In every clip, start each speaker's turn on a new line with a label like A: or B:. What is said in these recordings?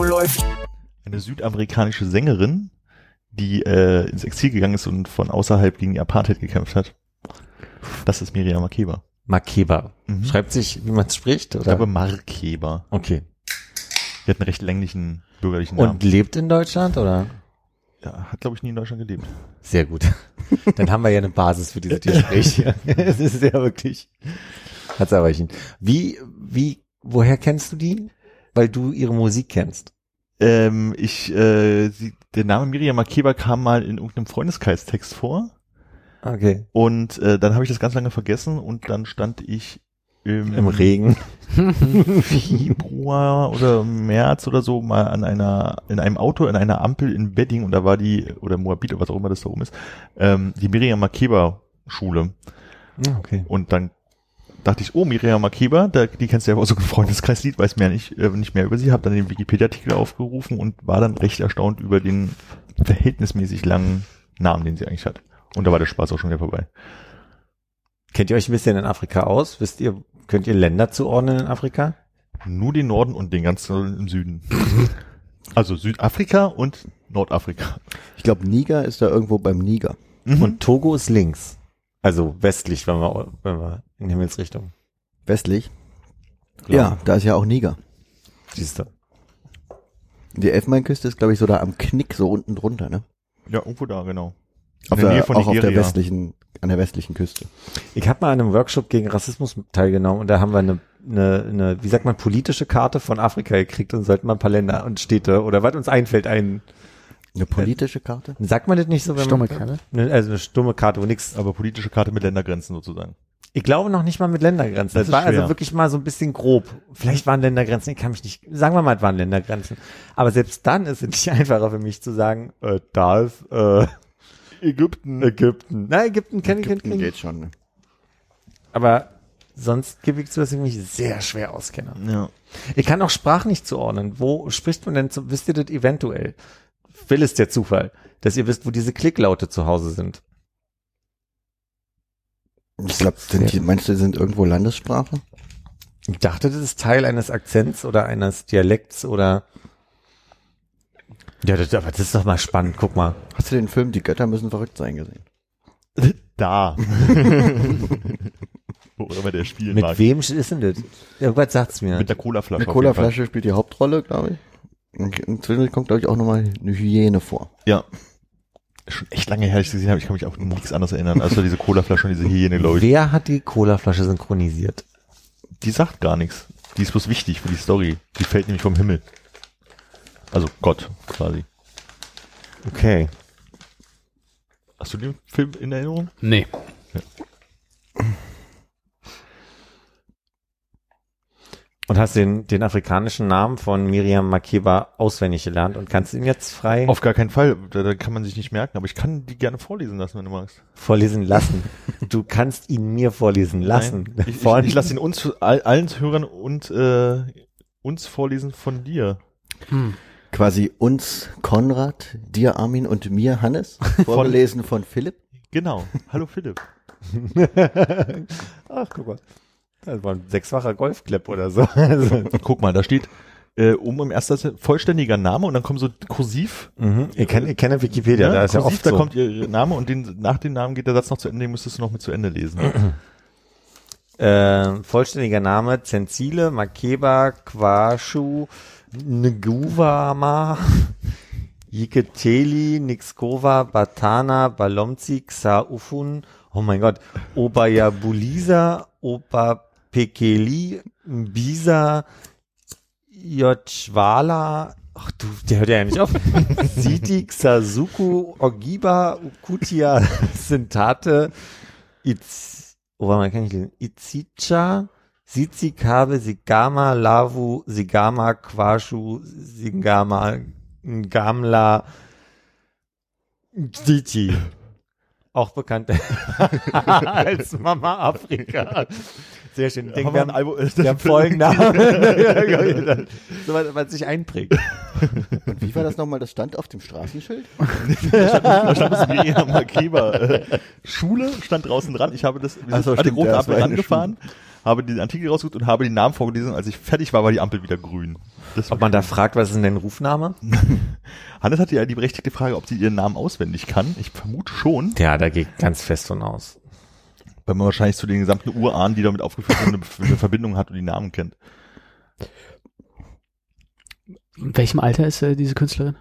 A: Läuft.
B: Eine südamerikanische Sängerin, die äh, ins Exil gegangen ist und von außerhalb gegen die Apartheid gekämpft hat. Das ist Miriam Makeba.
C: Makeba.
B: Mhm.
C: Schreibt sich, wie man es spricht,
B: Ich
C: oder?
B: glaube Markeba.
C: okay.
B: Die hat einen recht länglichen bürgerlichen Namen.
C: Und lebt in Deutschland, oder?
B: ja, hat, glaube ich, nie in Deutschland gelebt.
C: Sehr gut. Dann haben wir ja eine Basis für dieses Gespräch. hier. es ist ja wirklich. Hat's aber hin. Wie, wie, woher kennst du die? Weil du ihre Musik kennst.
B: Ähm, ich, äh, sie, der Name Miriam Makeba kam mal in irgendeinem Freundeskreistext vor.
C: Okay.
B: Und äh, dann habe ich das ganz lange vergessen und dann stand ich im,
C: Im Regen.
B: Februar oder März oder so mal an einer, in einem Auto, in einer Ampel in Bedding und da war die, oder Moabit oder was auch immer das da oben ist, ähm, die Miriam Makeba Schule.
C: Ah, Okay.
B: Und dann dachte ich, oh, Miriam Makeba, da, die kennst du ja auch so ein Freundeskreislied, weiß mehr nicht, äh, nicht mehr über sie, habe dann den Wikipedia-Artikel aufgerufen und war dann recht erstaunt über den verhältnismäßig langen Namen, den sie eigentlich hat. Und da war der Spaß auch schon wieder vorbei.
C: Kennt ihr euch ein bisschen in Afrika aus? Wisst ihr, könnt ihr Länder zuordnen in Afrika?
B: Nur den Norden und den ganzen im Süden. Also Südafrika und Nordafrika.
D: Ich glaube, Niger ist da irgendwo beim Niger.
B: Mhm.
C: Und Togo ist links. Also westlich, wenn wir, wenn wir in Himmelsrichtung.
D: Westlich. Ja, da ist ja auch Niger.
C: Siehst du.
D: Die Elfenbeinküste ist, glaube ich, so da am Knick, so unten drunter, ne?
B: ja, irgendwo da, genau.
D: Auf
B: In der Nähe
D: der,
B: von
D: auch auf der
B: Nigeria.
D: westlichen, an der westlichen Küste.
C: Ich habe mal an einem Workshop gegen Rassismus teilgenommen und da haben wir eine, eine, eine, wie sagt man, politische Karte von Afrika gekriegt und sollten mal ein paar Länder und Städte oder was uns einfällt ein.
D: Eine politische Karte?
C: Sagt man das nicht so, wenn
E: Stumme
C: man,
E: Karte?
C: Ne, Also eine stumme Karte, wo nix.
B: Aber politische Karte mit Ländergrenzen sozusagen.
C: Ich glaube noch nicht mal mit Ländergrenzen.
B: Das
C: Das, war also
B: schwer.
C: wirklich mal so ein bisschen grob. Vielleicht waren Ländergrenzen, ich kann mich nicht, sagen wir mal, es waren Ländergrenzen. Aber selbst dann ist es nicht einfacher für mich zu sagen, äh, da ist, äh,
B: Ägypten.
C: Ägypten. Na, Ägypten kenne ich, kenn,
D: Ägypten
C: kenn,
D: geht schon, ne?
C: Aber sonst gebe ich zu, dass ich mich sehr schwer auskenne.
B: Ja.
C: Ich kann auch Sprachen nicht zuordnen. Wo spricht man denn, zu, wisst ihr das eventuell? Will es der Zufall, dass ihr wisst, wo diese Klicklaute zu Hause sind?
D: Ich glaube, meinst du, die sind irgendwo Landessprache?
C: Ich dachte, das ist Teil eines Akzents oder eines Dialekts oder ja, das, aber das ist doch mal spannend. Guck mal.
D: Hast du den Film Die Götter müssen verrückt sein gesehen?
B: Da. Wo auch immer der spielen
C: Mit
B: mag.
C: wem ist denn das? Irgendwas sagt's mir.
B: Mit der Colaflasche.
D: Eine
B: auf jeden Fall.
D: Colaflasche spielt die Hauptrolle, glaube ich. Und Inzwischen kommt, glaube ich, auch nochmal eine Hyäne vor.
B: Ja. Schon echt lange her, dass ich gesehen habe. Ich kann mich auch nichts anderes erinnern, als diese Colaflasche und diese Hyäne, glaube ich.
C: Wer hat die Colaflasche synchronisiert?
B: Die sagt gar nichts. Die ist bloß wichtig für die Story. Die fällt nämlich vom Himmel. Also Gott, quasi.
C: Okay.
B: Hast du den Film in Erinnerung?
E: Nee.
C: Und hast den, den afrikanischen Namen von Miriam Makeba auswendig gelernt und kannst ihn jetzt frei
B: Auf gar keinen Fall. Da, da kann man sich nicht merken, aber ich kann die gerne vorlesen lassen, wenn du magst.
C: vorlesen lassen. Du kannst ihn mir vorlesen lassen.
B: Nein. Ich, ich,
C: Von-
B: ich lasse ihn uns, all, allen Hörern und äh, uns vorlesen von dir.
D: Quasi uns Konrad, dir Armin und mir Hannes. Vorgelesen von Philipp.
B: Genau. Hallo Philipp.
C: Ach, guck mal. Das war ein sechsfacher Golfclip oder so. Also,
B: Guck mal, da steht äh, oben im ersten Satz vollständiger Name und dann kommen so kursiv.
C: mhm. ich, kenn, ich kenne Wikipedia,
B: ne?
C: da ist ja
B: kursiv,
C: oft
B: da
C: so.
B: kommt ihr Name und den, nach dem Namen geht der Satz noch zu Ende, den müsstest du noch mit zu Ende lesen.
C: äh, vollständiger Name Zenzile, Makeba, Kwashu, Nguwama, Yiketeli, Nixkova, Batana, Balomzi, Xaufun, oh mein Gott, Obayabulisa, Opapekeli, Mbisa, Yotchwala, ach du, der hört ja nicht auf. Siti, Xasuku, Ogiba, Ukutia, Sintate, Itz, oh, mal, kann ich lesen? Itzicha, Sizikabe, Sigama, Lavu, Sigama, Quashu, Sigama, Gamla, Diti. Auch bekannt als Mama Afrika. Sehr schön. Ich denke, wir haben,
B: Album,
C: wir haben Folgennamen. so was, was sich einprägt.
D: Und wie war das nochmal? Das stand auf dem Straßenschild?
B: da stand es Miriam Makeba. Äh, Schule stand draußen dran. Ich habe das, wir sind
D: so,
B: an den
D: stimmt,
B: roten
D: ja, das
B: Ampel rangefahren, habe den Artikel rausgesucht und habe den Namen vorgelesen. Als ich fertig war, war die Ampel wieder grün. Das
C: Ob man da fragt, was ist denn ein Rufname?
B: Hannes hatte ja die berechtigte Frage, ob sie ihren Namen auswendig kann. Ich vermute schon,
C: Ja, da geht ganz fest von aus.
B: Weil man wahrscheinlich zu den gesamten Urahnen, die damit aufgeführt sind, eine, eine Verbindung hat und die Namen kennt.
E: In welchem Alter ist äh, diese Künstlerin?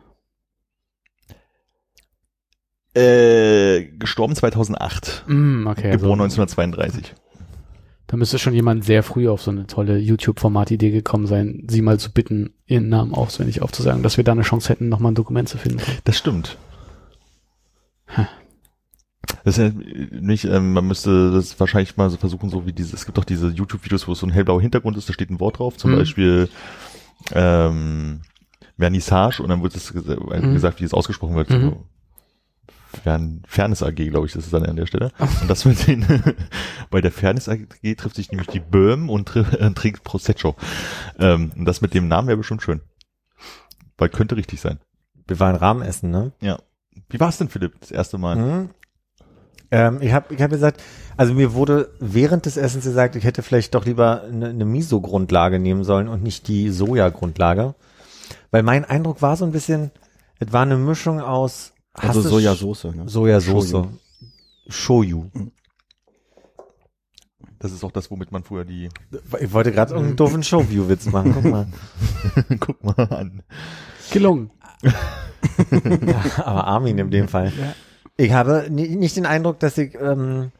B: Äh, gestorben 2008.
E: Mm, okay.
B: geboren
E: Also,
B: 1932.
E: da müsste schon jemand sehr früh auf so eine tolle YouTube-Format-Idee gekommen sein, sie mal zu bitten, ihren Namen auswendig aufzusagen, dass wir da eine Chance hätten, nochmal ein Dokument zu finden.
B: Das stimmt. Das ist ja nicht, ähm, man müsste das wahrscheinlich mal so versuchen, so wie diese, es gibt doch diese YouTube-Videos, wo so ein hellblauer Hintergrund ist, da steht ein Wort drauf, zum
E: Mhm.
B: Beispiel ähm, Vernissage und dann wird es äh,
E: Mhm.
B: gesagt, wie es ausgesprochen wird.
E: Mhm.
B: So. Fern, Fairness AG, glaube ich, das ist dann an der Stelle. Und das mit den, bei der Fairness AG trifft sich nämlich die Böhm und tri- äh, trinkt Prosecco. Ähm, und das mit dem Namen wäre bestimmt schön. Weil könnte richtig sein.
C: Wir waren Rahmen essen, ne?
B: Wie war es denn, Philipp, das erste Mal?
C: Mhm. Ähm, ich habe ich hab gesagt, also mir wurde während des Essens gesagt, ich hätte vielleicht doch lieber eine, eine Miso-Grundlage nehmen sollen und nicht die Soja-Grundlage. Weil mein Eindruck war so ein bisschen, es war eine Mischung aus
D: Also Sojasauce, ne?
C: Sojasauce.
D: Shoyu.
C: Shoyu.
B: Das ist auch das, womit man früher die,
C: Ich wollte gerade irgendeinen doofen Showview-Witz machen. Guck mal.
B: guck mal an.
E: Gelungen.
C: Aber Armin in dem Fall.
E: Ja.
C: Ich habe ni- nicht den Eindruck, dass ich, ähm,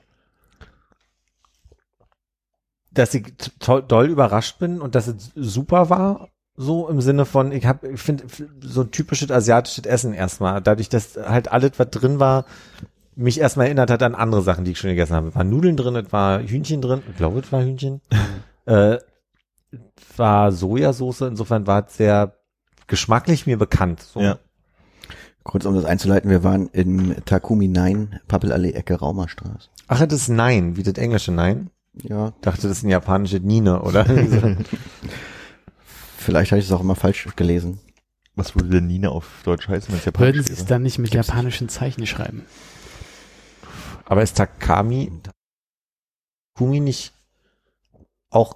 C: dass ich doll überrascht bin und dass es super war. So im Sinne von, ich habe, ich finde so ein typisches asiatisches Essen erstmal. Dadurch, dass halt alles, was drin war, mich erstmal erinnert hat an andere Sachen, die ich schon gegessen habe. Es waren Nudeln drin, es war Hühnchen drin. Ich glaube, es war Hühnchen. äh, war Sojasauce. Insofern war es sehr geschmacklich mir bekannt. So.
B: Ja.
D: Kurz um das einzuleiten, wir waren in Takumi 9, Pappelallee-Ecke Raumerstraße.
C: Ach, das ist Nein, wie das englische Nein.
D: Ja,
C: dachte, das ist ein japanische Nine, oder?
D: vielleicht habe ich es auch immer falsch gelesen.
B: Was würde denn Nina auf Deutsch heißen, wenn es
E: Würden
B: japanisch
E: Sie es dann nicht mit japanischen Zeichen schreiben?
C: Aber ist Takami, Kumi nicht auch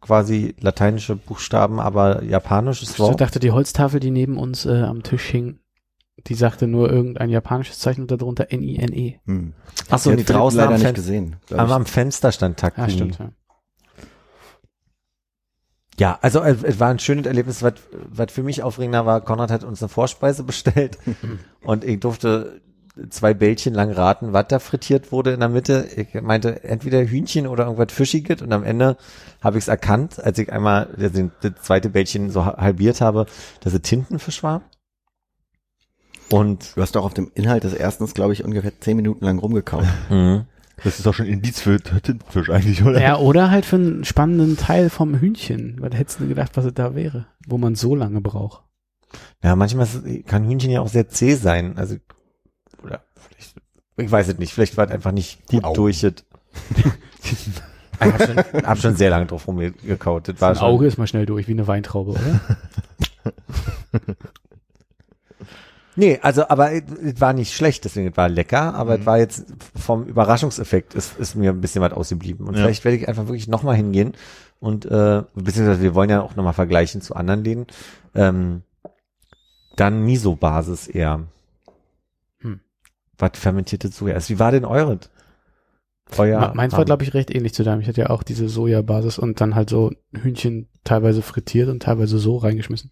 C: quasi lateinische Buchstaben, aber japanisches
E: Ich
C: Wort?
E: dachte, die Holztafel, die neben uns äh, am Tisch hing, die sagte nur irgendein japanisches Zeichen und darunter N-I-N-E.
D: Hm.
C: Ach so,
D: Die
C: draußen
D: leider nicht gesehen.
C: aber am Fenster stand Takumi.
E: Ah, stimmt. Ja.
C: Ja, also äh, es war ein schönes Erlebnis, was, was für mich aufregender war. Konrad hat uns eine Vorspeise bestellt und ich durfte zwei Bällchen lang raten, was da frittiert wurde in der Mitte. Ich meinte entweder Hühnchen oder irgendwas Fischiges und am Ende habe ich es erkannt, als ich einmal das, das zweite Bällchen so ha- halbiert habe, dass es Tintenfisch war. Und
D: Du hast doch auf dem Inhalt des erstens, glaube ich, ungefähr zehn Minuten lang rumgekaut.
C: mh,
B: Das ist doch schon ein Indiz für Tintenfisch eigentlich, oder?
E: ja, oder halt für einen spannenden Teil vom Hühnchen. Weil da hättest du gedacht, was es da wäre, wo man so lange braucht.
C: ja, manchmal kann Hühnchen ja auch sehr zäh sein. Also oder vielleicht, ich weiß es nicht. Vielleicht war es einfach nicht gut
B: Augen.
C: durch. es. Ich habe schon, hab schon sehr lange drauf rumgekaut. Das war
E: Ein
C: schon,
E: Auge ist mal schnell durch, wie eine Weintraube, oder?
C: Nee, also, aber es es war nicht schlecht, deswegen es war lecker, aber
B: Mhm.
C: es war jetzt vom Überraschungseffekt ist, ist mir ein bisschen was ausgeblieben. Und
B: Ja.
C: vielleicht werde ich einfach wirklich nochmal hingehen und äh, beziehungsweise wir wollen ja auch nochmal vergleichen zu anderen Läden. Ähm, dann Miso-Basis eher.
E: Hm.
C: Was fermentierte Soja ist. Wie war denn eures? Euer
E: Me- Meins war, glaube ich, recht ähnlich zu deinem. Ich hatte ja auch diese Sojabasis und dann halt so Hühnchen teilweise frittiert und teilweise so reingeschmissen.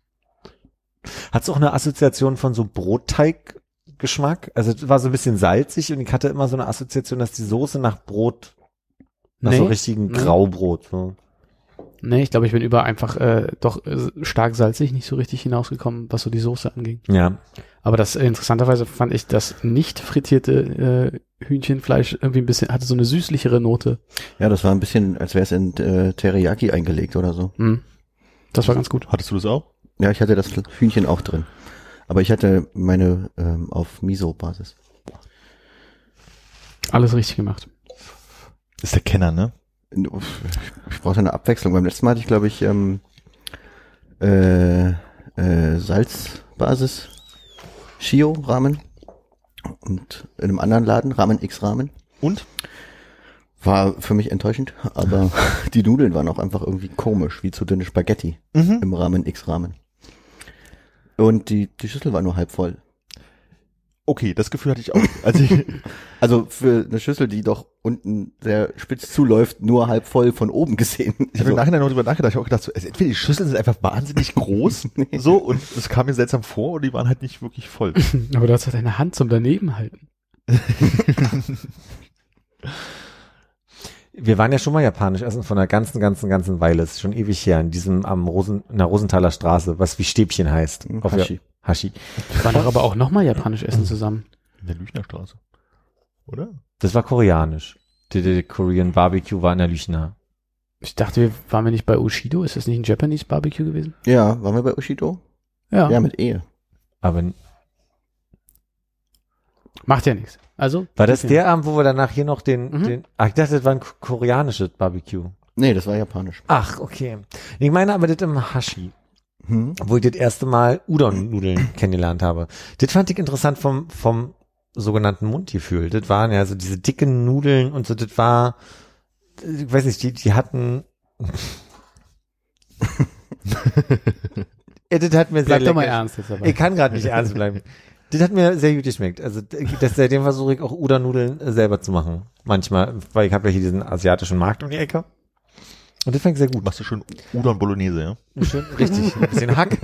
C: Hat's auch eine Assoziation von so Brotteig-Geschmack? Also es war so ein bisschen salzig und ich hatte immer so eine Assoziation, dass die Soße nach Brot, nach so richtigen
E: nee.
C: Graubrot. So.
E: Nee, ich glaube, ich bin über einfach äh, doch äh, stark salzig, nicht so richtig hinausgekommen, was so die Soße anging.
C: Ja.
E: Aber das äh, interessanterweise fand ich das nicht frittierte äh, Hühnchenfleisch irgendwie ein bisschen, hatte so eine süßlichere Note.
D: Ja, das war ein bisschen, als wäre es in äh, Teriyaki eingelegt oder so.
E: Hm. Das war ganz gut.
B: Hattest du das auch?
D: Ja, ich hatte das Hühnchen auch drin. Aber ich hatte meine ähm, auf Miso-Basis.
E: Alles richtig gemacht.
B: Ist der Kenner, ne?
D: Ich brauchte eine Abwechslung. Beim letzten Mal hatte ich, glaube ich, ähm, äh, äh, Salzbasis Shio Ramen und in einem anderen Laden Ramen X Ramen.
B: Und?
D: War für mich enttäuschend, aber die Nudeln waren auch einfach irgendwie komisch, wie zu dünne Spaghetti
B: Mhm.
D: im Ramen X Ramen. Und die, die Schüssel war nur halb voll.
B: Okay, das Gefühl hatte ich auch. Also ich,
D: Also für eine Schüssel, die doch unten sehr spitz zuläuft, nur halb voll von oben gesehen.
B: ich habe im Nachhinein noch drüber nachgedacht. Ich habe auch gedacht, so, also entweder die Schüsseln sind einfach wahnsinnig groß, so, und es kam mir seltsam vor, und die waren halt nicht wirklich voll.
E: Aber du hast halt deine Hand zum daneben halten.
C: Wir waren ja schon mal japanisch essen von einer ganzen, ganzen, ganzen Weile. Es ist schon ewig her, in diesem am Rosen, in der Rosenthaler Straße, was wie Stäbchen heißt. Auf der-
D: Hashi.
C: Hashi.
E: Wir waren doch aber auch nochmal japanisch essen zusammen.
B: In der Lüchnerstraße. Oder?
C: Das war koreanisch. Die Korean Barbecue war in der Lüchner.
E: Ich dachte, wir waren wir nicht bei Ushido? Ist das nicht ein Japanese Barbecue gewesen?
D: Ja, waren wir bei Ushido?
E: Ja.
D: Ja, mit Ehe.
C: Aber
E: Macht ja nichts. Also.
C: war das der Abend, wo wir danach hier noch den,
E: Mhm.
C: den, ach, ich dachte, das war ein ko- koreanisches Barbecue.
D: Nee, das war japanisch.
C: Ach, okay. Ich meine aber das im Hashi,
D: Hm?
C: wo ich das erste Mal Udon-Nudeln kennengelernt habe. Das fand ich interessant vom, vom sogenannten Mundgefühl. Das waren ja so diese dicken Nudeln und so, das war, ich weiß nicht, die, die hatten, ja, das hat mir sehr
E: Bleib doch mal
C: lecker-
E: ernst jetzt aber.
C: Ich kann gerade nicht ernst bleiben. Das hat mir sehr gut geschmeckt. Also das, seitdem versuche ich auch Udon-Nudeln äh, selber zu machen. Manchmal, weil ich habe ja hier diesen asiatischen Markt um die Ecke. Und das fängt sehr gut.
B: Machst du schön Udon Bolognese, ja?
C: Schön, richtig. Ein bisschen Hack.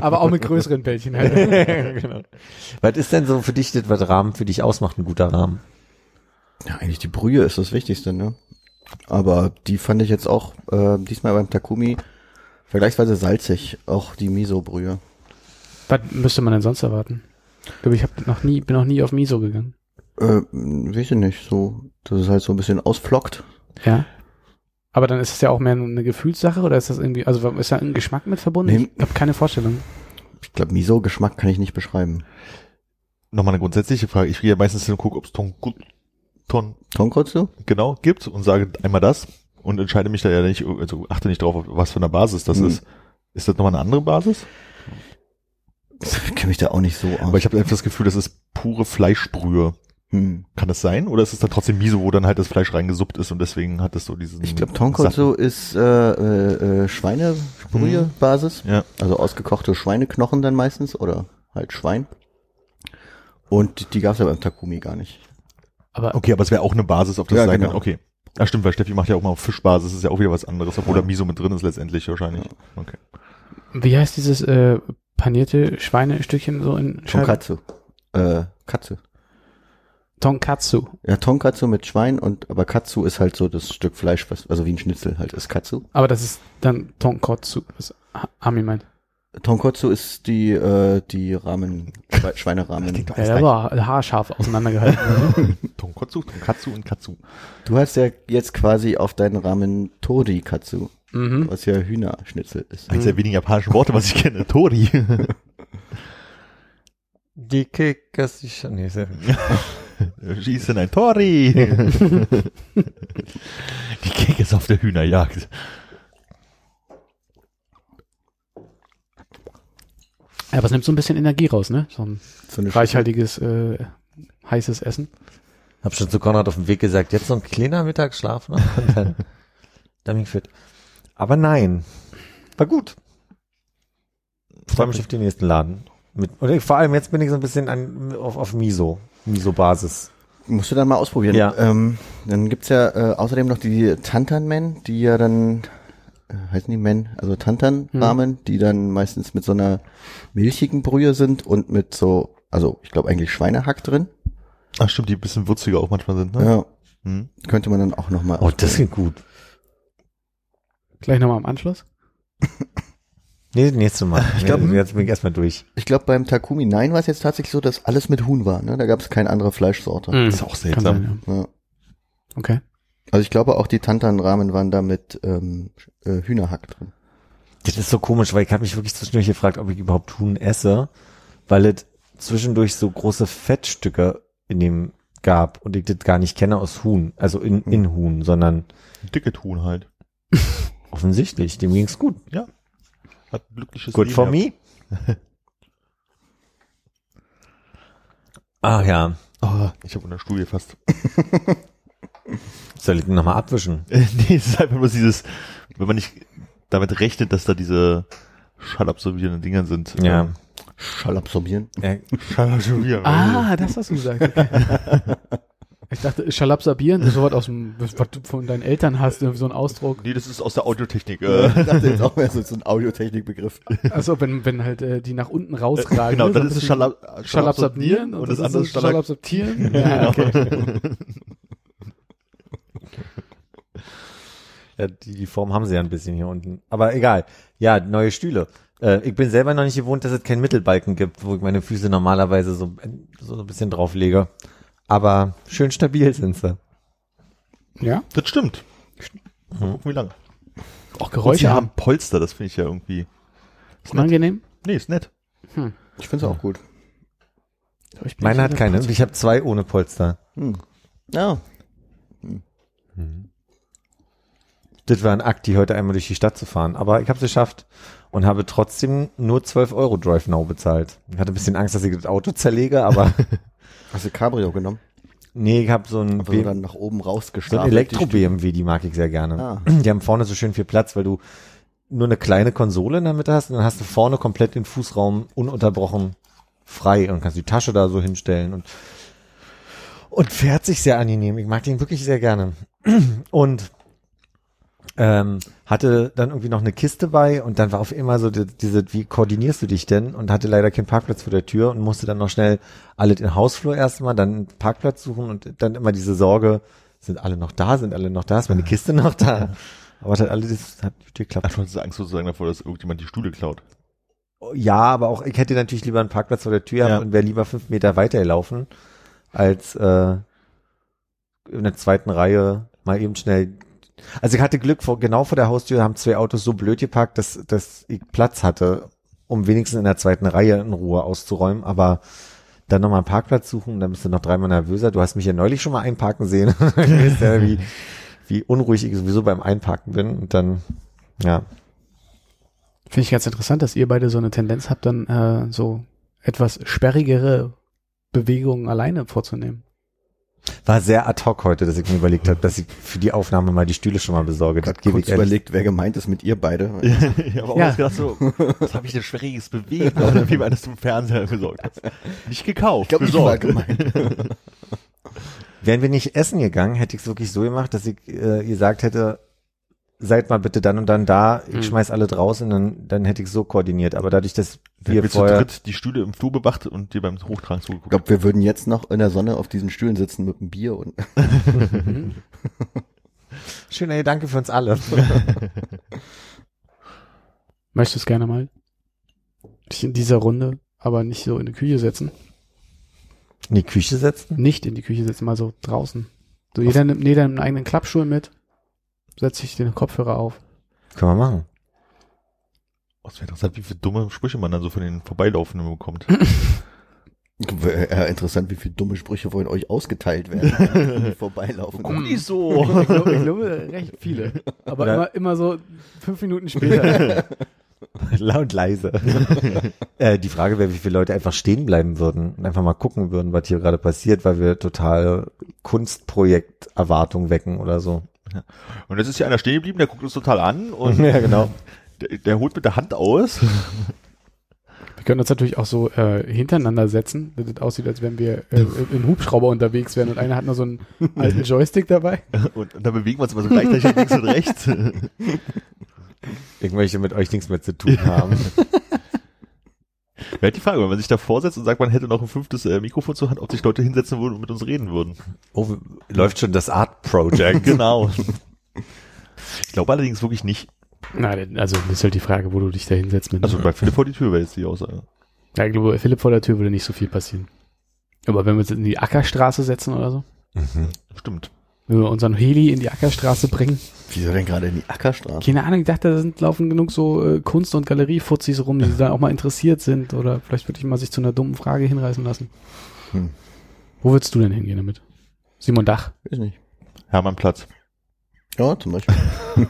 E: aber auch mit größeren Bällchen halt.
C: genau. Was ist denn so für dich das, was Rahmen für dich ausmacht, ein guter Rahmen?
D: Ja, eigentlich die Brühe ist das Wichtigste, ne? Aber die fand ich jetzt auch äh, diesmal beim Takumi vergleichsweise salzig, auch die Miso-Brühe.
E: Was müsste man denn sonst erwarten? Ich glaube, ich hab noch nie, bin noch nie auf Miso gegangen.
D: Äh, weiß ich nicht, so, dass es halt so ein bisschen ausflockt.
E: Ja. Aber dann ist es ja auch mehr eine Gefühlssache oder ist das irgendwie, also ist da ein Geschmack mit verbunden?
D: Nee.
E: Ich habe keine Vorstellung.
D: Ich glaube, Miso-Geschmack kann ich nicht beschreiben.
B: Nochmal eine grundsätzliche Frage. Ich gehe ja meistens hin und gucke, ob es Ton, Ton
D: Tonkotsu?
B: genau gibt und sage einmal das und entscheide mich da ja nicht, also achte nicht drauf, auf was für eine Basis das
D: Hm.
B: ist. Ist das nochmal eine andere Basis?
D: Ich kenne mich da auch nicht so aus.
B: Aber ich habe einfach das Gefühl, das ist pure Fleischbrühe.
D: hm.
B: Kann das sein? Oder ist es dann trotzdem Miso, wo dann halt das Fleisch reingesuppt ist und deswegen hat es so diesen...
D: Ich glaube, Tonkotsu ist äh, äh, äh, Schweinebrühe-Basis.
B: Ja.
D: Also ausgekochte Schweineknochen dann meistens oder halt Schwein. Und die gab's ja beim Takumi gar nicht.
E: Aber
B: Okay, aber es wäre auch eine Basis, auf das
D: Ja,
B: sein
D: genau.
B: kann. Okay. Ja, stimmt, weil Steffi macht ja auch mal auf Fischbasis, das ist ja auch wieder was anderes, obwohl
D: Ja.
B: da Miso mit drin ist letztendlich wahrscheinlich. Okay.
E: Wie heißt dieses äh, panierte Schweinestückchen so in Scheiben?
D: Tonkatsu. Äh, Katsu.
E: Tonkatsu.
D: Ja, Tonkatsu mit Schwein und aber Katsu ist halt so das Stück Fleisch, was also wie ein Schnitzel halt ist Katsu.
E: Aber das ist dann Tonkotsu, was Armin meint.
D: Tonkotsu ist die äh, die Ramen Schwe
B: doch
E: Ja, der war haarscharf auseinandergehalten.
B: Tonkotsu, Tonkatsu und Katsu.
D: Du hast ja jetzt quasi auf deinen Ramen Tori Katsu,
E: mhm.
D: was ja Hühnerschnitzel ist.
B: Eines der wenigen japanischen Worte, was ich kenne. Tori.
C: Die Kickers, die Sch nee, sehr
B: Schießen ein Tori. Die Kick ist auf der Hühnerjagd.
E: Ja, aber es nimmt so ein bisschen Energie raus, ne? So ein
D: So
E: reichhaltiges, äh, heißes Essen.
C: Hab schon zu Konrad auf dem Weg gesagt, jetzt so ein kleiner Mittagsschlaf noch und dann, dann bin ich fit. Aber nein. War gut. Freue mich auf den nächsten Laden. Mit, und ich, vor allem jetzt bin ich so ein bisschen an, auf, auf Miso. Miso-Basis.
D: Musst du dann mal ausprobieren.
C: Ja.
D: Ähm, dann gibt's ja äh, außerdem noch die Tantan-Men, die ja dann, äh, heißen die Men, also Tantan-Ramen, die dann meistens mit so einer milchigen Brühe sind und mit so, also ich glaube eigentlich Schweinehack drin.
B: Ach stimmt, die ein bisschen würziger auch manchmal sind, ne?
D: Ja,
B: Hm.
D: könnte man dann auch nochmal
C: Oh, das klingt gut.
E: Gleich nochmal am Anschluss.
C: Nee, nächstes Mal. Ich
D: glaub-
C: glaube, jetzt bin ich erstmal durch.
D: Ich glaube, beim Takumi 9 war es jetzt tatsächlich so, dass alles mit Huhn war. Ne? Da gab es keine andere Fleischsorte.
E: Mhm.
B: ist auch seltsam.
E: sein, ja.
D: Ja.
E: Okay.
D: Also ich glaube auch die Tantan-Ramen waren da mit ähm, äh, Hühnerhack drin.
C: Das ist so komisch, weil ich habe mich wirklich zwischendurch gefragt, ob ich überhaupt Huhn esse, weil es zwischendurch so große Fettstücke in dem gab und ich das gar nicht kenne aus Huhn, also in, in Huhn, sondern
B: Dicke Huhn halt.
C: offensichtlich, dem ging's gut.
B: Hat ein glückliches
C: Good
B: Leben
C: for
B: gehabt.
C: me. Ach ja,
B: Oh, ich habe unter den Stuhl gefasst.
C: soll ich den nochmal abwischen?
B: Nee, es ist einfach nur dieses, wenn man nicht damit rechnet, dass da diese schallabsorbierenden Dinger sind.
C: Ja.
B: Ähm,
D: Schall absorbieren.
C: Äh,
B: Schallabsorbierend.
E: Ah, das hast du gesagt. Okay. Ich dachte, Schalabsabieren, so was aus dem, was du von deinen Eltern hast, irgendwie so ein Ausdruck.
B: Nee, das ist aus der Audiotechnik.
D: Ich
B: Äh,
D: dachte jetzt auch mehr so, so ein Audiotechnikbegriff.
E: Also wenn, wenn halt äh, die nach unten rausragen.
B: genau,
E: ne,
B: das
E: ein
B: ist
E: bisschen
B: Schallab
E: Schalabsabieren
B: und das andere ist Schallab
E: Schalabsabtieren. Ja, okay.
C: ja, die, die Form haben sie ja ein bisschen hier unten. Aber egal. Ja, neue Stühle. Äh, ich bin selber noch nicht gewohnt, dass es keinen Mittelbalken gibt, wo ich meine Füße normalerweise so, so ein bisschen drauflege. Aber schön stabil sind sie.
E: ja,
B: Das stimmt. Mal gucken, wie lange.
E: auch
B: Und sie
E: Geräusche
B: haben
E: haben.
B: Polster, das finde ich ja irgendwie.
E: Unangenehm.
B: Nee, ist nett.
D: Ich finde es auch gut.
C: Meine hat keine. Ich habe zwei ohne Polster.
D: Hm. Ja,
C: Das war ein Akt, die heute einmal durch die Stadt zu fahren. Aber ich habe es geschafft und habe trotzdem nur 12 Euro Drive Now bezahlt. Ich hatte ein bisschen Angst, dass ich das Auto zerlege, aber
D: hast du Cabrio genommen?
C: nee, ich habe so ein,
D: Also dann nach oben
C: so
D: rausgestapelt.
C: ein
D: die
C: Elektro-BMW, die mag ich sehr gerne.
D: Ah.
C: Die haben vorne so schön viel Platz, weil du nur eine kleine Konsole in der Mitte hast und dann hast du vorne komplett den Fußraum ununterbrochen frei und kannst die Tasche da so hinstellen und und fährt sich sehr angenehm. Ich mag den wirklich sehr gerne. Und ähm, hatte dann irgendwie noch eine Kiste bei und dann war auf immer so die, diese, wie koordinierst du dich denn? Und hatte leider keinen Parkplatz vor der Tür und musste dann noch schnell alle den Hausflur erstmal, dann einen Parkplatz suchen und dann immer diese Sorge, sind alle noch da, sind alle noch da, ist meine Kiste noch da? Aber es hat alles das hat geklappt.
B: Einfach diese Angst sozusagen davor, dass irgendjemand die Stühle klaut.
C: Ja, aber auch ich hätte natürlich lieber einen Parkplatz vor der Tür
B: Ja.
C: und wäre lieber fünf Meter weiter gelaufen, als äh, in der zweiten Reihe mal eben schnell. Also ich hatte Glück, vor, genau vor der Haustür haben zwei Autos so blöd geparkt, dass, dass ich Platz hatte, um wenigstens in der zweiten Reihe in Ruhe auszuräumen, aber dann nochmal einen Parkplatz suchen, dann bist du noch dreimal nervöser. Du hast mich ja neulich schon mal einparken sehen. du weißt ja, wie, wie unruhig ich sowieso beim Einparken bin und dann, ja,
E: Finde ich ganz interessant, dass ihr beide so eine Tendenz habt, dann äh, so etwas sperrigere Bewegungen alleine vorzunehmen.
C: War sehr ad hoc heute, dass ich mir überlegt habe, dass ich für die Aufnahme mal die Stühle schon mal besorge. Das
D: Grad
C: gebe
D: kurz
C: ich
D: überlegt, wer gemeint ist mit ihr beide.
B: ich habe auch
E: Ja.
B: gedacht so, was habe ich denn Schwieriges bewegt? Oder wie man das zum Fernseher besorgt hat. Nicht gekauft,
D: Ich glaube, ich war
B: besorgt.
D: gemeint.
C: Wären wir nicht essen gegangen, hätte ich es wirklich so gemacht, dass ich äh, gesagt hätte, seid mal bitte dann und dann da, ich
E: Mhm.
C: schmeiß alle draußen, dann, dann hätte ich so koordiniert. Aber dadurch, dass
B: Wir
C: wir
B: haben zu
C: vorher,
B: dritt die Stühle im Flur bewacht und dir beim Hochtragen
D: Ich
B: zugeguckt.
D: glaube, wir würden jetzt noch in der Sonne auf diesen Stühlen sitzen mit einem Bier und
C: schöner Gedanke für uns alle.
E: Möchtest du es gerne mal? Dich in dieser Runde, aber nicht so in die Küche setzen.
C: In die Küche setzen?
E: Nicht in die Küche setzen, mal so draußen. So jeder nimmt jeder einen eigenen Klappstuhl mit, setzt sich den Kopfhörer auf.
C: Können wir machen.
B: Was wäre interessant, wie viele dumme Sprüche man dann so von den Vorbeilaufenden bekommt.
D: äh, interessant, wie viele dumme Sprüche von euch ausgeteilt werden, wenn die vorbeilaufen.
B: Guck nicht so.
E: Ich glaube, ich glaube recht viele. Aber
C: Ja.
E: immer, immer so fünf Minuten später.
C: Laut leise. äh, die Frage wäre, wie viele Leute einfach stehen bleiben würden und einfach mal gucken würden, was hier gerade passiert, weil wir total Kunstprojekt-Erwartung wecken oder so.
B: Und jetzt ist hier einer stehen geblieben, der guckt uns total an und
C: ja, genau.
B: der, der holt mit der Hand aus.
E: Wir können uns natürlich auch so äh, hintereinander setzen, dass es aussieht, als wenn wir äh, im Hubschrauber unterwegs wären und einer hat nur so einen alten Joystick dabei.
B: Und, und dann bewegen wir uns immer so gleichzeitig links und rechts.
C: Ich möchte mit euch nichts mehr zu tun haben.
B: Wäre halt die Frage, wenn man sich da vorsetzt und sagt, man hätte noch ein fünftes äh, Mikrofon zur Hand, ob sich Leute hinsetzen würden und mit uns reden würden.
C: Oh, läuft schon das Art Project.
B: Genau. Ich glaube allerdings wirklich nicht.
E: Na, also das ist halt die Frage, wo du dich da hinsetzt mit.
B: Also bei Philipp vor die Tür wäre jetzt die Aussage.
E: ja, ich glaube, bei Philipp vor der Tür würde nicht so viel passieren. Aber wenn wir uns in die Ackerstraße setzen oder so,
C: Mhm.
B: Stimmt.
E: Wenn wir unseren Heli in die Ackerstraße bringen,
D: Wieso denn gerade in die Ackerstraße?
E: keine Ahnung, ich dachte, da sind laufen genug so äh, Kunst- und Galeriefuzis rum, die da auch mal interessiert sind oder vielleicht würde ich mal sich zu einer dummen Frage hinreißen lassen.
D: Hm.
E: Wo würdest du denn hingehen damit? Simon Dach.
D: Weiß nicht.
B: Hermannplatz.
D: Ja, zum Beispiel.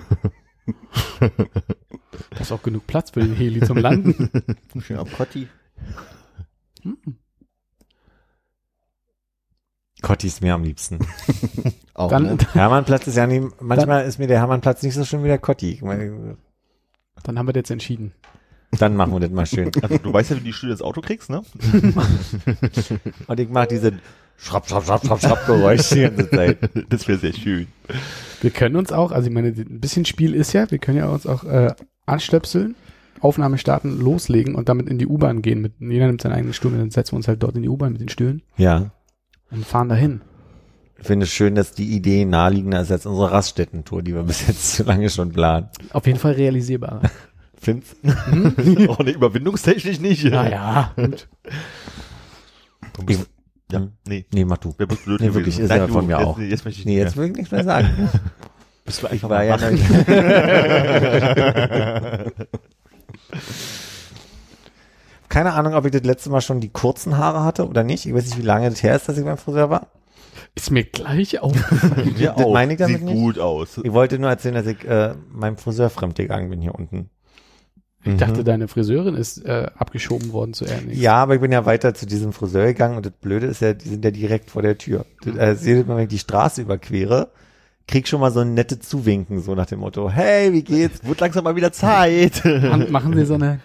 E: Da ist auch genug Platz für den Heli zum Landen.
D: Schön am Kotti.
C: Cotti ist mir am liebsten.
D: Auch,
E: Dann,
D: ne?
C: Hermannplatz ist ja nie, manchmal ist mir der Hermannplatz nicht so schön wie der meine,
E: dann haben wir das jetzt entschieden.
C: Dann machen wir das mal schön.
B: Also du weißt ja, wie die Stühle ins Auto kriegst, ne?
C: Und ich mache diese Schrapp, Schrapp, Schrapp, Schrapp, Schrapp Geräusch die ganze Zeit.
B: Das wäre sehr schön.
E: Wir können uns auch, also ich meine, ein bisschen Spiel ist ja, wir können ja uns auch äh, anstöpseln, Aufnahme starten, loslegen und damit in die U-Bahn gehen. Mit, jeder nimmt seinen eigenen Stuhl, und dann setzen wir uns halt dort in die U-Bahn mit den Stühlen
C: Ja.
E: Und fahren dahin.
C: Ich finde es schön, dass die Idee naheliegender ist als unsere Raststätten-Tour, die wir bis jetzt zu lange schon planen.
E: Auf jeden Fall realisierbar.
C: Find's?
B: Auch eine überwindungstechnisch nicht.
E: naja, gut.
B: Ja,
C: Hm.
B: nee.
C: Nee, mach du.
B: Wer bist blöd
C: Nee, wirklich, ist
B: Nein,
C: ja
B: du,
C: von mir
B: jetzt,
C: auch.
B: Nee, jetzt möchte ich
C: Nee,
B: nicht
C: jetzt
B: mehr.
C: will ich nichts mehr sagen.
B: bist du einfach
C: war
B: mal
C: ja. Keine Ahnung, ob ich das letzte Mal schon die kurzen Haare hatte oder nicht. Ich weiß nicht, wie lange das her ist, dass ich beim Friseur war.
E: Ist mir gleich aufgefallen.
B: Ja,
C: Das
B: auch.
C: meine ich damit
B: Sieht
C: nicht.
B: gut aus.
C: Ich wollte nur erzählen, dass ich äh, meinem Friseur fremd gegangen bin hier unten.
E: Ich dachte, deine Friseurin ist äh, abgeschoben worden zu Ernix.
C: Ja, aber ich bin ja weiter zu diesem Friseur gegangen und das Blöde ist ja, die sind ja direkt vor der Tür. Das, also jedes Mal, wenn ich die Straße überquere, krieg schon mal so ein nettes Zuwinken, so nach dem Motto, hey, wie geht's?
B: Wird langsam mal wieder Zeit.
E: Machen sie so eine,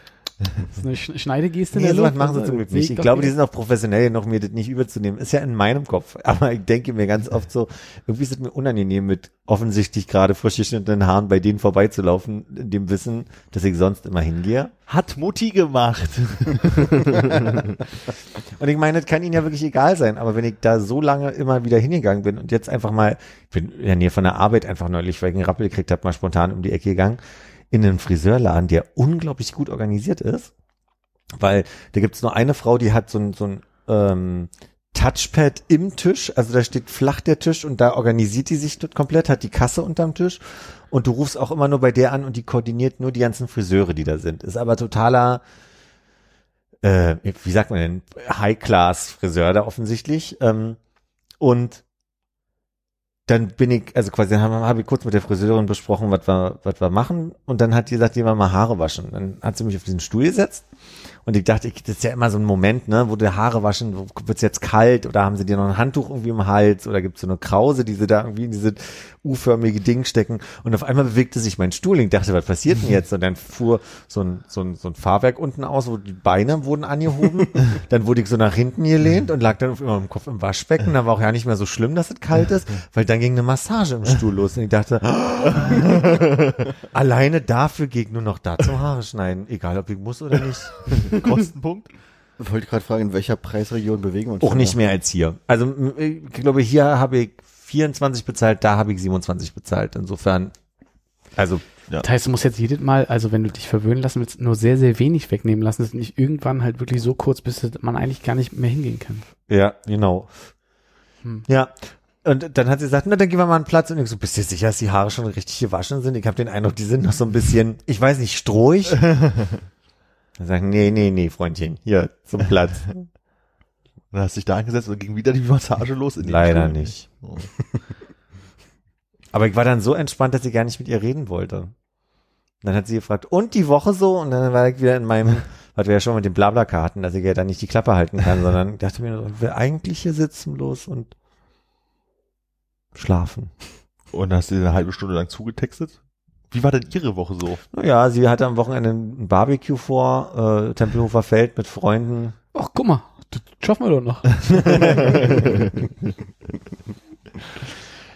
E: so eine Sch- Schneidegeste
C: Nee, sowas machen sie
E: Also,
C: zum Glück
E: sehe
C: nicht. Ich glaube, die sind auch professionell genug, mir das nicht überzunehmen. Ist ja in meinem Kopf. Aber ich denke mir ganz oft so, irgendwie ist es mir unangenehm, mit offensichtlich gerade frisch geschnittenen Haaren bei denen vorbeizulaufen, in dem Wissen, dass ich sonst immer hingehe.
B: Hat Mutti gemacht.
C: Und ich meine, das kann ihnen ja wirklich egal sein, aber wenn ich da so lange immer wieder hingegangen bin und jetzt einfach mal, ich bin in der Nähe von der Arbeit einfach neulich, weil ich einen Rappel gekriegt habe, mal spontan um die Ecke gegangen, in einen Friseurladen, der unglaublich gut organisiert ist, weil da gibt's nur eine Frau, die hat so ein, so ein ähm, Touchpad im Tisch, also da steht flach der Tisch und da organisiert die sich dort komplett, hat die Kasse unterm Tisch und du rufst auch immer nur bei der an und die koordiniert nur die ganzen Friseure, die da sind. Ist aber totaler, äh, wie sagt man denn, High-Class-Friseur da offensichtlich. Ähm, und dann bin ich, also quasi habe hab ich kurz mit der Friseurin besprochen, was wir, was wir machen. Und dann hat die gesagt, die wollen mal Haare waschen. Dann hat sie mich auf diesen Stuhl gesetzt. Und ich dachte, ich, das ist ja immer so ein Moment, ne, wo die Haare waschen, wird's jetzt kalt oder haben sie dir noch ein Handtuch irgendwie im Hals oder gibt's so eine Krause, die sie da irgendwie in diese U-förmige Ding stecken. Und auf einmal bewegte sich mein Stuhl. Ich dachte, was passiert denn jetzt? Und dann fuhr so ein, so ein, so ein Fahrwerk unten aus, wo die Beine wurden angehoben. dann wurde ich so nach hinten gelehnt und lag dann auf immer im Kopf im Waschbecken. Dann war auch ja nicht mehr so schlimm, dass es kalt ist, weil dann ging eine Massage im Stuhl los. Und ich dachte, alleine dafür gehe ich nur noch da zum Haare schneiden. Egal, ob ich muss oder nicht.
B: Kostenpunkt.
D: Ich wollte gerade fragen, in welcher Preisregion bewegen wir uns?
C: Auch nicht
D: da?
C: mehr als hier. Also ich glaube, hier habe ich 24 bezahlt, da habe ich 27 bezahlt. Insofern, also
E: Das heißt, du musst jetzt jedes Mal, also wenn du dich verwöhnen lassen willst, nur sehr, sehr wenig wegnehmen lassen, dass nicht irgendwann halt wirklich so kurz dass man eigentlich gar nicht mehr hingehen kann.
C: ja, genau.
E: Hm.
C: Ja. Und dann hat sie gesagt, na, dann gehen wir mal einen Platz. Und ich so, bist du sicher, dass die Haare schon richtig gewaschen sind? Ich habe den Eindruck, die sind noch so ein bisschen, ich weiß nicht, strohig. Dann sagen, nee, nee, nee, Freundchen, hier zum Platz.
B: Dann hast du dich da angesetzt und ging wieder die Massage los. In
C: Leider
B: Stuhl.
C: nicht. Aber ich war dann so entspannt, dass ich gar nicht mit ihr reden wollte. Dann hat sie gefragt, und die Woche so? Und dann war ich wieder in meinem, was wir ja schon mit den Blabla-Karten, dass ich ja dann nicht die Klappe halten kann, sondern ich dachte mir, nur, ich will eigentlich hier sitzen bloß und schlafen.
B: Und dann hast du eine halbe Stunde lang zugetextet? Wie war denn ihre Woche so?
C: Naja, sie hatte am Wochenende ein Barbecue vor, äh, Tempelhofer Feld mit Freunden.
E: Ach, guck mal, das schaffen wir doch noch.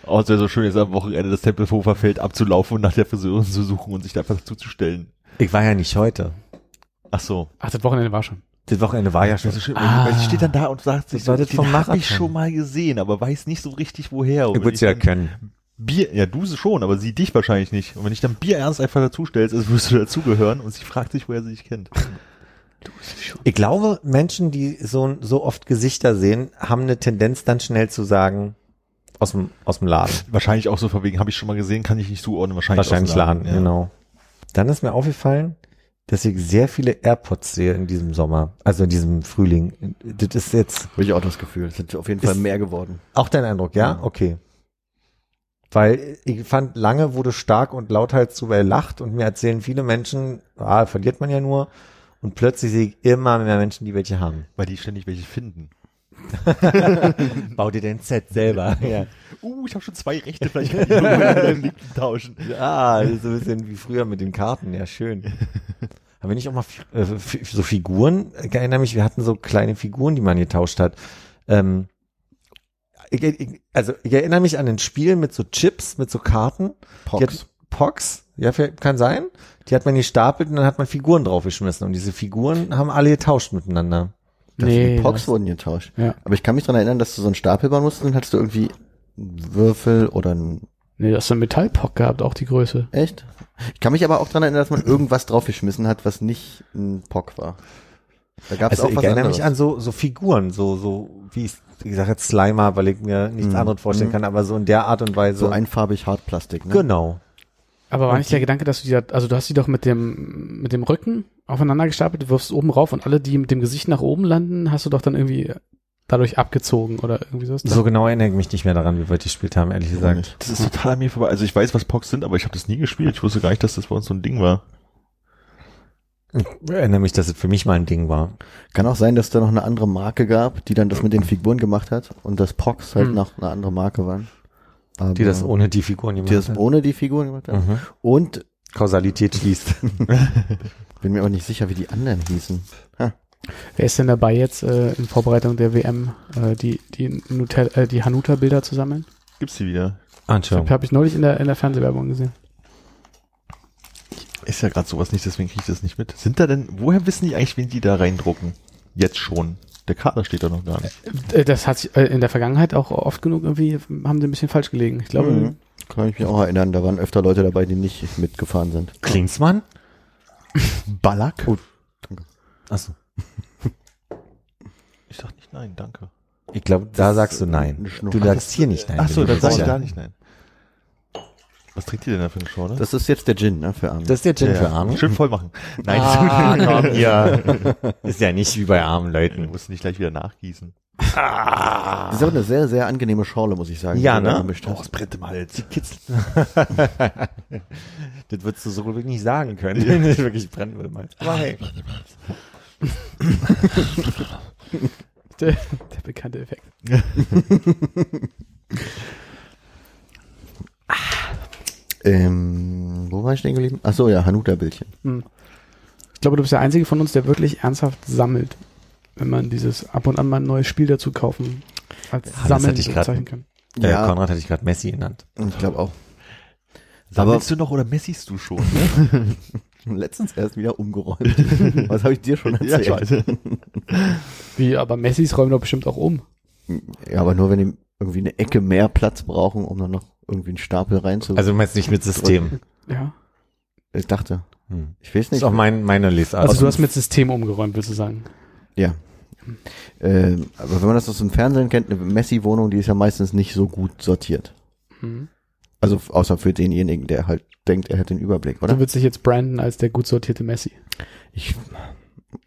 B: Oh, es wäre so schön, jetzt am Wochenende das Tempelhofer Feld abzulaufen und nach der Friseurin zu suchen und sich da einfach zuzustellen.
C: Ich war ja nicht heute.
B: Ach so.
E: Ach, das Wochenende war schon.
C: Das Wochenende war ja schon.
B: Das ist so schön,
E: Ah.
B: weil sie steht dann da und sagt sich,
C: Das das vom
B: hab ich schon mal gesehen, aber weiß nicht so richtig woher. Und
C: Ich würde es ja können.
B: Bier, ja du schon, aber sie dich wahrscheinlich nicht. Und wenn ich dann Bier ernst einfach dazustellst, als würdest du dazugehören und sie fragt sich, woher sie dich kennt.
C: Ich glaube, Menschen, die so, so oft Gesichter sehen, haben eine Tendenz dann schnell zu sagen, aus dem, aus dem Laden.
B: Wahrscheinlich auch so verwegen, habe ich schon mal gesehen, kann ich nicht zuordnen. Wahrscheinlich,
C: Wahrscheinlich
B: dem
C: Laden,
B: ja.
C: genau. Dann ist mir aufgefallen, dass ich sehr viele AirPods sehe in diesem Sommer, also in diesem Frühling. Das ist jetzt
D: Habe ich auch das Gefühl. Es sind auf jeden Fall mehr geworden.
C: auch dein Eindruck, ja? Okay. Weil ich fand, lange wurde stark und lauthals zu lacht und mir erzählen viele Menschen, ah, verliert man ja nur. Und plötzlich sehe ich immer mehr Menschen, die welche haben.
B: Weil die ständig welche finden.
C: Bau dir den Set selber. ja.
B: Uh, ich habe schon zwei Rechte, vielleicht kann ich nur meine Linken tauschen.
C: Ist so ein bisschen wie früher mit den Karten, ja schön. Haben wir nicht auch mal äh, so Figuren? Ich erinnere mich, wir hatten so kleine Figuren, die man getauscht hat. Ähm, ich, ich, also ich erinnere mich an ein Spiel mit so Chips, mit so Karten. Hat, Pox, ja, kann sein. Die hat man gestapelt und dann hat man Figuren draufgeschmissen und diese Figuren haben alle getauscht miteinander.
D: Das
E: Nee,
D: die Pox
E: das-
D: wurden getauscht.
E: Ja.
D: Aber ich kann mich dran erinnern, dass du so einen Stapel bauen musstest und hattest du irgendwie einen Würfel oder ein
E: Nee, du hast einen Metallpock gehabt, auch die Größe.
D: Echt? Ich kann mich aber auch dran erinnern, dass man irgendwas draufgeschmissen hat, was nicht ein Pock war. Da gab es
C: Also
D: auch
C: ich
D: was
C: erinnere
D: anderes.
C: mich an so, so Figuren, so, so, wie ich, ich sage jetzt Slimer, weil ich mir nichts
D: Mhm.
C: anderes vorstellen kann, aber so in der Art und Weise.
D: so einfarbig Hartplastik, ne?
C: Genau.
E: Aber war
C: Und
E: nicht der Gedanke, dass du die, da- also du hast die doch mit dem, mit dem Rücken aufeinander gestapelt, du wirfst oben rauf und alle, die mit dem Gesicht nach oben landen, hast du doch dann irgendwie dadurch abgezogen oder irgendwie sowas.
C: So genau erinnere ich mich nicht mehr daran, wie wir das gespielt haben, ehrlich gesagt.
B: Das ist total an mir vorbei. Also ich weiß, was Pox sind, aber ich habe das nie gespielt. Ich wusste gar nicht, dass das bei uns so ein Ding war.
C: Ich erinnere mich, dass es für mich mal ein Ding war.
D: Kann auch sein, dass da noch eine andere Marke gab, die dann das mit den Figuren gemacht hat und das Pox halt
E: Hm.
D: noch eine andere Marke waren. Aber
C: Die das ohne die Figuren
D: die
C: gemacht
D: das
C: hat.
D: ohne die Figuren gemacht hat.
C: Mhm.
D: Und
C: Kausalität schließt.
D: bin mir auch nicht sicher, wie die anderen hießen. Ha.
E: Wer ist denn dabei jetzt äh, in Vorbereitung der WM äh, die die, Nutella, äh, die Hanuta-Bilder zu sammeln?
B: Gibt's die wieder?
C: Anschauen.
E: Habe ich neulich in der in der Fernsehwerbung gesehen.
B: Ist ja gerade sowas nicht, deswegen kriege ich das nicht mit. Sind da denn, woher wissen die eigentlich, wen die da reindrucken? Jetzt schon. Der Kader steht da noch gar nicht.
E: Äh, Das hat sich äh, in der Vergangenheit auch oft genug irgendwie haben die ein bisschen falsch gelegen. Ich glaube,
D: Mhm. Kann ich mich auch erinnern, da waren öfter Leute dabei, die nicht mitgefahren sind.
C: Klinsmann?
B: Ballack?
D: Oh, danke.
C: Achso.
B: Ich sag nicht nein, danke.
C: Ich glaube, da sagst du nein. Du sagst hier nicht nein.
B: Ach
C: wenn
B: so,
C: du
B: dann sag ich gar nicht nein. Was trinkt ihr denn da für eine Schorle?
D: Das ist jetzt der Gin, ne, für Abend.
C: Das ist der Gin
B: Ja,
C: für
B: ja.
C: Arme.
B: Schön voll machen. Nein,
C: Ah, komm, ja. Ist ja nicht wie bei armen
B: du
C: Leuten.
B: musst nicht gleich wieder nachgießen.
D: Das ist aber eine sehr, sehr angenehme Schorle, muss ich sagen.
C: Ja,
D: die du
C: ne?
B: Oh, es brennt im Hals.
C: Das würdest du so wirklich nicht sagen können. wenn es wirklich brennen würde mal. Aber hey.
E: der, der bekannte Effekt.
D: Ähm, wo war ich denn geblieben? Ach so, ja, Hanuta-Bildchen.
E: Ich glaube, du bist der einzige von uns, der wirklich ernsthaft sammelt, wenn man dieses ab und an mal ein neues Spiel dazu kaufen als
C: das
E: Sammeln bezeichnen kann.
C: Äh,
D: Ja.
C: Konrad hatte ich gerade Messi genannt.
D: Ich glaube auch.
B: Sammelst du noch oder messist du schon? Ne?
D: Letztens erst wieder umgeräumt. Was habe ich dir schon
B: ja,
D: erzählt?
B: ich weiß.
E: Wie, aber Messis räumen doch bestimmt auch um.
D: Ja, aber nur wenn die irgendwie eine Ecke mehr Platz brauchen, um dann noch irgendwie einen Stapel reinzu.
C: Also du meinst nicht mit System.
E: Ja.
D: ich dachte,
C: Hm.
D: ich weiß
C: Das
D: nicht.
C: ist auch mein, meine Lesart.
E: Also du hast mit System umgeräumt, willst du sagen?
D: Ja. Ähm, aber wenn man das aus dem Fernsehen kennt, eine Messi-Wohnung, die ist ja meistens nicht so gut sortiert.
E: Hm.
D: Also außer für denjenigen, der halt denkt, er hat den Überblick, oder?
E: Du willst dich jetzt branden als der gut sortierte Messi.
D: Ich,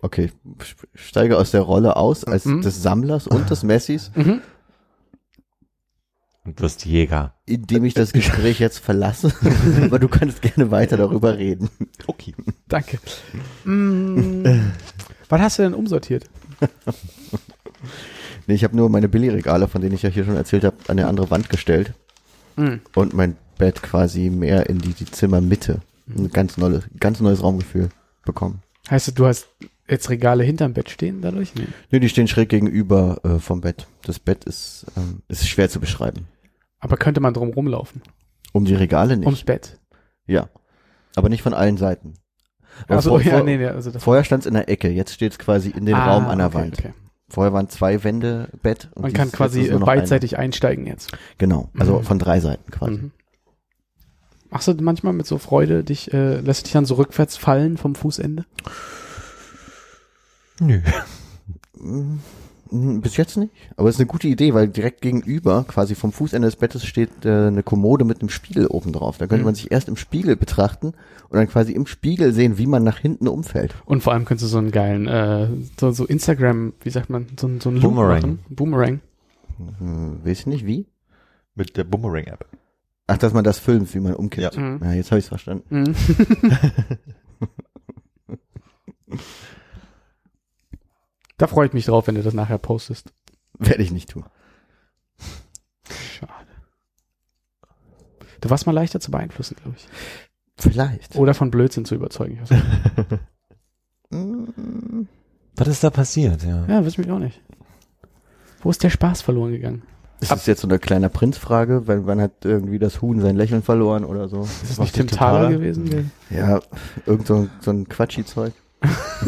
D: okay, ich steige aus der Rolle aus als
E: Mhm.
D: des Sammlers und des Messis,
E: Mhm.
C: Und wirst Jäger.
D: indem ich das Gespräch jetzt verlasse. aber du kannst gerne weiter darüber reden.
B: Okay.
E: Danke. Mm, was hast du denn umsortiert?
D: Nee, ich habe nur meine Billigregale, von denen ich ja hier schon erzählt habe, an eine andere Wand gestellt
E: Mm.
D: und mein Bett quasi mehr in die, die Zimmermitte. Ein ganz neues, ganz neues Raumgefühl bekommen.
E: Heißt du hast jetzt Regale hinterm Bett stehen dadurch? Nee.
D: Nee, die stehen schräg gegenüber äh, vom Bett. Das Bett ist, ähm, ist schwer zu beschreiben.
E: Aber könnte man drum rumlaufen?
D: Um die Regale nicht.
E: Ums Bett?
D: Ja. Aber nicht von allen Seiten. Aber
E: Also
D: vor,
E: ja,
D: vor,
E: nee, nee, also das
D: Vorher stand es in der Ecke, jetzt steht es quasi in den
E: Ah,
D: Raum an der
E: okay,
D: Wand.
E: Okay.
D: Vorher waren zwei Wände Bett. Und
E: Man kann quasi beidseitig einsteigen jetzt.
D: Eine. Genau, also
E: Mhm.
D: von drei Seiten quasi.
E: Mhm. Machst du manchmal mit so Freude dich, äh, lässt du dich dann so rückwärts fallen vom Fußende?
B: Nö.
D: Bis jetzt nicht. Aber es ist eine gute Idee, weil direkt gegenüber, quasi vom Fußende des Bettes, steht äh, eine Kommode mit einem Spiegel oben drauf. Da könnte
E: Mhm.
D: man sich erst im Spiegel betrachten und dann quasi im Spiegel sehen, wie man nach hinten umfällt.
E: Und vor allem könntest du so einen geilen, äh, so, so Instagram, wie sagt man, so, ein- so einen Loop
C: Boomerang.
E: machen. Boomerang.
D: Hm, weiß ich nicht, wie?
B: Mit der Boomerang-App.
D: Ach, dass man das filmt, wie man umkippt.
B: Ja.
E: Mhm.
D: Ja, jetzt habe ich es verstanden.
E: Mhm. da freue ich mich drauf, wenn du das nachher postest.
D: Werde ich nicht tun.
E: Schade. Du warst mal leichter zu beeinflussen, glaube ich.
D: Vielleicht.
E: Oder von Blödsinn zu überzeugen. Ich weiß nicht.
C: Was ist da passiert? Ja.
E: ja, weiß mich auch nicht. Wo ist der Spaß verloren gegangen?
D: Ist das jetzt so eine kleine Prinzfrage? Weil man hat irgendwie das Huhn sein Lächeln verloren oder so?
E: Ist das
B: Was
E: nicht Tim Thaler gewesen?
D: Ja, irgend so, so ein Quatschi-Zeug.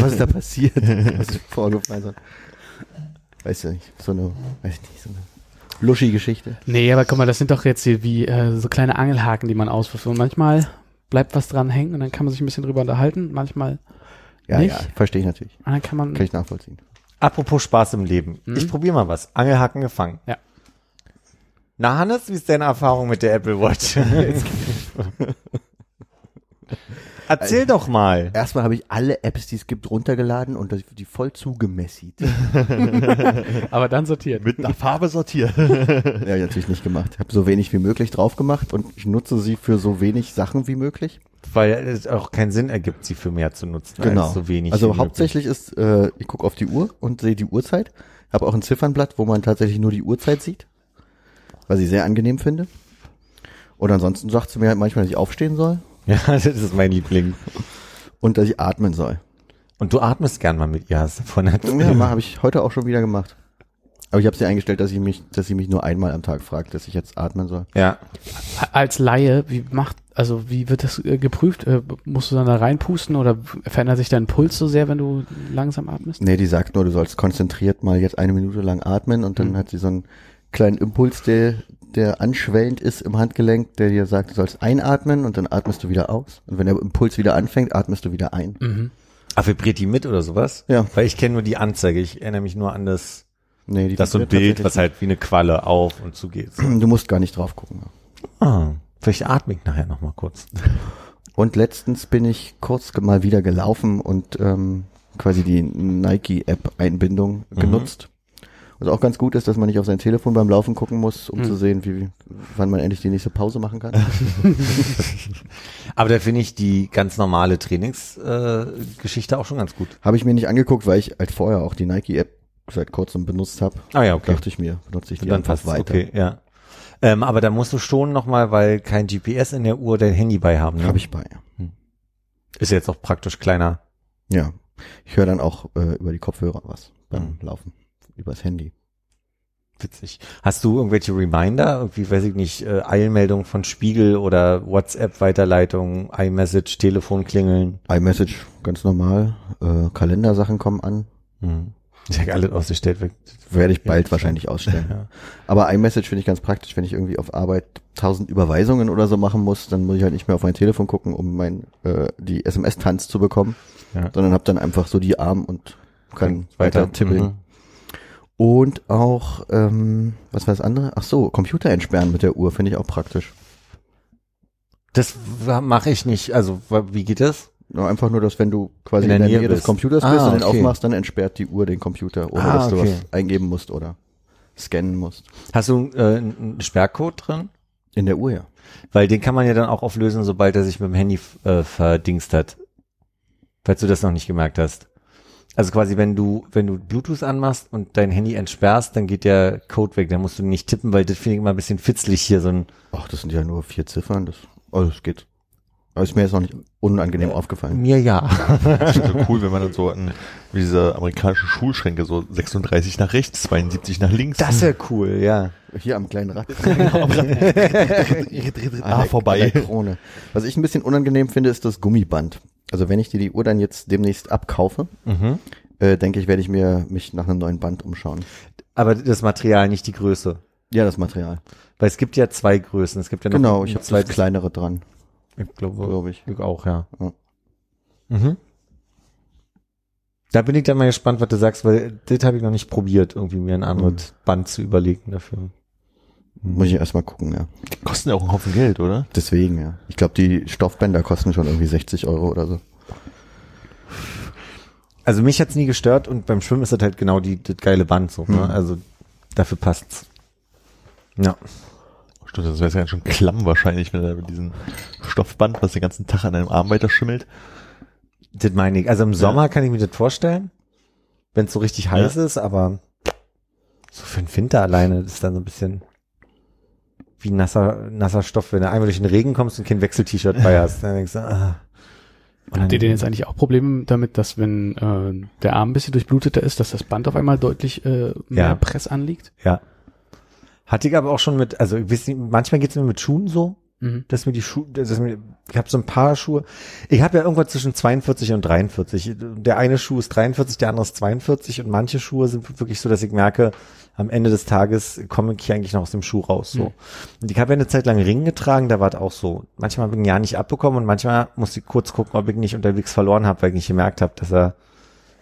D: Was ist da passiert? Was ist vorgefallen? So, weiß ja nicht, so eine, weiß ich nicht, so eine Luschi-Geschichte.
E: Nee, aber guck mal, das sind doch jetzt hier wie äh, so kleine Angelhaken, die man auswirft. Und manchmal bleibt was dran hängen und dann kann man sich ein bisschen drüber unterhalten. Manchmal,
D: Ja,
E: Nicht?
D: ja, verstehe ich natürlich.
E: und dann kann man.
D: Kann ich nachvollziehen.
C: Apropos Spaß im Leben.
E: Mhm.
C: Ich probiere mal was. Angelhaken gefangen.
E: Ja.
C: Na, Hannes, wie ist deine Erfahrung mit der Apple Watch? Erzähl doch mal.
D: Erstmal habe ich alle Apps, die es gibt, runtergeladen und die voll zugemessit.
E: aber dann sortiert.
B: Mit einer Farbe sortiert.
D: ja, natürlich nicht gemacht. Ich habe so wenig wie möglich drauf gemacht und ich nutze sie für so wenig Sachen wie möglich.
C: Weil es auch keinen Sinn ergibt, sie für mehr zu nutzen.
D: Genau.
C: Als so wenig.
D: also
C: wie
D: hauptsächlich ist, äh, ich gucke auf die Uhr und sehe die Uhrzeit. Habe auch ein Ziffernblatt, wo man tatsächlich nur die Uhrzeit sieht, was ich sehr angenehm finde. Und ansonsten sagt sie mir halt manchmal, dass ich aufstehen soll
C: möglich. Ja, das ist mein Liebling.
D: und dass ich atmen soll.
C: Und du atmest gern mal mit ihr, hast du vorhin erzählt.
D: Ja, habe ich heute auch schon wieder gemacht. Aber ich habe sie eingestellt, dass ich mich, dass sie mich nur einmal am Tag fragt, dass ich jetzt atmen soll.
C: Ja.
E: Als Laie, wie macht, also wie wird das äh, geprüft? Äh, musst du dann da reinpusten oder verändert sich dein Puls so sehr, wenn du langsam atmest?
D: Nee, die sagt nur, du sollst konzentriert mal jetzt eine Minute lang atmen und dann
E: Mhm.
D: hat sie so einen kleinen Impuls, der, der anschwellend ist im Handgelenk, der dir sagt, du sollst einatmen und dann atmest du wieder aus. Und wenn der Impuls wieder anfängt, atmest du wieder ein.
E: Mhm.
C: Ah, vibriert die mit oder sowas?
D: Ja.
C: Weil ich kenne nur die Anzeige. Ich erinnere mich nur an das,
D: Nee, die
C: das so ein Bild, was halt wie eine Qualle auf und zugeht. So.
D: nicht. Du musst gar nicht drauf gucken.
C: Ah, vielleicht atme ich nachher noch mal kurz.
D: Und letztens bin ich kurz mal wieder gelaufen und ähm, quasi die Nike-App-Einbindung
C: Mhm.
D: genutzt. Was auch ganz gut ist, dass man nicht auf sein Telefon beim Laufen gucken muss, um
E: Mhm.
D: zu sehen, wie, wann man endlich die nächste Pause machen kann.
C: Aber da finde ich die ganz normale Trainingsgeschichte äh, auch schon ganz gut.
D: Habe ich mir nicht angeguckt, weil ich halt vorher auch die Nike-App seit kurzem benutzt habe.
C: Ah ja, okay.
D: Dachte ich mir, benutze ich die
C: dann
D: einfach
C: passt
D: weiter.
C: Okay, ja. Ähm, aber da musst du schon noch mal, weil kein GPS in der Uhr dein Handy bei haben. Ne?
D: Habe ich bei.
C: Ist jetzt auch praktisch kleiner.
D: Ja. Ich höre dann auch äh, über die Kopfhörer was beim
C: Mhm.
D: Laufen. Übers Handy.
C: Witzig. Hast du irgendwelche Reminder? Irgendwie, weiß ich nicht, äh, Eilmeldung von Spiegel oder WhatsApp-Weiterleitung, iMessage, Telefon klingeln?
D: iMessage ganz normal. Äh, Kalendersachen kommen an.
C: Hm. Ich habe alles ausgestellt. weg.
D: Werde ich bald wahrscheinlich ausstellen.
C: Ja.
D: Aber iMessage finde ich ganz praktisch, wenn ich irgendwie auf Arbeit tausend Überweisungen oder so machen muss, dann muss ich halt nicht mehr auf mein Telefon gucken, um mein äh, die SMS-Tanz zu bekommen,
C: Ja.
D: sondern habe dann einfach so die Arm und kann weiter tippeln.
C: Mhm.
D: Und auch, ähm, was war das andere? Ach so, Computer entsperren mit der Uhr finde ich auch praktisch.
C: Das mache ich nicht. Also, wie geht das?
D: Nur einfach nur, dass wenn du quasi
C: In
D: in
C: der
D: der,
C: Nähe
D: Nähe des. Computers
C: Ah,
D: bist und den
C: okay.
D: aufmachst, dann entsperrt die Uhr den Computer, ohne
C: Ah,
D: dass du
C: okay.
D: was eingeben musst oder scannen musst.
C: Hast du äh, einen Sperrcode drin?
D: In der Uhr, ja.
C: Weil den kann man ja dann auch auflösen, sobald er sich mit dem Handy äh, verdingst hat. Falls du das noch nicht gemerkt hast. Also quasi, wenn du, wenn du Bluetooth anmachst und dein Handy entsperrst, dann geht der Code weg. Dann musst du nicht tippen, weil das finde ich immer ein bisschen fitzlig hier, so ein
D: Ach, das sind ja nur vier Ziffern, das, oh, das geht. Aber ist mir jetzt noch nicht unangenehm aufgefallen.
C: mir ja.
B: Das ist so cool, wenn man dann so an wie diese amerikanischen Schulschränke so 36 nach rechts, 72 nach links.
C: Das wäre cool, ja.
D: Hier am kleinen Rad.
B: ah, vorbei.
D: Krone. Was ich ein bisschen unangenehm finde, ist das Gummiband. Also wenn ich dir die Uhr dann jetzt demnächst abkaufe,
C: Mhm.
D: äh, denke ich, werde ich mir mich nach einem neuen Band umschauen.
C: Aber das Material, nicht die Größe.
D: Ja, das Material.
C: Weil es gibt ja zwei Größen. Es gibt ja noch
D: Genau, ich habe
C: zweites-
D: kleinere dran,
C: Ich glaube,
D: glaube ich.
C: ich auch, ja.
D: Ja.
C: Mhm. Da bin ich dann mal gespannt, was du sagst, weil das habe ich noch nicht probiert, irgendwie mir ein anderes Band zu überlegen dafür.
D: Muss ich erstmal gucken, ja.
B: Die kosten ja auch einen Haufen Geld, oder?
D: Deswegen, ja. Ich glaube, die Stoffbänder kosten schon irgendwie 60 Euro oder so.
C: Also mich hat's nie gestört und beim Schwimmen ist das halt genau die, das geile Band so. Ne?
D: Hm.
C: Also dafür passt's. Ja.
B: Stimmt, das wäre ja schon klamm wahrscheinlich, wenn er mit diesem Stoffband, was den ganzen Tag an einem Arm weiter schimmelt.
C: Das meine ich. Also im Sommer kann ich mir das vorstellen, wenn es so richtig heiß ist, aber so für den Winter alleine das ist dann so ein bisschen wie nasser, nasser Stoff, wenn du einmal durch den Regen kommst und kein Wechsel-T-Shirt bei hast. Dann denkst du, ah.
E: Habt ihr denn jetzt eigentlich auch Probleme damit, dass wenn äh, der Arm ein bisschen durchbluteter ist, dass das Band auf einmal deutlich äh, mehr
C: Ja.
E: Press anliegt?
C: Ja. Hatte ich aber auch schon mit, also ich weiß nicht, manchmal geht's mir mit Schuhen so,
E: Mhm.
C: dass mir die Schuhe, dass mir, ich habe so ein paar Schuhe. Ich habe ja irgendwas zwischen 42 und 43. Der eine Schuh ist 43, der andere ist 42 und manche Schuhe sind wirklich so, dass ich merke, am Ende des Tages komme ich hier eigentlich noch aus dem Schuh raus. So.
E: Mhm.
C: Und ich habe ja eine Zeit lang Ring getragen, da war es auch so. Manchmal habe ich ihn ja nicht abbekommen und manchmal musste ich kurz gucken, ob ich nicht unterwegs verloren habe, weil ich nicht gemerkt habe, dass er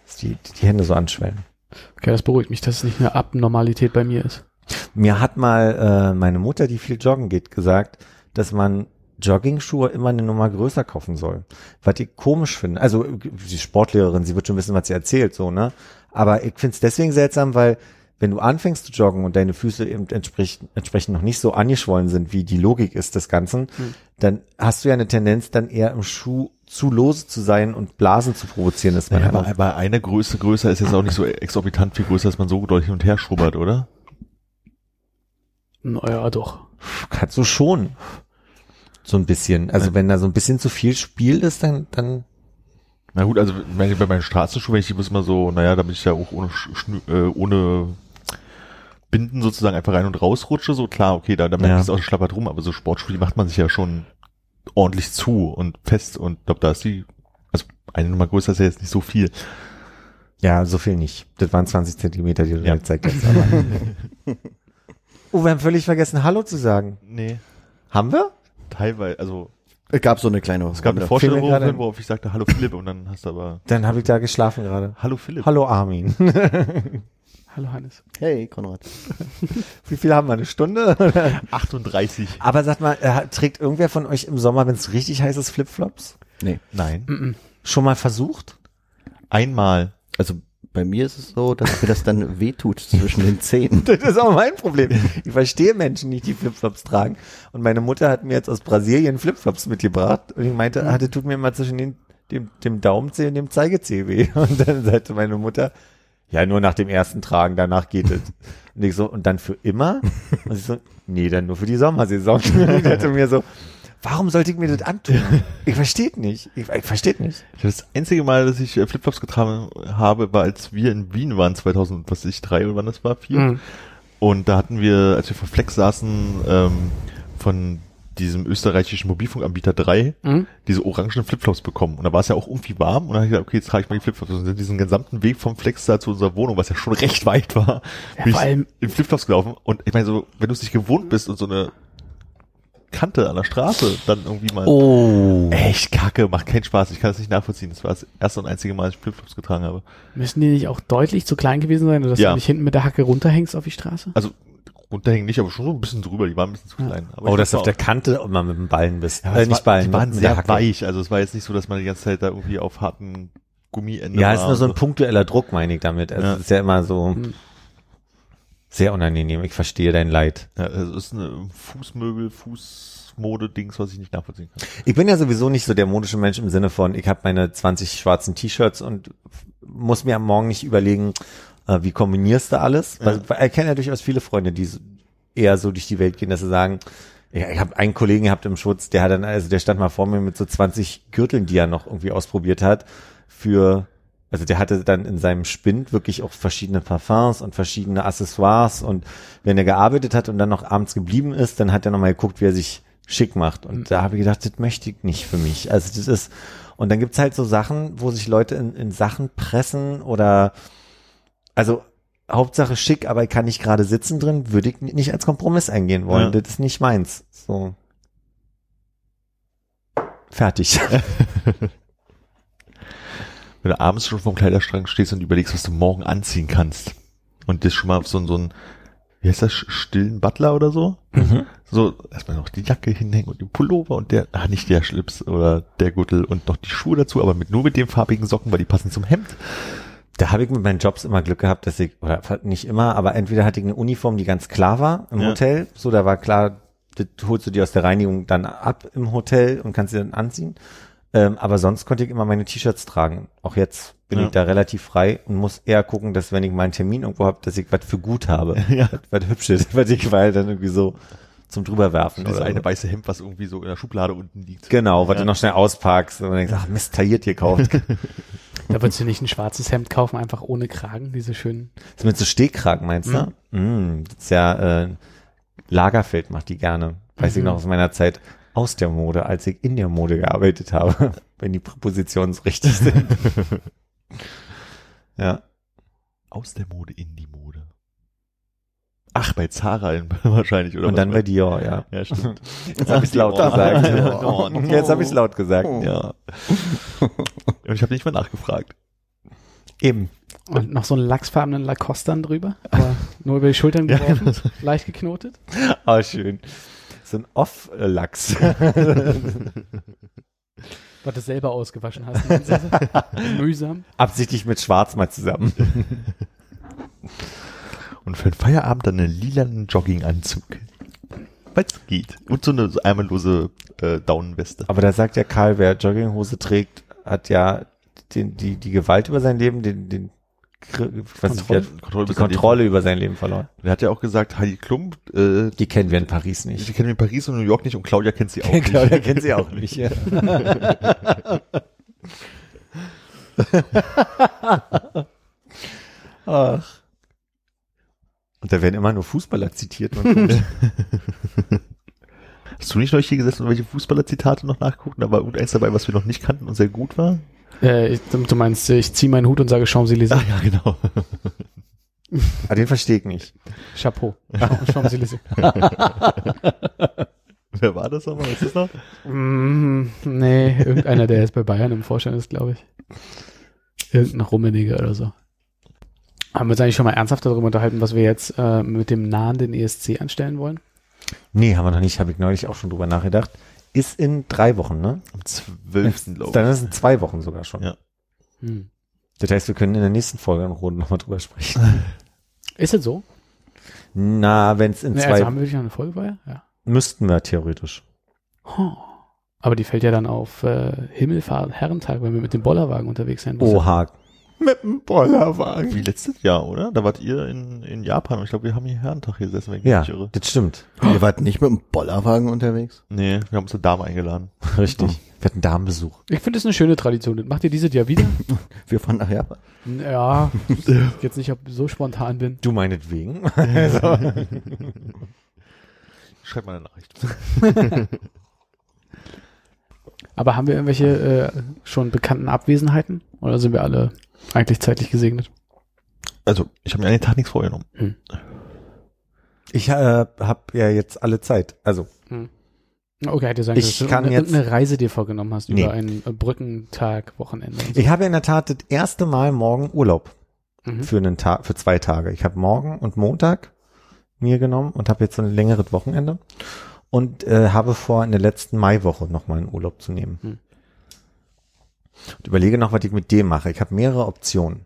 C: dass die, die Hände so anschwellen.
E: Okay, das beruhigt mich, dass es nicht eine Abnormalität bei mir ist.
C: Mir hat mal äh, meine Mutter, die viel joggen geht, gesagt, dass man Jogging-Schuhe immer eine Nummer größer kaufen soll. Was ich komisch finde. Also die Sportlehrerin, sie wird schon wissen, was sie erzählt, so, ne? Aber ich finde es deswegen seltsam, weil wenn du anfängst zu joggen und deine Füße eben entsprechend, entsprechend noch nicht so angeschwollen sind, wie die Logik ist des Ganzen, dann hast du ja eine Tendenz, dann eher im Schuh zu lose zu sein und Blasen zu provozieren. Das man
B: Naja, aber, aber eine Größe größer ist jetzt auch nicht so exorbitant viel größer, dass man so deutlich hin und her schubbert, oder?
E: Naja, doch.
C: kannst du schon. So ein bisschen. Also wenn da so ein bisschen zu viel Spiel ist, dann, dann
B: Na gut, also wenn ich bei meinen Straßenschuhen, wenn ich die muss immer so, naja, damit ich ja auch ohne, Sch- Schnü äh, ohne Binden sozusagen einfach rein und raus rutsche, so klar, okay, da, da merke
C: Ja.
B: ich es auch schlappert rum, aber so Sportschuhe, die macht man sich ja schon ordentlich zu und fest und ich glaube, da ist die, also eine Nummer größer ist ja jetzt nicht so viel.
C: Ja, so viel nicht. Das waren 20 Zentimeter, die du
B: Ja.
C: gezeigt hast. Aber. oh, wir haben völlig vergessen, Hallo zu sagen.
B: Nee,
C: Haben wir?
B: teilweise, also
D: Es gab so eine kleine
B: es gab eine. Vorstellung,
C: ein.
B: worauf ich sagte, hallo Philipp und dann hast du aber,
C: Dann habe ich da geschlafen gerade.
B: hallo Philipp.
C: Hallo Armin.
E: Hallo Hannes.
D: Hey, Konrad.
C: Wie viel haben wir? Eine Stunde?
B: 38.
C: Aber sag mal, äh, trägt irgendwer von euch im Sommer, wenn es richtig heiß ist, Flipflops?
D: Nee.
B: Nein.
E: Mhm.
C: Schon mal versucht?
B: Einmal.
D: Also bei mir ist es so, dass mir das dann wehtut zwischen den Zähnen.
C: Das ist auch mein Problem. Ich verstehe Menschen nicht, die Flipflops tragen. Und meine Mutter hat mir jetzt aus Brasilien Flipflops mitgebracht und ich meinte, ah, das tut mir mal zwischen den, dem, dem Daumenzeh und dem Zeigezeh weh. Und dann sagte meine Mutter, ja, nur nach dem ersten Tragen, danach geht es. Und ich so, und dann für immer? Und ich so, nee, dann nur für die Sommersaison. Und ich mir so, warum sollte ich mir das antun? Ich verstehe nicht. Ich, ich verstehe nicht.
B: Das einzige Mal, dass ich äh, Flipflops getragen habe, war, als wir in Wien waren, 2000, was ich, drei oder wann das war, vier.
E: Mhm.
B: Und da hatten wir, als wir vor Flex saßen, ähm, von diesem österreichischen Mobilfunkanbieter 3
E: Mhm.
B: diese orangen Flipflops bekommen. Und da war es ja auch irgendwie warm. Und dann habe ich gesagt, okay, jetzt trage ich mal die Flipflops. Und sind diesen gesamten Weg vom Flex da zu unserer Wohnung, was ja schon recht weit war,
E: Ja,
B: bin
E: vor allem-
B: in Flipflops gelaufen. Und ich meine, so, wenn du es nicht gewohnt bist und so eine Kante an der Straße dann irgendwie mal
C: Oh.
B: echt kacke, macht keinen Spaß. Ich kann das nicht nachvollziehen. Das war das erste und einzige Mal, dass ich Flipflops getragen habe.
E: Müssen die nicht auch deutlich zu klein gewesen sein, dass
B: Ja.
E: du nicht hinten mit der Hacke runterhängst auf die Straße?
B: Also runterhängen nicht, aber schon so ein bisschen drüber. Die waren ein bisschen zu klein. Aber
C: Oh, dass du auf der Kante immer mit dem Ballen bist.
B: ja,
C: äh, nicht
B: war,
C: Ballen,
B: die waren sehr weich. Also es war jetzt nicht so, dass man die ganze Zeit da irgendwie auf harten Gummienden
C: Ja,
B: war
C: es ist nur so ein punktueller Druck, meine ich damit. Also
B: Ja.
C: Es ist ja immer so
E: Hm.
C: sehr unangenehm. Ich verstehe dein Leid.
B: Ja, es ist eine Fußmöbel, Fußmode-Dings, was ich nicht nachvollziehen kann.
C: Ich bin ja sowieso nicht so der modische Mensch im Sinne von, ich habe meine 20 schwarzen T-Shirts und muss mir am Morgen nicht überlegen, äh, wie kombinierst du alles. Weil, weil ich kenne ja durchaus viele Freunde, die eher so durch die Welt gehen, dass sie sagen, ja, ich habe einen Kollegen gehabt im Schutz, der hat dann, also der stand mal vor mir mit so 20 Gürteln, die er noch irgendwie ausprobiert hat, für, also der hatte dann in seinem Spind wirklich auch verschiedene Parfums und verschiedene Accessoires und wenn er gearbeitet hat und dann noch abends geblieben ist, dann hat er nochmal geguckt, wie er sich schick macht. Und da habe ich gedacht, das möchte ich nicht für mich. Also das ist, und dann gibt's halt so Sachen, wo sich Leute in, in Sachen pressen oder, also Hauptsache schick, aber ich kann nicht gerade sitzen drin, würde ich nicht als Kompromiss eingehen wollen.
B: Ja.
C: Das ist nicht meins. So. Fertig.
B: Wenn du abends schon vom Kleiderschrank stehst und überlegst, was du morgen anziehen kannst. Und das schon mal auf so, so ein, wie heißt das, stillen Butler oder so?
C: Mhm.
B: So, erstmal noch die Jacke hinhängen und den Pullover und der, ah, nicht der Schlips oder der Gürtel und noch die Schuhe dazu, aber mit nur mit den farbigen Socken, weil die passen zum Hemd.
C: Da habe ich mit meinen Jobs immer Glück gehabt, dass ich, oder nicht immer, aber entweder hatte ich eine Uniform, die ganz klar war im
B: Ja.
C: Hotel. So, da war klar, das holst du dir aus der Reinigung dann ab im Hotel und kannst sie dann anziehen. Ähm, aber sonst konnte ich immer meine T-Shirts tragen. Auch jetzt bin
B: Ja.
C: ich da relativ frei und muss eher gucken, dass wenn ich meinen Termin irgendwo habe, dass ich was für gut habe.
B: Ja.
C: Was, was Hübsches, was ich weil dann irgendwie so zum drüberwerfen.
B: Das
C: oder
B: eine
C: so.
B: weiße Hemd, was irgendwie so in der Schublade unten liegt.
C: Genau, was
B: Ja.
C: du noch schnell auspackst und dann denkst, ach Mist, tailliert gekauft.
E: Da würdest du nicht ein schwarzes Hemd kaufen, einfach ohne Kragen, diese schönen.
C: Das mit so Stehkragen meinst du? Mm, das ist ja, äh, Lagerfeld macht die gerne. Weiß ich
E: Mhm.
C: noch aus meiner Zeit aus der Mode, als ich in der Mode gearbeitet habe, wenn die Präpositionen so richtig sind. ja.
B: Aus der Mode in die Mode. Ach, bei Zara in, wahrscheinlich, oder?
C: Und dann bei Dior, ja.
B: Ja, stimmt.
C: Jetzt habe ich laut gesagt. Jetzt habe ich laut gesagt.
B: ja. Und ich habe nicht mal nachgefragt.
C: Eben.
E: Und noch so einen lachsfarbenen Lacoste dann drüber, aber nur über die Schultern
B: Ja,
E: geworfen, leicht geknotet.
C: Ah, schön. So ein Off-Lachs.
E: Was du selber ausgewaschen hast. Mühsam.
C: Absichtlich mit Schwarz mal zusammen.
B: Und für den Feierabend dann einen lilanen Jogginganzug. Weil's geht. Und so eine so eimellose äh, Daunenweste.
C: Aber da sagt ja Karl, wer Jogginghose trägt, hat ja den, die, die Gewalt über sein Leben, den, den was ist
E: Kontrolle.
C: der,
B: Kontrolle
C: die Kontrolle über sein Leben verloren.
B: Er hat ja auch gesagt, Heidi Klum, äh,
C: Die kennen wir in Paris
B: die
C: nicht.
B: kennen wir in Paris und New York nicht und Claudia kennt sie auch nicht.
C: Claudia kennt sie auch nicht. Ja. Ach. Und da werden immer nur Fußballer zitiert.
B: Hast du nicht neulich hier gesessen und welche Fußballer-Zitate noch nachgeguckt? Da war irgendeins dabei, was wir noch nicht kannten und sehr gut war.
E: Äh, ich, du meinst, ich ziehe meinen Hut und sage Champs-Élysées.
B: Ach ja, genau.
C: ah, den verstehe ich nicht.
E: Chapeau. Champs-Élysées.
B: Wer war das nochmal? Ist das noch?
E: Mm, nee, irgendeiner, der jetzt bei Bayern im Vorstand ist, glaube ich. Irgendein Rummeniger oder so. Haben wir uns eigentlich schon mal ernsthaft darüber unterhalten, was wir jetzt äh, mit dem nahenden ESC anstellen wollen?
C: Nee, haben wir noch nicht. Habe ich neulich auch schon drüber nachgedacht. Ist in drei Wochen, ne?
B: Am 12. glaube
C: Dann ist es in zwei Wochen sogar schon.
B: Ja.
E: Hm.
C: Das heißt, wir können in der nächsten Folge in Runde nochmal drüber sprechen.
E: Ist es so?
C: Na, wenn es in
E: Nee,
C: zwei
E: also haben wir wirklich noch eine Folge vorher? Ja.
C: müssten wir theoretisch.
E: Huh. Aber die fällt ja dann auf äh, Himmelfahrt Herrentag, wenn wir mit dem Bollerwagen unterwegs sind.
C: Oha. Mit dem Bollerwagen.
B: Wie letztes Jahr, oder? Da wart ihr in, in Japan und ich glaube, wir haben hier Herrentag hier gesessen, wenn ich
C: Ja,
B: mich irre.
C: das stimmt.
D: Ihr wart nicht mit dem Bollerwagen unterwegs?
B: Nee, wir haben uns eine Dame eingeladen.
C: Richtig. Wir hatten Damenbesuch.
E: Ich finde das eine schöne Tradition. Das macht ihr dieses Jahr wieder?
D: Wir fahren nach Japan.
E: ja, jetzt nicht, ob ich so spontan bin.
C: Du meinetwegen. also,
B: Schreib mal eine Nachricht.
E: Aber haben wir irgendwelche äh, schon bekannten Abwesenheiten? Oder sind wir alle eigentlich zeitlich gesegnet?
B: Also, ich habe mir an den Tag nichts vorgenommen.
C: ich äh, habe ja jetzt alle Zeit. Also,
E: Okay, hätte sein
C: Ich
E: können, dass du
C: kann
E: eine,
C: jetzt-
E: irgendeine Reise dir vorgenommen hast
C: Nee.
E: über einen äh, Brückentag, Wochenende. so.
C: ich habe in der Tat das erste Mal morgen Urlaub
E: Mhm.
C: für einen Tag, für zwei Tage. Ich habe morgen und Montag mir genommen und habe jetzt so ein längeres Wochenende und äh, habe vor, in der letzten Maiwoche nochmal einen Urlaub zu nehmen.
E: Hm.
C: Und überlege noch, was ich mit dem mache. Ich habe mehrere Optionen.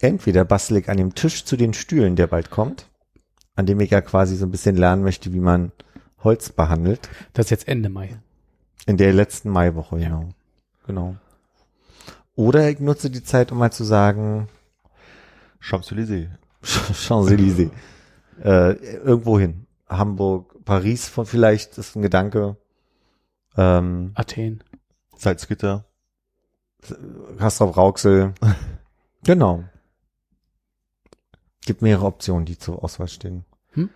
C: Entweder bastel ich an dem Tisch zu den Stühlen, der bald kommt, an dem ich ja quasi so ein bisschen lernen möchte, wie man Holz behandelt.
E: Das ist jetzt Ende Mai.
C: In der letzten Maiwoche, genau. Genau. Oder ich nutze die Zeit, um mal zu sagen,
B: Champs-Élysées.
C: Champs-Élysées. Äh, irgendwo hin. Hamburg, Paris von vielleicht ist ein Gedanke. Ähm,
E: Athen.
B: Salzgitter.
C: Castrop Rauxel. genau. Gibt mehrere Optionen, die zur Auswahl stehen.
E: Hm?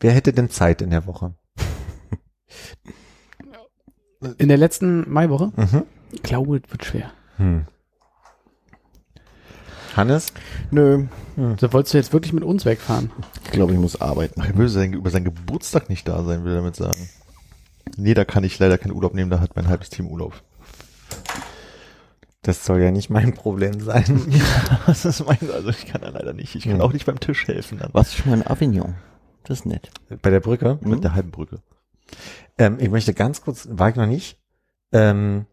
C: Wer hätte denn Zeit in der Woche?
E: In der letzten Maiwoche?
C: Mhm.
E: Ich glaube, es wird schwer.
C: Hm. Hannes?
D: Nö,
E: So wolltest du jetzt wirklich mit uns wegfahren?
D: ich glaube, ich muss arbeiten.
B: Er will sein, über seinen Geburtstag nicht da sein, will er damit sagen. Nee, da kann ich leider keinen Urlaub nehmen, da hat mein halbes Team Urlaub.
C: Das soll ja nicht mein Problem sein.
B: Das ist mein, also ich kann da leider nicht. Ich kann
C: Hm.
B: auch nicht beim Tisch helfen dann.
D: Warst du schon mal in Avignon? Das ist nett.
C: Bei der Brücke?
B: Mit der halben Brücke.
C: Ähm, ich möchte ganz kurz, war ich noch nicht, ähm,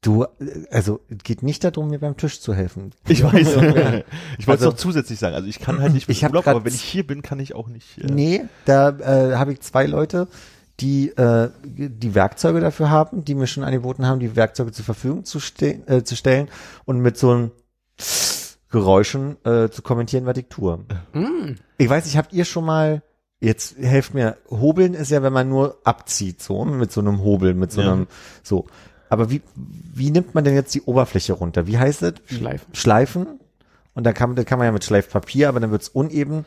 C: du, also es geht nicht darum, mir beim Tisch zu helfen.
B: Ich weiß. ich wollte es
C: Also-
B: noch zusätzlich sagen. Also ich kann halt nicht
C: Ich
B: Urlaub, aber wenn ich hier bin, kann ich auch nicht. Äh,
C: Nee, da äh, habe ich zwei Leute, die äh, die Werkzeuge dafür haben, die mir schon angeboten haben, die Werkzeuge zur Verfügung zu, ste äh, zu stellen und mit so einem Geräuschen äh, zu kommentieren, was ich tue.
E: Mm.
C: Ich weiß nicht, habt ihr schon mal, jetzt helft mir, Hobeln ist ja, wenn man nur abzieht, so, mit so einem Hobel, mit so
B: Ja.
C: einem, so. Aber wie, wie nimmt man denn jetzt die Oberfläche runter? Wie heißt es?
E: Schleifen.
C: Schleifen. Und da kann, da kann man ja mit Schleifpapier, aber dann wird's uneben.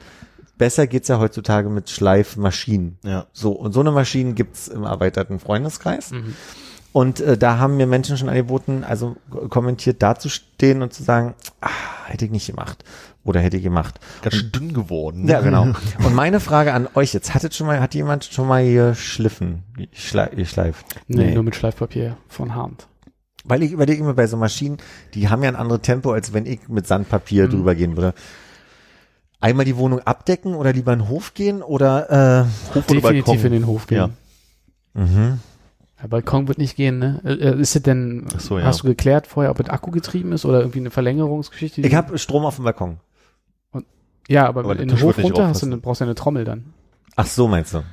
C: Besser geht's ja heutzutage mit Schleifmaschinen.
B: Ja.
C: So, und so eine Maschine gibt's im erweiterten Freundeskreis.
E: Mhm.
C: Und äh, da haben mir Menschen schon angeboten, also kommentiert dazustehen und zu sagen, ah, hätte ich nicht gemacht. Oder hätte ich gemacht.
B: Ganz schön dünn geworden.
C: Ja, genau. Und meine Frage an euch jetzt, hattet schon mal, hat jemand schon mal geschliffen, geschle- geschleift?
E: Nee, nur mit Schleifpapier von Hand.
C: Weil ich überlege immer bei so Maschinen, die haben ja ein anderes Tempo, als wenn ich mit Sandpapier
E: Mhm.
C: drüber gehen würde. Einmal die Wohnung abdecken oder lieber in den Hof gehen oder äh,
B: Hof oder
E: Definitiv
B: Balkon?
E: in den Hof gehen.
B: Ja.
C: mhm.
E: Der Balkon wird nicht gehen, ne? Äh, äh, Ist es denn,
B: so, ja.
E: hast du geklärt vorher, ob es Akku getrieben ist oder irgendwie eine Verlängerungsgeschichte?
C: Ich habe Strom auf dem Balkon.
E: ja, aber,
B: Aber
E: in den Hof runter hast du brauchst du eine Trommel dann.
C: Ach so meinst du?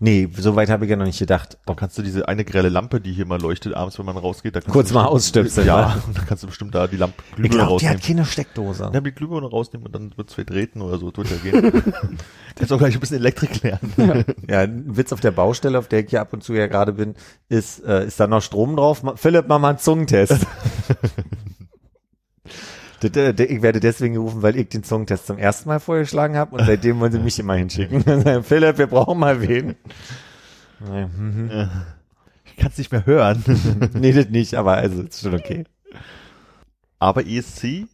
C: Nee, so weit habe ich ja noch nicht gedacht.
B: Dann kannst du diese eine grelle Lampe, die hier mal leuchtet abends, wenn man rausgeht, da kannst
C: Kurz
B: du
C: mal ausstöpseln,
B: Ja, und dann kannst du bestimmt da die Lampe
C: Ich
B: Glühbirne
C: glaube, die
B: rausnehmen.
C: hat keine Steckdose.
B: Ja, die Glühbirne rausnehmen und dann wird's vertreten oder so, wird ja gehen. Kannst auch gleich ein bisschen Elektrik lernen.
C: Ja, ein Witz auf der Baustelle, auf der ich hier ab und zu ja gerade bin, ist, äh, ist da noch Strom drauf? Philipp, mach mal einen Zungentest. Ich werde deswegen gerufen, weil ich den Zungentest zum ersten Mal vorgeschlagen habe und seitdem wollen sie mich immer hinschicken. Sagen, Philipp, wir brauchen mal wen. Mhm.
B: Ich kann's nicht mehr hören.
C: nee, das nicht, aber also ist schon okay.
B: Aber ESC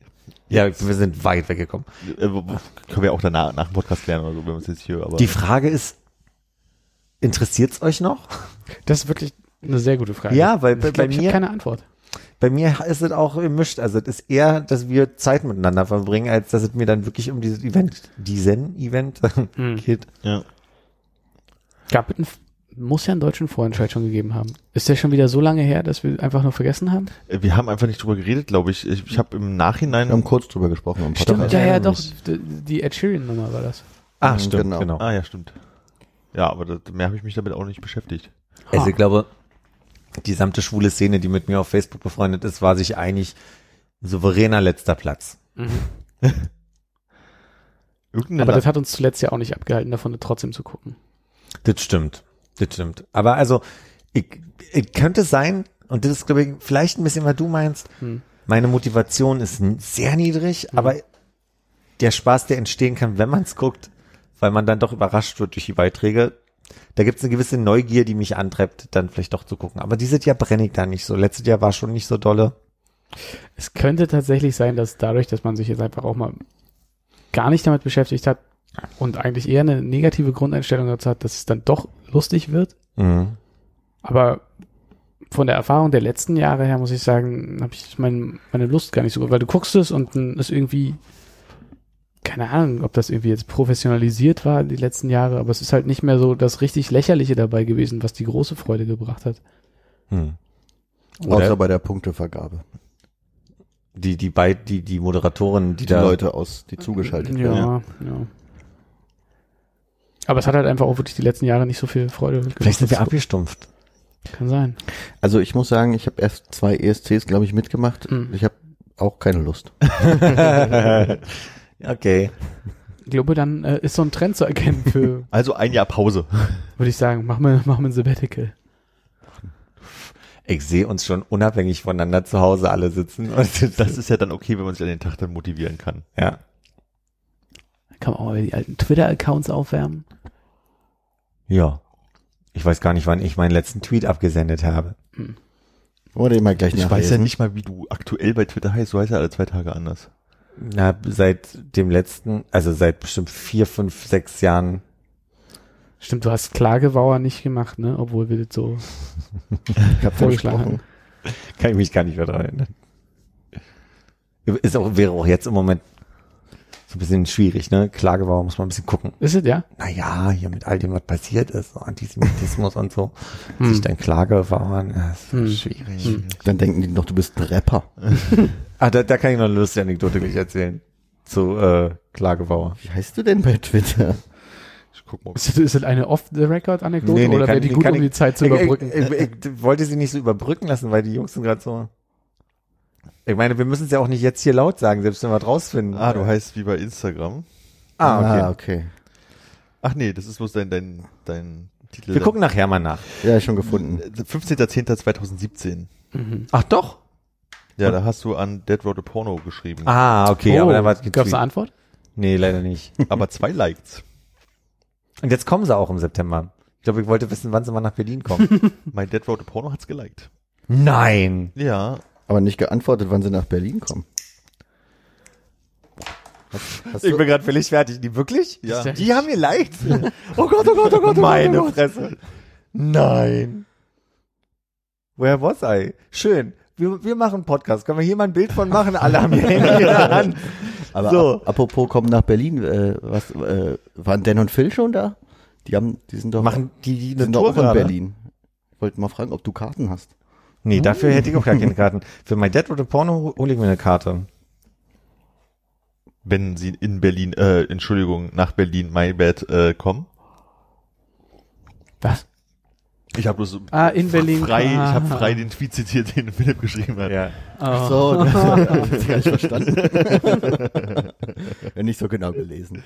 C: Ja, wir sind weit weggekommen.
B: äh, können wir auch danach nach dem Podcast lernen oder so, wenn wir uns jetzt hier, aber
C: Die Frage ist, interessiert's euch noch?
E: Das ist wirklich eine sehr gute Frage.
C: Ja, weil
E: ich
C: bei,
E: glaub,
C: bei
E: ich
C: mir
E: keine Antwort.
C: Bei mir ist es auch gemischt. Also es ist eher, dass wir Zeit miteinander verbringen, als dass es mir dann wirklich um dieses Event, diesen Event
E: Hm.
C: geht.
B: ja.
E: Gab es einen, muss ja einen deutschen Vorentscheid schon gegeben haben. Ist der schon wieder so lange her, dass wir einfach nur vergessen haben?
B: Äh, Wir haben einfach nicht drüber geredet, glaube ich. Ich, ich habe im Nachhinein
D: Wir haben kurz drüber gesprochen am Podcast.
E: ja, ja, doch. Die Ed Sheeran-Nummer war das.
C: Ah,
D: Mhm,
C: stimmt,
D: genau.
C: genau.
B: Ah ja, stimmt. Ja, aber das, mehr habe ich mich damit auch nicht beschäftigt.
C: Also ich glaube, die gesamte schwule Szene, die mit mir auf Facebook befreundet ist, war sich einig, souveräner letzter Platz.
E: Mhm. Aber das hat uns zuletzt ja auch nicht abgehalten, davon trotzdem zu gucken.
C: Das stimmt. Das stimmt. Aber also, ich, ich könnte sein, und das ist, glaube ich, vielleicht ein bisschen, was du meinst,
E: Hm.
C: meine Motivation ist sehr niedrig, aber der Spaß, der entstehen kann, wenn man es guckt, weil man dann doch überrascht wird durch die Beiträge, da gibt es eine gewisse Neugier, die mich antreibt, dann vielleicht doch zu gucken. Aber dieses Jahr brenne ich da nicht so. Letztes Jahr war schon nicht so dolle.
E: Es könnte tatsächlich sein, dass dadurch, dass man sich jetzt einfach auch mal gar nicht damit beschäftigt hat und eigentlich eher eine negative Grundeinstellung dazu hat, dass es dann doch lustig wird.
C: Mhm.
E: Aber von der Erfahrung der letzten Jahre her muss ich sagen, habe ich mein, meine Lust gar nicht so gut, weil du guckst es und dann ist irgendwie, keine Ahnung, ob das irgendwie jetzt professionalisiert war die letzten Jahre, aber es ist halt nicht mehr so das richtig Lächerliche dabei gewesen, was die große Freude gebracht hat.
C: Hm.
D: Außer bei der Punktevergabe.
C: die, die, bei, die, die Moderatoren, die,
D: Die
C: da
D: Leute aus, die zugeschaltet werden.
E: Ja, ja. Aber es hat halt einfach auch wirklich die letzten Jahre nicht so viel Freude gemacht.
C: Vielleicht sind wir abgestumpft.
E: Kann sein.
D: Also ich muss sagen, ich habe erst zwei ESCs, glaube ich, mitgemacht.
E: Hm.
D: Ich habe auch keine Lust.
C: okay.
E: Ich glaube, dann äh, ist so ein Trend zu erkennen für,
B: Also ein Jahr Pause.
E: würde ich sagen, mach mal, mach mal ein Sabbatical.
C: Ich sehe uns schon unabhängig voneinander zu Hause alle sitzen. Und
B: Das ist ja dann okay, wenn man sich an den Tag dann motivieren kann.
C: ja.
E: Kann man auch mal die alten Twitter-Accounts aufwärmen.
C: Ja. Ich weiß gar nicht, wann ich meinen letzten Tweet abgesendet habe.
D: Wir den mal gleich
B: Ich weiß ja
D: nachlesen?
B: nicht mal, wie du aktuell bei Twitter heißt. Du heißt ja alle zwei Tage anders.
C: Na, seit dem letzten, also seit bestimmt vier, fünf, sechs Jahren.
E: Stimmt, du hast Klagewauer nicht gemacht, ne? Obwohl wir das so vorgeschlagen haben.
C: Kann ich mich gar nicht mehr daran erinnern. Ist auch, wäre auch jetzt im Moment so ein bisschen schwierig, ne? Klagebauer muss man ein bisschen gucken.
E: Ist es, ja?
C: Naja, hier mit all dem, was passiert ist, so Antisemitismus und so,
E: Hm.
C: sich dann Klagewauern, das ist
E: Hm.
C: schwierig.
E: Hm.
D: Dann denken die noch, du bist ein Rapper.
C: Ah, da, da kann ich noch eine lustige Anekdote gleich erzählen. Zu äh, Klagebauer.
D: Wie heißt du denn bei Twitter?
B: Ich guck mal.
E: Ist das, ist das eine Off-the-Record-Anekdote
C: Nee, nee,
E: oder wäre die gut,
C: kann
E: um
C: ich-
E: die Zeit zu
C: Ich,
E: überbrücken?
C: ich, ich, ich wollte sie nicht so überbrücken lassen, weil die Jungs sind gerade so. Ich meine, wir müssen es ja auch nicht jetzt hier laut sagen, selbst wenn wir es rausfinden.
B: Ah, du heißt wie bei Instagram.
C: Ah, okay.
D: Ah, okay.
B: Ach nee, das ist bloß dein, dein, dein Titel.
C: Wir gucken nachher mal nach.
D: Ja, schon gefunden.
B: 15.10.2017.
E: Mhm.
C: Ach doch?
B: Ja, da hast du an Dead Road a Porno geschrieben.
C: Ah, okay, aber dann war es
E: Gab es eine Antwort?
C: Nee, leider nicht.
B: Aber zwei Likes.
C: Und jetzt kommen sie auch im September. Ich glaube, ich wollte wissen, wann sie mal nach Berlin kommen.
B: Mein Dead Road a Porno hat's geliked.
C: Nein.
B: Ja,
D: Aber nicht geantwortet, wann sie nach Berlin kommen. Hast, hast
C: Ich bin gerade völlig fertig. Die wirklich?
B: Ja.
C: Die haben mir leicht. Oh Gott, oh Gott, oh Gott, Meine Fresse. Nein. Woher was I? Schön. Wir, wir machen einen Podcast. Können wir hier mal ein Bild von machen? Alle haben ihr Handy in der Hand.
D: aber
C: so.
D: ap apropos kommen nach Berlin, äh, was, äh, waren Dan und Phil schon da? Die haben, die sind doch,
C: Machen die, die
D: die
C: eine
D: sind doch
C: Tour
D: auch in? Berlin. Ich wollte mal fragen, ob du Karten hast.
C: Nee, dafür hätte ich auch gar keine Karten. Für mein Dead oder Porno hole ich mir eine Karte.
B: wenn sie in Berlin, äh, Entschuldigung, nach Berlin, my bad, äh, kommen.
E: Was?
B: Ich habe bloß
E: Ah, in Berlin.
B: frei, ich
E: Ah.
B: habe frei den Tweet zitiert, den Philipp geschrieben hat.
C: Ja.
E: Oh.
D: So, das habe ich gar nicht verstanden. ja, nicht so genau gelesen.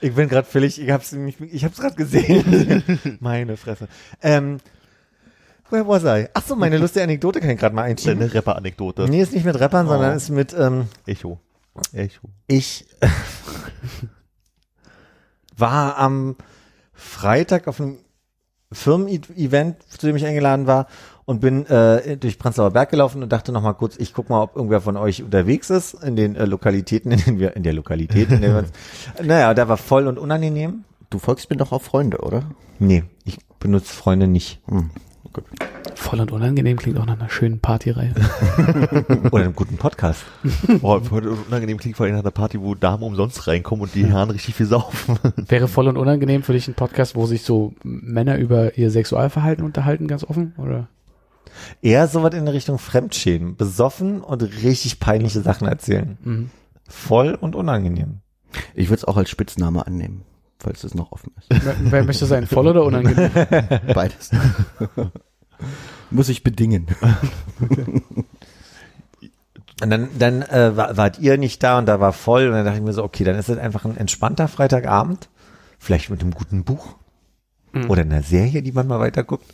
C: Ich bin gerade völlig, ich hab's, nicht- ich hab's gerade gesehen. Meine Fresse. Ähm, where was I? Ach so, meine lustige Anekdote kann ich gerade mal einschieben.
B: Deine Rapper-Anekdote.
C: Nee, ist nicht mit Rappern, sondern
B: Oh.
C: ist mit, ähm,
B: Echo. Echo.
C: ich war am Freitag auf einem Firmen-Event, zu dem ich eingeladen war und bin äh, durch Prenzlauer Berg gelaufen und dachte noch mal kurz, ich guck mal, ob irgendwer von euch unterwegs ist in den äh, Lokalitäten, in denen wir, in der Lokalität, in der wir uns, naja, da war voll und unangenehm.
D: Du folgst mir doch auf Freunde, oder?
C: Nee, ich benutze Freunde nicht.
D: Hm, gut.
E: Voll und unangenehm klingt auch nach einer schönen Partyreihe.
C: Oder einem guten Podcast.
B: Boah, heute unangenehm klingt vor allem nach einer Party, wo Damen umsonst reinkommen und die Herren richtig viel saufen.
E: Wäre voll und unangenehm für dich ein Podcast, wo sich so Männer über ihr Sexualverhalten unterhalten, ganz offen? Oder?
C: Eher sowas in Richtung Fremdschämen. Besoffen und richtig peinliche Sachen erzählen.
E: Mhm.
C: Voll und unangenehm.
D: Ich würde es auch als Spitzname annehmen, falls es noch offen ist.
E: Wer, wer möchte sein, voll oder unangenehm?
D: Beides. Muss ich bedingen.
C: Und dann, dann äh, war, wart ihr nicht da und da war voll und dann dachte ich mir so, okay, dann ist es einfach ein entspannter Freitagabend, vielleicht mit einem guten Buch
E: Mhm.
C: oder einer Serie, die man mal weiter guckt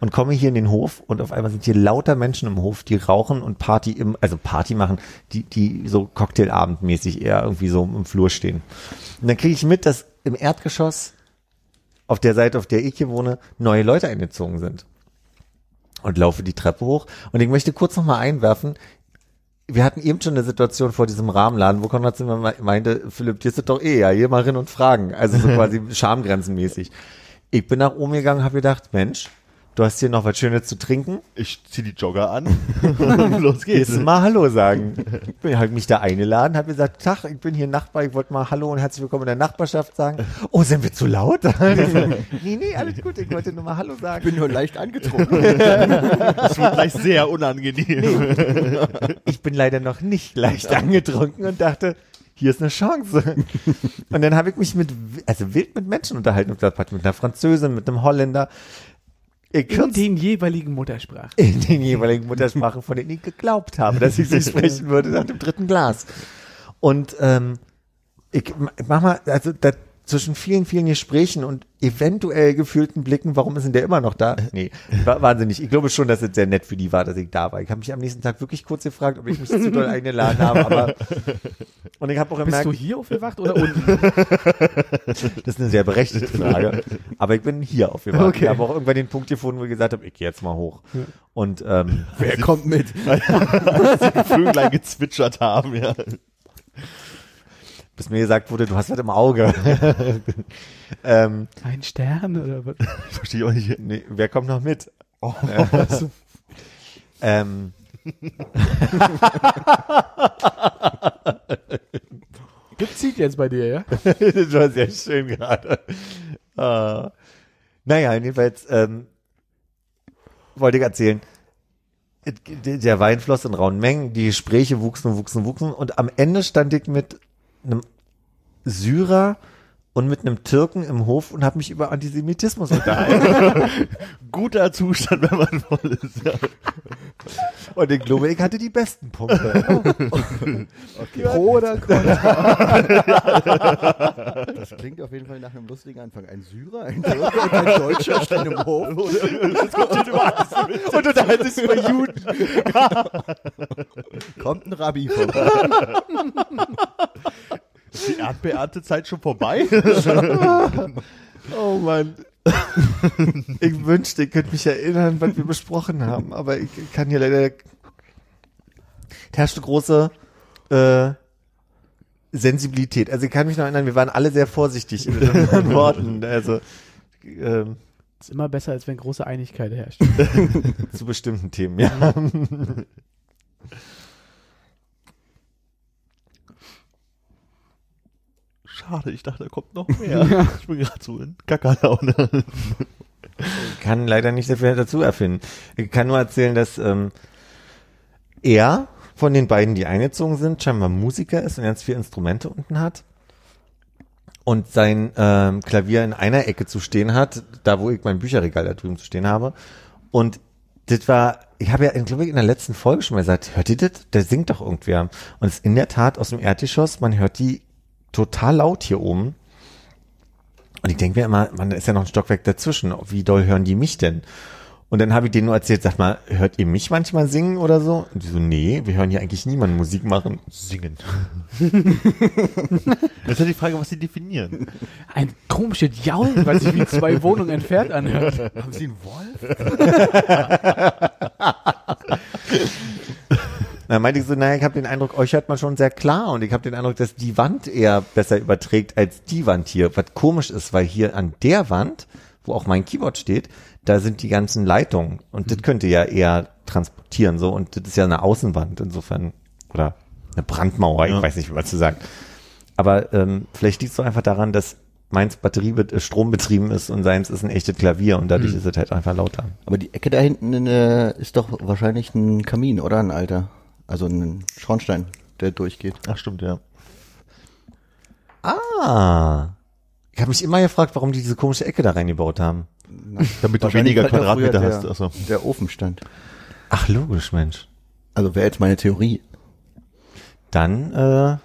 C: und komme hier in den Hof und auf einmal sind hier lauter Menschen im Hof, die rauchen und Party im, also Party machen, die, die so Cocktailabendmäßig eher irgendwie so im Flur stehen. Und dann kriege ich mit, dass im Erdgeschoss auf der Seite, auf der ich hier wohne, neue Leute eingezogen sind. Und laufe die Treppe hoch. Und ich möchte kurz nochmal einwerfen, wir hatten eben schon eine Situation vor diesem Rahmenladen, wo Konrad Zimmer me- meinte, Philipp, hier ist doch eh, ja, hier mal rein und fragen. Also so quasi schamgrenzenmäßig. Ich bin nach oben gegangen, habe gedacht, Mensch, du hast hier noch was Schönes zu trinken.
B: Ich zieh die Jogger an und los geht's.
C: Du mal Hallo sagen. Ich bin halt mich da eingeladen, habe gesagt, Tag, ich bin hier Nachbar, ich wollte mal Hallo und herzlich willkommen in der Nachbarschaft sagen. Oh, sind wir zu laut? nee, nee, alles gut, ich wollte nur mal Hallo sagen.
D: bin nur leicht angetrunken.
B: Das wird gleich sehr unangenehm.
C: ich bin leider noch nicht leicht angetrunken und dachte, hier ist eine Chance. Und dann habe ich mich mit, also wild mit Menschen unterhalten mit einer Französin, mit einem Holländer, ich
E: In den jeweiligen Muttersprachen.
C: in den jeweiligen Muttersprachen, von denen ich geglaubt habe, dass ich sie sprechen würde nach dem dritten Glas. Und ähm, ich ma- mach mal, also da, zwischen vielen, vielen Gesprächen und eventuell gefühlten Blicken, warum ist denn der immer noch da? Nee, war wahnsinnig. Ich glaube schon, dass es sehr nett für die war, dass ich da war. Ich habe mich am nächsten Tag wirklich kurz gefragt, ob ich mich zu doll eingeladen habe, aber und ich habe auch
E: Bist
C: gemerkt,
E: du hier aufgewacht oder unten?
C: das ist eine sehr berechtigte Frage. Aber ich bin hier aufgewacht.
E: Okay.
C: Ich habe auch irgendwann den Punkt gefunden, wo ich gesagt habe, ich gehe jetzt mal hoch. Und ähm,
D: Wer kommt mit?
B: Die Vöglein gezwitschert haben, ja.
C: Bis mir gesagt wurde, du hast was im Auge. ähm,
E: Ein Stern oder was?
B: Verstehe ich auch nicht.
C: nee, wer kommt noch mit?
B: Oh.
C: ähm,
E: Gezieht jetzt bei dir, ja?
C: das war sehr schön gerade. Äh, naja, jedenfalls ähm, wollte ich erzählen, der Wein floss in rauen Mengen, die Gespräche wuchsen, wuchsen, wuchsen und am Ende stand ich mit einem Syrer und mit einem Türken im Hof und habe mich über Antisemitismus unterhalten.
B: Guter Zustand, wenn man voll ist. Ja.
C: und ich glaube, ich hatte die besten Punkte.
E: Pro oder Contra?
D: Das klingt auf jeden Fall nach einem lustigen Anfang. Ein Syrer, ein Türke und ein Deutscher stehen im Hof.
C: und unterhalten sich über Juden.
D: Kommt ein Rabbi vorbei.
B: Ist die Erdbeerntezeit schon vorbei?
C: Oh Mann. ich wünschte, ihr könnt mich erinnern, was wir besprochen haben, aber ich kann hier leider. Da herrschte große äh, Sensibilität. Also ich kann mich noch erinnern, wir waren alle sehr vorsichtig in unseren Worten. Also ähm,
E: Ist immer besser, als wenn große Einigkeit herrscht.
C: zu bestimmten Themen, ja.
B: Schade, ich dachte, da kommt noch mehr. Ich bin gerade so in Kackerlaune.
C: Ich kann leider nicht sehr viel dazu erfinden. Ich kann nur erzählen, dass ähm, er von den beiden, die eingezogen sind, scheinbar Musiker ist und ganz vier Instrumente unten hat. Und sein ähm, Klavier in einer Ecke zu stehen hat, da wo ich mein Bücherregal da drüben zu stehen habe. Und das war, ich habe ja, glaube ich, in der letzten Folge schon mal gesagt, hört ihr das? Der singt doch irgendwer. Und es ist in der Tat aus dem Erdgeschoss, man hört die total laut hier oben. Und ich denke mir immer, man ist ja noch ein Stockwerk dazwischen. Wie doll hören die mich denn? Und dann habe ich denen nur erzählt, sag mal, hört ihr mich manchmal singen oder so? Und die so, nee, wir hören hier eigentlich niemanden Musik machen.
B: Singen. das ist ja die Frage, was sie definieren.
E: Ein komisches Jaulen, was sich wie zwei Wohnungen entfernt anhört.
B: Haben sie einen Wolf?
C: Dann meinte ich so, naja, ich habe den Eindruck, euch hört man schon sehr klar und ich habe den Eindruck, dass die Wand eher besser überträgt als die Wand hier. Was komisch ist, weil hier an der Wand, wo auch mein Keyboard steht, da sind die ganzen Leitungen und das könnte ja eher transportieren so und das ist ja eine Außenwand insofern oder eine Brandmauer, ich
B: Ja.
C: weiß nicht, was zu sagen. Aber ähm, vielleicht liegt es doch einfach daran, dass meins Batterie äh, strombetrieben ist und seins ist ein echtes Klavier und dadurch ist es halt einfach lauter.
D: Aber die Ecke da hinten in, äh, ist doch wahrscheinlich ein Kamin, oder? Ein alter. Also ein Schornstein, der durchgeht.
B: Ach, stimmt, ja.
C: Ah. Ich habe mich immer gefragt, warum die diese komische Ecke da reingebaut haben.
B: Damit du weniger Quadratmeter
D: früher
B: hast.
D: Der,
B: Achso.
D: der Ofen stand.
C: Ach, logisch, Mensch.
D: Also wäre jetzt meine Theorie.
C: Dann, äh,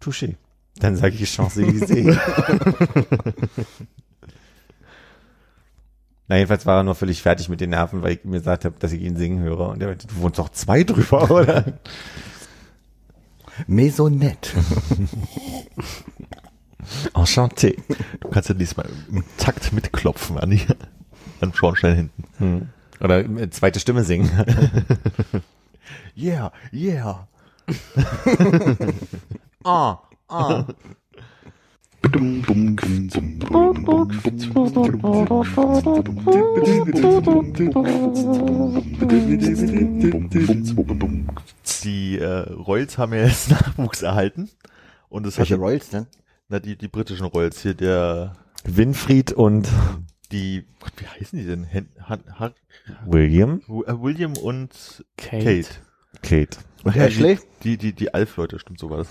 C: touché. Dann sage ich Champs-Élysées. Na, jedenfalls war er nur völlig fertig mit den Nerven, weil ich mir gesagt habe, dass ich ihn singen höre. Und er meinte, du wohnst doch zwei drüber, oder?
D: Maisonette.
C: Enchanté.
B: Du kannst ja diesmal im Takt mitklopfen an die, an Schornstein hinten.
C: Hm. Oder äh, zweite Stimme singen.
B: Yeah, yeah.
C: ah, ah.
B: Die äh, Royals haben ja jetzt Nachwuchs erhalten. Und es hat
D: Welche Royals denn?
B: na, die, die britischen Royals hier, der
C: Winfried und
B: die, Gott, wie heißen die denn? Han, Han,
C: William.
B: äh, William und
E: Kate.
B: Kate.
C: Kate.
D: Und Ashley?
B: Die, die, die Alf-Leute, stimmt, so war das.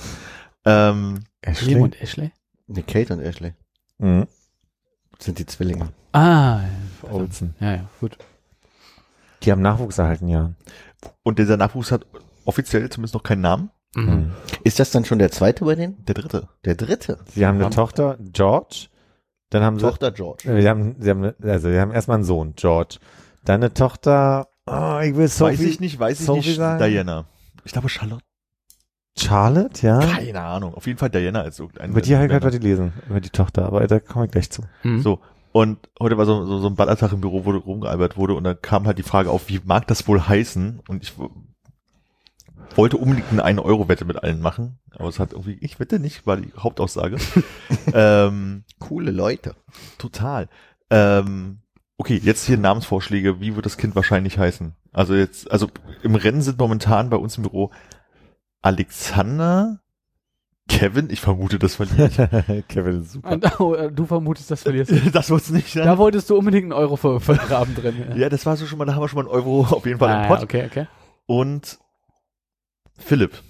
B: Ähm,
E: William und Ashley?
D: Ne, Kate und Ashley.
C: Mhm.
D: Sind die Zwillinge.
E: Ah,
C: Olsen.
E: ja, ja, gut.
C: Die haben Nachwuchs erhalten, ja.
B: und dieser Nachwuchs hat offiziell zumindest noch keinen Namen.
E: Mhm.
D: Ist das dann schon der zweite bei denen?
B: Der dritte.
D: Der dritte.
C: Sie haben eine
B: Haben-
C: Tochter, George. Dann haben sie,
D: Tochter George.
C: äh, sie haben, sie haben, also sie haben erstmal einen Sohn, George. Dann eine Tochter, oh, ich will Sophie.
B: weiß ich nicht, weiß ich
C: Sophie
B: nicht.
C: sagen?
B: Diana. Ich glaube Charlotte.
C: Charlotte, ja.
B: Keine Ahnung. Auf jeden Fall Diana als irgendein.
C: Über die habe ich gerade gelesen, über die Tochter, aber da komme ich gleich zu.
E: Mhm.
B: So. Und heute war so, so, so ein Ballertag im Büro, wo rumgealbert wurde und dann kam halt die Frage auf, wie mag das wohl heißen? Und ich wollte unbedingt eine 1-Euro-Wette mit allen machen, aber es hat irgendwie, ich wette nicht, war die Hauptaussage. ähm,
D: Coole Leute.
B: total. Ähm, okay, jetzt hier Namensvorschläge, wie wird das Kind wahrscheinlich heißen? Also jetzt, also im Rennen sind momentan bei uns im Büro Alexander, Kevin, ich vermute, das verliert.
C: Kevin ist super.
E: Und, oh, äh, du vermutest, das verlierst.
B: das wird's nicht sein.
E: Da wolltest du unbedingt einen Euro ver vergraben drin.
B: Ja, das war so schon mal, da haben wir schon mal einen Euro auf jeden Fall im
E: ah,
B: Pott.
E: ja, okay, okay.
B: Und Philipp.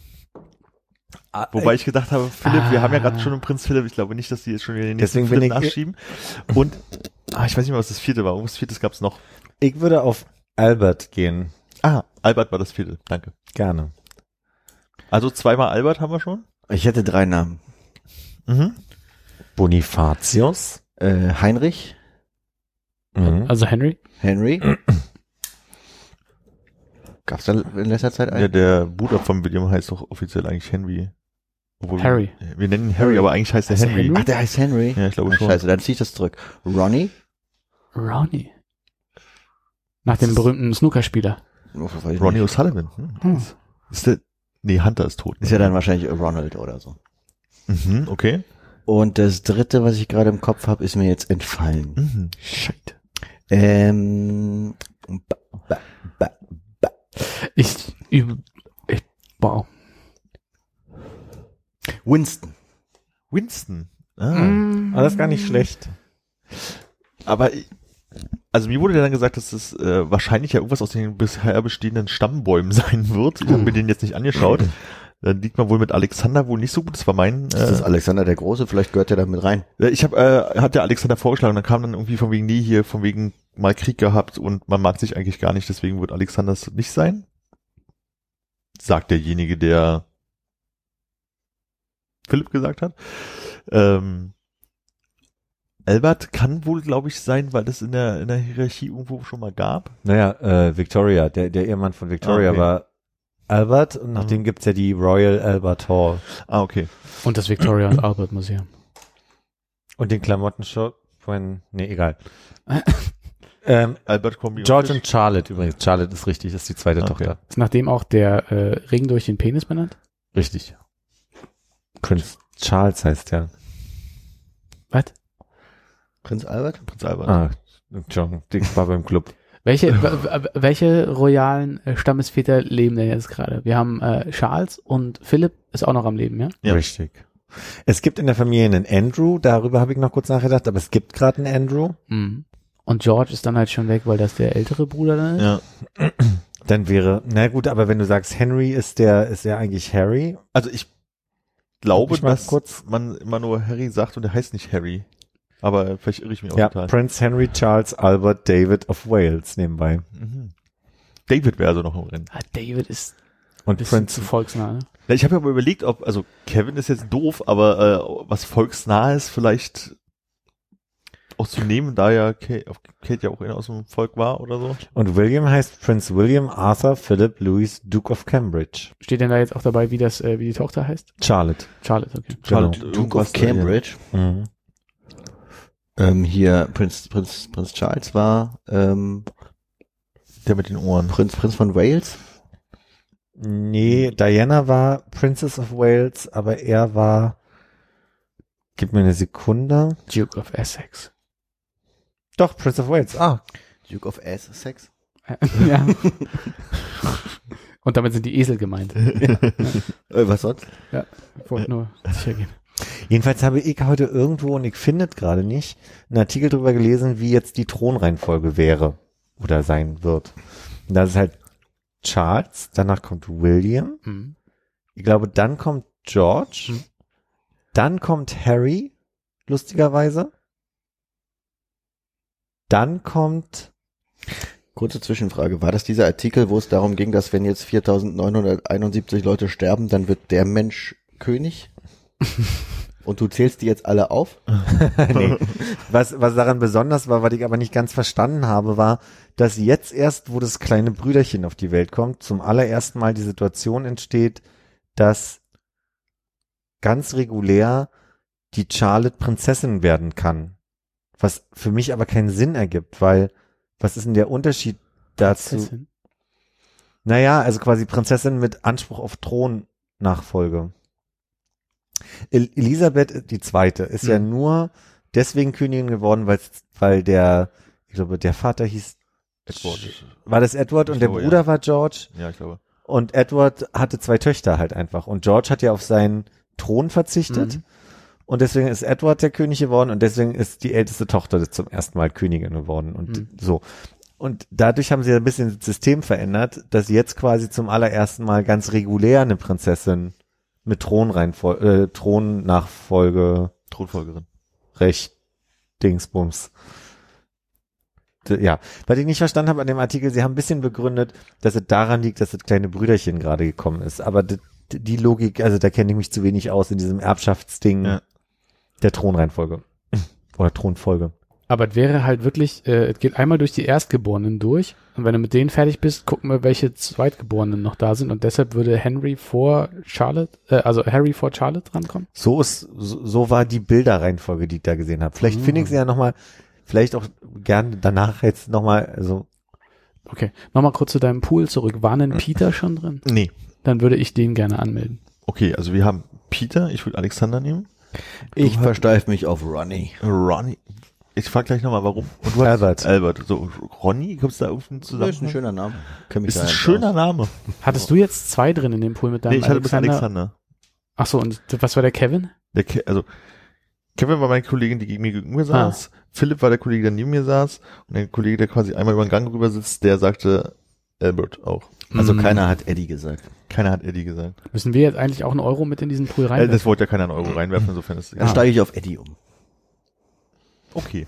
B: Wobei ich gedacht habe, Philipp, wir haben ja gerade schon einen Prinz Philipp, ich glaube nicht, dass die jetzt schon wieder den nächsten Philipp
C: ich-
B: nachschieben. Und, ah, ich weiß nicht mehr, was das vierte war. Was viertes gab's noch?
C: Ich würde auf Albert gehen.
B: Ah, Albert war das vierte, danke.
C: Gerne.
B: Also zweimal Albert haben wir schon.
D: Ich hätte drei Namen.
B: Mhm.
C: Bonifatius.
D: Äh, Heinrich,
C: Mhm.
E: Also Henry?
D: Henry. Gab's da in letzter Zeit
B: Ja,
D: einen?
B: der Bruder von William heißt doch offiziell eigentlich Henry. Obwohl
E: Harry.
B: Wir, wir nennen ihn Harry, aber eigentlich heißt er
E: Heißt er
B: Henry.
E: Henry?
D: Ach, der heißt Henry.
B: Ja, ich glaube
D: Ah,
B: schon.
D: Scheiße, dann zieh ich das zurück. Ronnie.
E: Ronnie. Nach dem berühmten Snookerspieler.
B: Ronnie. O'Sullivan. Hm.
E: Hm.
B: Ist der, nee, Hunter ist tot.
D: Ist ja dann wahrscheinlich Ronald oder so.
B: Mhm, okay.
D: Und das dritte, was ich gerade im Kopf habe, ist mir jetzt entfallen.
B: Mhm.
E: Shit.
D: Ähm, ba, ba, ba, ba.
E: Ich, ich, ich wow.
D: Winston.
B: Winston. Ah.
E: Mm.
C: Aber das ist gar nicht schlecht.
B: Aber ich- also mir wurde ja dann gesagt, dass es äh, wahrscheinlich ja irgendwas aus den bisher bestehenden Stammbäumen sein wird. Ich habe mir den jetzt nicht angeschaut. Dann liegt man wohl mit Alexander wohl nicht so gut. Das war mein.
D: Das ist
B: Äh,
D: Alexander der Große, vielleicht gehört er da mit rein.
B: ich habe, äh, hat der Alexander vorgeschlagen. Dann kam dann irgendwie von wegen nie hier, von wegen mal Krieg gehabt und man mag sich eigentlich gar nicht. Deswegen wird Alexander es nicht sein. Sagt derjenige, der Philipp gesagt hat. Ähm, Albert kann wohl, glaube ich, sein, weil das in der, in der Hierarchie irgendwo schon mal gab.
C: Naja, äh, Victoria, der, der Ehemann von Victoria
B: Ah, okay.
C: war Albert und nach
B: Mhm.
C: dem gibt's ja die Royal Albert Hall.
B: Ah, okay.
E: Und das Victoria und Albert Museum.
C: Und den Klamottenshop von, nee, egal. ähm,
B: Albert Combi
C: George und Charlotte übrigens. Charlotte ist richtig, ist die zweite
B: Okay.
C: Tochter.
E: Ist nachdem auch der äh, Ring durch den Penis benannt?
C: Richtig. Prinz Charles heißt der.
E: Was?
D: Prinz Albert?
B: Prinz Albert.
C: Ah, John, Dick war beim Club.
E: Welche, welche royalen äh, Stammesväter leben denn jetzt gerade? Wir haben äh, Charles und Philipp ist auch noch am Leben, ja?
B: Ja.
C: Richtig. Es gibt in der Familie einen Andrew, darüber habe ich noch kurz nachgedacht, aber es gibt gerade einen Andrew.
E: Mhm. Und George ist dann halt schon weg, weil das der ältere Bruder dann ist.
B: Ja.
C: Dann wäre, na gut, aber wenn du sagst, Henry ist der, ist ja eigentlich Harry.
B: Also ich glaube,
C: Ich
B: dass
C: kurz-
B: man immer nur Harry sagt und der heißt nicht Harry. Aber vielleicht irre ich mich auch
C: Ja,
B: total.
C: Prince Henry Charles Albert David of Wales nebenbei.
B: Mhm. David wäre also noch im Rennen.
E: Ah, David ist
C: Und Prince
E: zu volksnah, ne?
B: Ja, ich habe ja aber überlegt, ob, also Kevin ist jetzt doof, aber äh, was volksnahes vielleicht auch zu nehmen, da ja Kate, Kate ja auch aus dem Volk war oder so.
C: Und William heißt Prince William Arthur Philip Louis Duke of Cambridge.
E: Steht denn da jetzt auch dabei, wie das, äh, wie die Tochter heißt?
C: Charlotte.
E: Charlotte, okay.
B: Charlotte,
D: Duke
B: irgendwas
D: of
B: da, ja.
D: Cambridge.
C: Mhm.
D: Ähm, hier, Prinz, Prinz, Prinz Charles war ähm,
B: Der mit den Ohren.
D: Prinz, Prinz von Wales.
C: Nee, Diana war Princess of Wales, aber er war, gib mir eine Sekunde.
E: Duke of Essex.
C: Doch, Prince of Wales. Ah,
D: Duke of Essex.
E: ja. Und damit sind die Esel gemeint.
D: Äh, was sonst?
E: Ich wollte nur sicher gehen.
C: Jedenfalls habe ich heute irgendwo, und ich finde es gerade nicht, einen Artikel drüber gelesen, wie jetzt die Thronreihenfolge wäre oder sein wird. Und das ist halt Charles, danach kommt William,
E: Mhm.
C: ich glaube, dann kommt George,
E: Mhm.
C: dann kommt Harry, lustigerweise. Dann kommt,
D: Kurze Zwischenfrage. War das dieser Artikel, wo es darum ging, dass wenn jetzt 4971 Leute sterben, dann wird der Mensch König? Und du zählst die jetzt alle auf?
C: nee, was, was daran besonders war, was ich aber nicht ganz verstanden habe, war, dass jetzt erst, wo das kleine Brüderchen auf die Welt kommt, zum allerersten Mal die Situation entsteht, dass ganz regulär die Charlotte Prinzessin werden kann. Was für mich aber keinen Sinn ergibt, weil was ist denn der Unterschied dazu?
E: Prinzessin.
C: Naja, also quasi Prinzessin mit Anspruch auf Thronnachfolge. El Elisabeth, die zweite, ist ja
B: Mhm.
C: nur deswegen Königin geworden, weil, weil der, ich glaube, der Vater hieß,
B: Edward.
C: war das Edward
B: Ich
C: und der
B: glaube,
C: Bruder
B: ja.
C: war George
B: Ja, ich glaube.
C: und Edward hatte zwei Töchter halt einfach und George hat ja auf seinen Thron verzichtet
E: Mhm.
C: und deswegen ist Edward der König geworden und deswegen ist die älteste Tochter zum ersten Mal Königin geworden und
E: Mhm.
C: so. Und dadurch haben sie ein bisschen das System verändert, dass jetzt quasi zum allerersten Mal ganz regulär eine Prinzessin mit Thronreihenfolge, äh, Thronnachfolge
B: Thronfolgerin.
C: Recht Dingsbums. Ja, was ich nicht verstanden habe an dem Artikel, sie haben ein bisschen begründet, dass es daran liegt, dass das kleine Brüderchen gerade gekommen ist. Aber d- d- die Logik, also da kenne ich mich zu wenig aus in diesem Erbschaftsding
B: Ja.
C: der Thronreihenfolge. Oder Thronfolge.
E: Aber es wäre halt wirklich, äh, es geht einmal durch die Erstgeborenen durch und wenn du mit denen fertig bist, gucken wir, welche Zweitgeborenen noch da sind und deshalb würde Henry vor Charlotte, äh, also Harry vor Charlotte rankommen.
C: So ist, so, so war die Bilderreihenfolge, die ich da gesehen habe. Vielleicht
E: Ah.
C: finde ich sie ja nochmal, vielleicht auch gerne danach jetzt nochmal, also
E: Okay, nochmal kurz zu deinem Pool zurück. War denn Peter schon drin?
B: Nee.
E: Dann würde ich den gerne anmelden.
B: Okay, also wir haben Peter, ich würde Alexander nehmen.
D: Ich versteife mich auf Ronny.
B: Ronny. Ich frage gleich nochmal, warum. Und du
C: Albert.
B: hast Albert. So, Ronny, gibt's da irgendeinen
D: Das
B: Zusammenhang?
D: ist ein schöner Name.
B: Ist
D: da
B: ein schöner
D: aus.
B: Name.
E: Hattest du jetzt zwei drin in dem Pool mit deinem
B: Nee, ich hatte bis
E: Alexander?
B: Alexander.
E: Ach so, und was war der Kevin?
B: Der Ke also Kevin war meine Kollegin, die gegen mir gegenüber saß. Philipp war der Kollege, der neben mir saß. Und der Kollege, der quasi einmal über den Gang rüber sitzt, der sagte Albert auch.
D: Also
E: Hm.
D: keiner hat Eddie gesagt.
B: Keiner hat Eddie gesagt.
E: Müssen wir jetzt eigentlich auch einen Euro mit in diesen Pool
B: Äh,
E: rein?
B: das wollte ja keiner einen Euro reinwerfen, insofern ist es
D: Dann
E: Ah.
D: steige ich auf Eddie um.
B: Okay.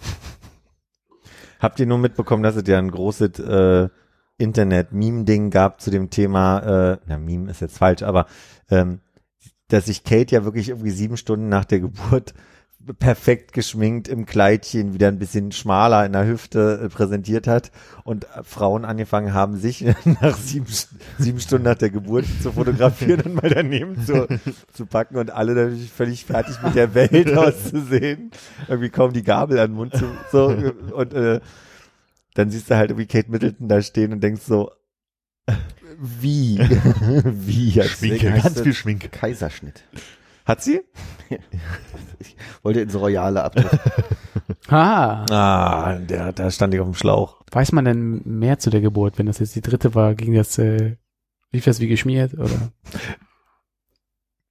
C: Habt ihr nur mitbekommen, dass es ja ein großes äh, Internet-Meme-Ding gab zu dem Thema, äh, na, Meme ist jetzt falsch, aber ähm, dass sich Kate ja wirklich irgendwie sieben Stunden nach der Geburt perfekt geschminkt im Kleidchen, wieder ein bisschen schmaler in der Hüfte äh, präsentiert hat und äh, Frauen angefangen haben, sich nach sieben, sieben Stunden nach der Geburt zu fotografieren und mal daneben zu, zu packen und alle natürlich völlig fertig mit der Welt auszusehen. Irgendwie kaum die Gabel an den Mund zu, so, und äh, dann siehst du halt irgendwie Kate Middleton da stehen und denkst so, wie? wie jetzt?
B: Schminke, ganz viel Schminke.
D: Kaiserschnitt.
C: Hat sie?
D: Ich wollte ins Royale abdrücken.
E: ah,
C: Ah, der, da stand ich auf dem Schlauch.
E: weiß man denn mehr zu der Geburt? Wenn das jetzt die dritte war, ging das, äh, lief das wie geschmiert oder?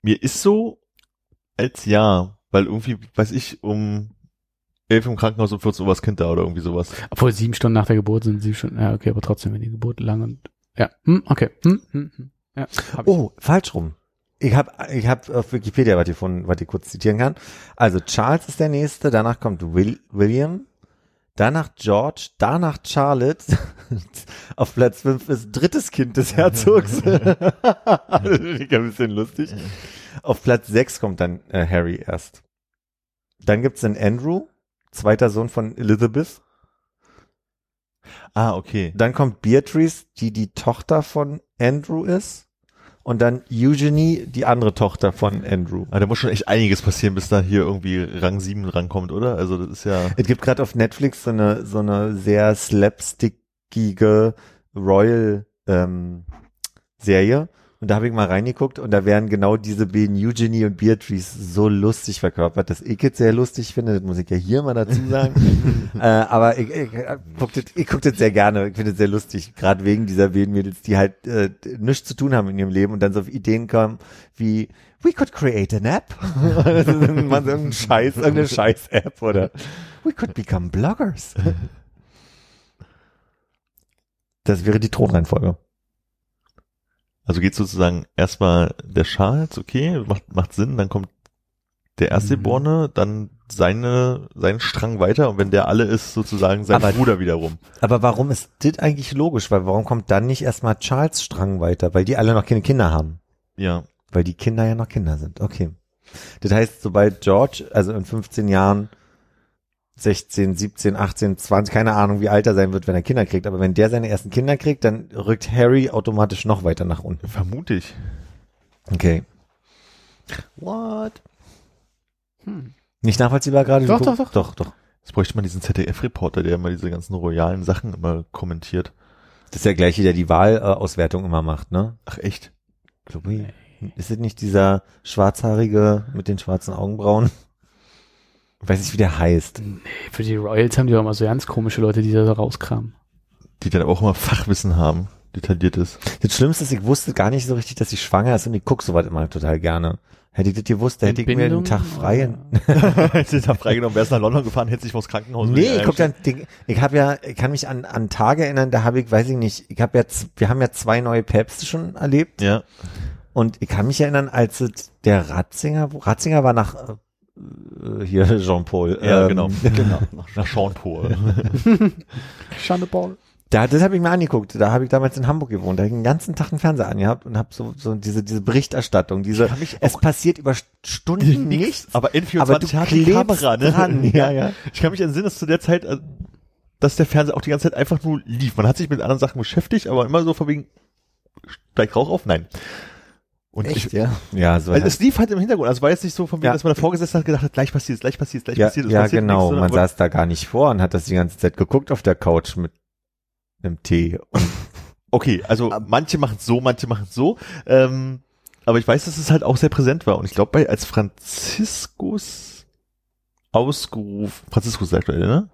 B: Mir ist so, als ja, weil irgendwie, weiß ich, um elf im Krankenhaus und 14 Uhr war das Kind da oder irgendwie sowas.
E: Obwohl sieben Stunden nach der Geburt sind sieben Stunden, ja, okay, aber trotzdem, wenn die Geburt lang und, ja, hm, okay, hm, hm, hm. Ja.
C: Oh, falsch rum. Ich habe ich hab auf Wikipedia was gefunden, was ich kurz zitieren kann. Also Charles ist der nächste, danach kommt Will, William, danach George, danach Charlotte. auf Platz fünf ist drittes Kind des Herzogs. das finde ich ein bisschen lustig. Auf Platz sechs kommt dann äh, Harry erst. Dann gibt's den Andrew, zweiter Sohn von Elizabeth.
B: Ah, okay.
C: Dann kommt Beatrice, die die Tochter von Andrew ist. Und dann Eugenie, die andere Tochter von Andrew.
B: Ah, da muss schon echt einiges passieren, bis da hier irgendwie Rang 7 rankommt, oder? Also das ist ja.
C: Es gibt gerade auf Netflix so eine, so eine sehr slapstickige Royal ähm, Serie. Und da habe ich mal reingeguckt und da werden genau diese beiden Eugenie und Beatrice so lustig verkörpert, dass ich jetzt sehr lustig finde. Das muss ich ja hier mal dazu sagen. äh, aber ich, ich, gucke das, ich guck das sehr gerne. Ich finde es sehr lustig. Gerade wegen dieser beiden Mädels, die halt äh, nichts zu tun haben in ihrem Leben und dann so auf Ideen kommen wie We could create an app. so ein Scheiß, irgendeine Scheiß-App oder We could become bloggers. Das wäre die Thronreihenfolge.
B: Also geht sozusagen erstmal der Charles, okay, macht, macht Sinn, dann kommt der Erstgeborene, dann seine, sein Strang weiter und wenn der alle ist, sozusagen sein
C: Aber-
B: Bruder wiederum.
C: Aber warum ist das eigentlich logisch? Weil warum kommt dann nicht erstmal Charles Strang weiter? Weil die alle noch keine Kinder haben.
B: Ja.
C: Weil die Kinder ja noch Kinder sind. Okay. Das heißt, sobald George, also in 15 Jahren, 16, 17, 18, 20, keine Ahnung, wie alt er sein wird, wenn er Kinder kriegt, aber wenn der seine ersten Kinder kriegt, dann rückt Harry automatisch noch weiter nach unten.
B: Vermute ich.
C: Okay.
D: What?
E: Hm.
C: Nicht nachvollziehbar gerade?
E: Doch, doch,
C: guckst- Doch, doch.
B: Jetzt bräuchte man diesen ZDF-Reporter, der immer diese ganzen royalen Sachen immer kommentiert.
C: Das ist der gleiche, der die Wahlauswertung immer macht, ne?
B: Ach echt?
C: Glaub ich. Ist es nicht dieser schwarzhaarige mit den schwarzen Augenbrauen? Ich weiß nicht, wie der heißt.
E: Für die Royals haben die auch immer so ganz komische Leute, die da so rauskramen.
B: Die dann aber auch immer Fachwissen haben, detailliertes.
C: Das Schlimmste ist, ich wusste gar nicht so richtig, dass sie schwanger ist und ich gucke sowas immer total gerne. Hätte ich das gewusst, da hätte ich mir den Tag frei.
B: Hättest du den Tag freigenommen, wärst nach London gefahren, hättest dich vors Krankenhaus
C: Nee, ich guck dann, ich habe ja, ich kann mich an, an Tage erinnern, da habe ich, weiß ich nicht, ich habe jetzt, wir haben ja zwei neue Päpste schon erlebt
B: Ja.
C: und ich kann mich erinnern, als der Ratzinger, Ratzinger war nach hier Jean-Paul.
B: Ja,
C: ähm,
B: genau.
D: Genau.
B: Nach Sean Paul.
E: Schande Paul.
C: Da, das habe ich mir angeguckt. Da habe ich damals in Hamburg gewohnt. Da habe ich den ganzen Tag einen Fernseher angehabt und habe so, so diese, diese Berichterstattung, diese, es passiert über Stunden nichts.
B: Aber N24
C: Aber du
B: hat die
C: klebst
B: Kamera, ne?
C: dran, ja, ja.
B: Ich kann mich entsinnen, dass zu der Zeit, äh, dass der Fernseher auch die ganze Zeit einfach nur lief. Man hat sich mit anderen Sachen beschäftigt, aber immer so von wegen, steigt Rauch auf? Nein. Und
D: Echt,
B: ich,
D: ja?
C: Ja, so.
B: also es lief halt im Hintergrund. Also war jetzt nicht so von wegen,
C: Ja.
B: dass man davor gesessen hat, gedacht hat, gleich passiert, gleich passiert, gleich
C: ja,
B: passiert. es
C: ja
B: passiert
C: genau.
B: nichts,
C: Man saß da gar nicht vor und hat das die ganze Zeit geguckt auf der Couch mit einem Tee. Und
B: Okay, also manche machen es so, manche machen es so. Ähm, aber ich weiß, dass es halt auch sehr präsent war. Und ich glaube, bei als Franziskus ausgerufen, Franziskus ist der aktuelle, ne?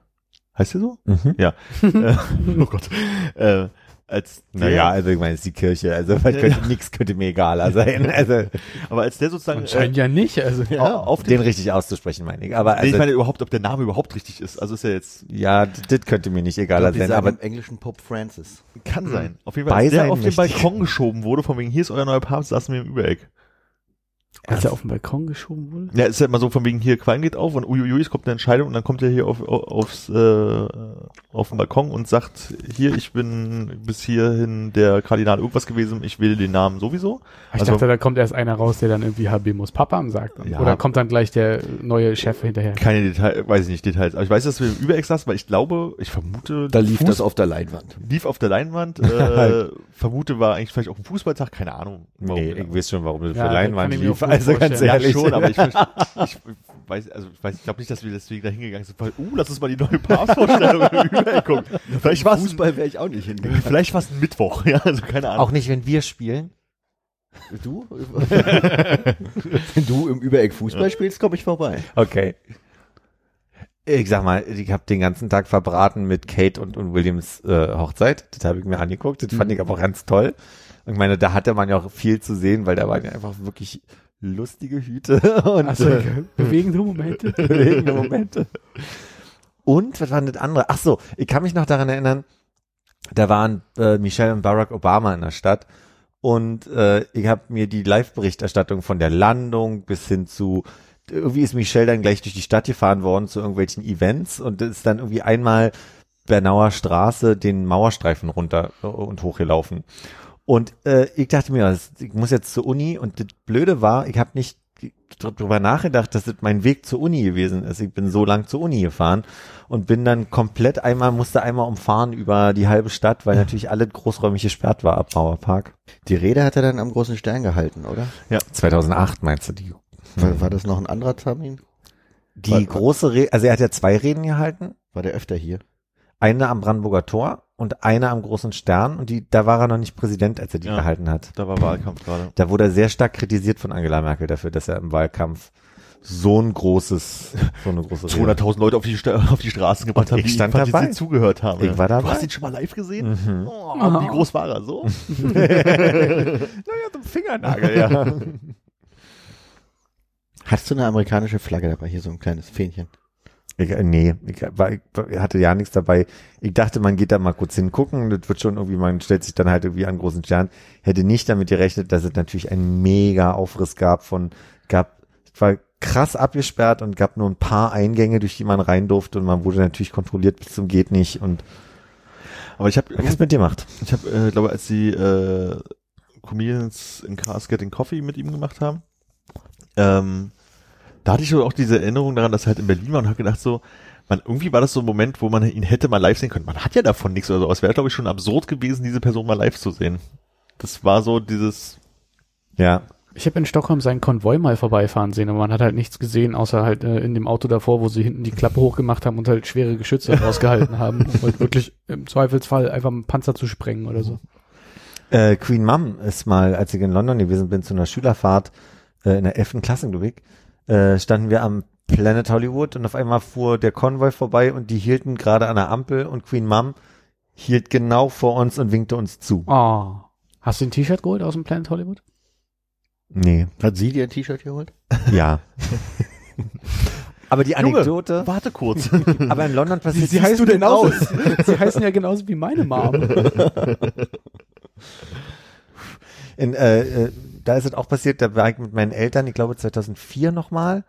B: Heißt der so?
C: mhm.
B: Ja. äh, oh Gott. Äh, als der,
C: naja, also ich meine, es ist die Kirche. Also was könnte, nix könnte mir egaler sein. Also
B: aber als der sozusagen
E: Anscheinend ja nicht. Also
B: äh, auf
C: den
B: den,
C: richtig auszusprechen, meine ich. Aber
B: nee, ich
C: also,
B: meine überhaupt, ob der Name überhaupt richtig ist. Also ist er jetzt,
C: ja, das könnte mir nicht egaler
D: Die
C: sein. Aber
D: im Englischen Pope Francis.
B: kann
C: Hm.
B: sein. Auf jeden Fall, als der auf den. Balkon geschoben wurde, von wegen, hier ist euer neuer Papst, saßen wir im Übereck.
E: Als er auf den Balkon geschoben wurde.
B: Ja, ist ja immer so von wegen hier Qualm geht auf und uiuiui, es kommt eine Entscheidung und dann kommt er hier auf, auf, aufs, äh, auf den Balkon und sagt, hier, ich bin bis hierhin der Kardinal irgendwas gewesen, ich wähle den Namen sowieso.
E: Ich
B: Also-
E: dachte, da kommt erst einer raus, der dann irgendwie Habemus Papam sagt.
B: Ja.
E: Oder kommt dann gleich der neue Chef hinterher?
B: Keine Details, weiß ich nicht Details, aber ich weiß, dass wir im Übereck saßen, weil ich glaube, ich vermute,
D: Da lief
B: Fuß-
D: das auf der Leinwand.
B: lief auf der Leinwand, äh, vermute war eigentlich vielleicht auch ein Fußballtag, keine Ahnung. warum
C: nee, ich weiß schon, warum das
E: Ja,
C: für
E: das
C: Leinwand lief. Also ganz
E: vorstellen.
B: ja,
C: ehrlich.
B: schon, aber ich, ich weiß, also ich weiß, ich glaube nicht, dass wir deswegen da hingegangen sind, weil, uh, lass uns mal die neue Papstvorstellung im Übereck gucken. Vielleicht war es
D: Fußball wäre ich auch nicht hingegangen.
B: Vielleicht war es ein Mittwoch, ja, also keine Ahnung.
C: Auch nicht, wenn wir spielen.
D: Du? Wenn du im Übereck Fußball spielst, komme ich vorbei.
C: Okay. Ich sag mal, ich habe den ganzen Tag verbraten mit Kate und, und Williams äh, Hochzeit. Das habe ich mir angeguckt. Das fand ich aber auch ganz toll. Und ich meine, da hatte man ja auch viel zu sehen, weil da waren ja einfach wirklich lustige Hüte und
E: Also,
C: äh,
E: bewegende Momente.
C: bewegende Momente. Und was war das andere? Ach so, ich kann mich noch daran erinnern, da waren äh, Michelle und Barack Obama in der Stadt und äh, ich habe mir die Live-Berichterstattung von der Landung bis hin zu irgendwie ist Michelle dann gleich durch die Stadt gefahren worden zu irgendwelchen Events und ist dann irgendwie einmal Bernauer Straße den Mauerstreifen runter äh, und hochgelaufen. Und äh, ich dachte mir, ich muss jetzt zur Uni und das Blöde war, ich habe nicht dr- drüber nachgedacht, dass das mein Weg zur Uni gewesen ist. Ich bin so lang zur Uni gefahren und bin dann komplett einmal, musste einmal umfahren über die halbe Stadt, weil natürlich alle großräumig gesperrt war ab Mauerpark.
D: Die Rede hat er dann am großen Stern gehalten, oder?
C: 2008 meinst du die?
D: War, war das noch ein anderer Termin?
C: Die
D: War-
C: große Rede, also er hat ja zwei Reden gehalten.
D: War der öfter hier?
C: Eine am Brandenburger Tor und eine am großen Stern und die, da war er noch nicht Präsident, als er die
B: Ja.
C: gehalten hat.
B: Da war Wahlkampf gerade.
C: Da wurde er sehr stark kritisiert von Angela Merkel dafür, dass er im Wahlkampf so ein großes, so eine große Rede.
B: 200.000 Leute auf die, auf die Straßen gebracht haben,
C: ich
B: die
C: stand
B: ihm
C: dabei.
B: zugehört haben.
C: Ich war
B: Du
C: dabei.
B: hast ihn schon mal live gesehen?
C: Mhm.
B: Oh, Wie groß war er so?
C: naja, zum Fingernagel, ja.
D: Hattest du eine amerikanische Flagge dabei? Hier so ein kleines Fähnchen.
C: Ich, äh, nee, ich, war, ich hatte ja nichts dabei. Ich dachte, man geht da mal kurz hingucken. Das wird schon irgendwie, man stellt sich dann halt irgendwie an großen Stern. Hätte nicht damit gerechnet, dass es natürlich einen mega Aufriss gab von, gab, es war krass abgesperrt und gab nur ein paar Eingänge, durch die man rein durfte und man wurde natürlich kontrolliert bis zum geht nicht und
B: Aber ich habe,
C: was mit dir macht.
B: ich habe, äh, glaube, als die äh, Comedians in Cars Getting Coffee mit ihm gemacht haben, ähm, da hatte ich so auch diese Erinnerung daran, dass er halt in Berlin war und habe gedacht so, man, irgendwie war das so ein Moment, wo man ihn hätte mal live sehen können. Man hat ja davon nichts oder so. Es wäre, glaube ich, schon absurd gewesen, diese Person mal live zu sehen. Das war so dieses,
C: Ja.
E: Ich habe in Stockholm seinen Konvoi mal vorbeifahren sehen, aber man hat halt nichts gesehen, außer halt äh, in dem Auto davor, wo sie hinten die Klappe hochgemacht haben und halt schwere Geschütze rausgehalten haben, um halt wirklich im Zweifelsfall einfach einen Panzer zu sprengen oder so.
C: Äh, Queen Mum ist mal, als ich in London gewesen bin, zu einer Schülerfahrt äh, in der 11. Klasse, glaube ich, äh, standen wir am Planet Hollywood und auf einmal fuhr der Konvoi vorbei und die hielten gerade an der Ampel und Queen Mum hielt genau vor uns und winkte uns zu.
E: Oh. Hast du ein T-Shirt geholt aus dem Planet Hollywood?
C: Nee,
D: Hat sie dir ein T-Shirt geholt?
C: ja. aber die
B: Junge,
C: Anekdote,
B: Warte kurz.
C: aber in London passiert
E: sie heißen genauso, sie heißen ja genauso wie meine Mom.
C: In, äh, äh, da ist es auch passiert, da war ich mit meinen Eltern, ich glaube 2004 nochmal.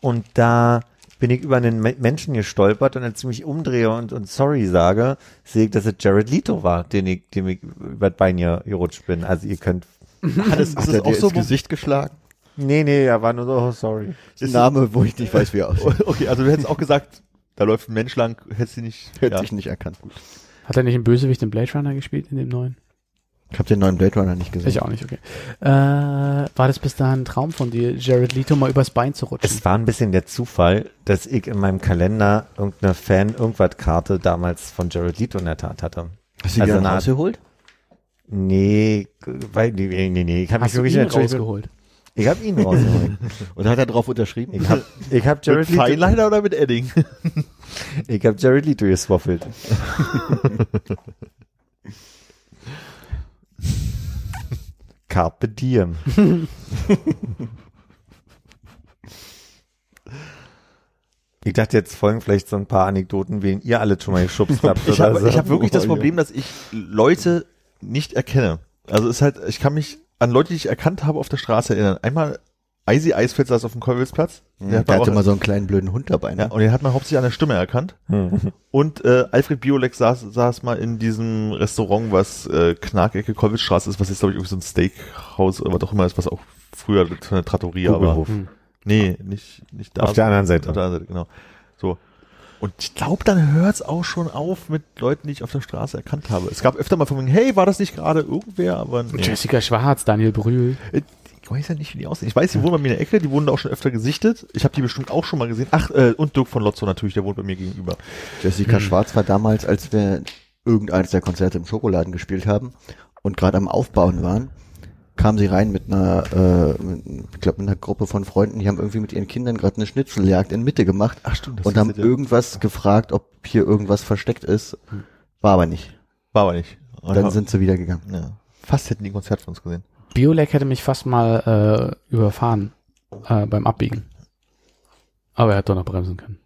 C: Und da bin ich über einen Me Menschen gestolpert und als ich mich umdrehe und, und sorry sage, sehe ich, dass es Jared Leto war, den ich, dem ich über das Bein hier gerutscht bin. Also ihr könnt,
B: Hat es,
D: Hat
B: ist
D: er dir
B: auch so,
D: ins Gesicht geschlagen?
C: nee, nee, er war nur so, oh, sorry.
D: Ein Name, wo ich nicht weiß, wie er aussieht.
B: Okay, also du hättest auch gesagt, da läuft ein Mensch lang, hättest du nicht.
D: Hätte
B: ja.
D: ich nicht erkannt. Gut.
E: Hat er nicht einen Bösewicht im Blade Runner gespielt, in dem neuen?
D: Ich habe den neuen Blade Runner nicht gesehen.
E: Ich auch nicht, okay. Äh, war das bis dahin ein Traum von dir, Jared Leto mal übers Bein zu rutschen?
C: Es war ein bisschen der Zufall, dass ich in meinem Kalender irgendeine Fan-Irgendwas-Karte damals von Jared Leto in der Tat hatte.
D: Hast du die
C: Also
D: dann rausgeholt?
C: Nee, weil, nee, nee, nee, ich habe mich
E: Hast du
C: wirklich
E: ihn rausgeholt?
C: ich habe ihn rausgeholt.
D: Und hat er drauf unterschrieben?
C: Ich habe ich hab
B: Mit
C: Jared Leto,
B: Feinliner oder mit Edding?
C: ich hab Jared Leto geswaffelt. Carpe diem. Ich dachte, jetzt folgen vielleicht so ein paar Anekdoten, wen ihr alle schon mal geschubst habt.
B: Ich habe
C: so.
B: hab wirklich das. Problem, dass ich Leute nicht erkenne. Also es ist halt, ich kann mich an Leute, die ich erkannt habe, auf der Straße erinnern. Einmal Eisi Eisfeld saß auf dem Kolwitzplatz.
D: Der,
B: Der hat man
D: hatte mal so einen kleinen blöden Hund dabei.
B: ja,
D: Ne?
B: und den hat man hauptsächlich an der Stimme erkannt. Und äh, Alfred Biolek saß, saß mal in diesem Restaurant, was äh, Knarkecke Kollwitzstraße ist, was jetzt glaube ich irgendwie so ein Steakhouse oder was auch immer ist, was auch früher so eine Trattoria war.
C: Kugelhof.
E: Hm.
B: Nee, nicht, nicht da.
C: Auf der anderen Seite.
B: Auf der anderen Seite, genau. So. Und ich glaube, dann hört's auch schon auf mit Leuten, die ich auf der Straße erkannt habe. Es gab öfter mal von mir, hey, war das nicht gerade irgendwer? Aber nee.
E: Jessica Schwarz, Daniel Brühl.
B: Ich weiß ja nicht, wie die aussehen. Ich weiß, die wohnen bei mir in der Ecke, die wurden da auch schon öfter gesichtet. Ich habe die bestimmt auch schon mal gesehen. Ach, äh, und Dirk von Lotzo natürlich, der wohnt bei mir gegenüber.
D: Jessica Schwarz war damals, als wir irgendeines der Konzerte im Schokoladen gespielt haben und gerade am Aufbauen waren, kam sie rein mit einer, äh, mit, ich glaube, mit einer Gruppe von Freunden, die haben irgendwie mit ihren Kindern gerade eine Schnitzeljagd in Mitte gemacht
B: Ach stimmt, das
D: und haben
B: ist ja-
D: irgendwas gefragt, ob hier irgendwas versteckt ist. War aber nicht.
B: War aber nicht. Und
D: Dann sind sie wieder gegangen.
B: ja, fast hätten die ein Konzert von uns gesehen.
E: Biolek hätte mich fast mal äh, überfahren äh, beim Abbiegen. Aber er hat doch noch bremsen können.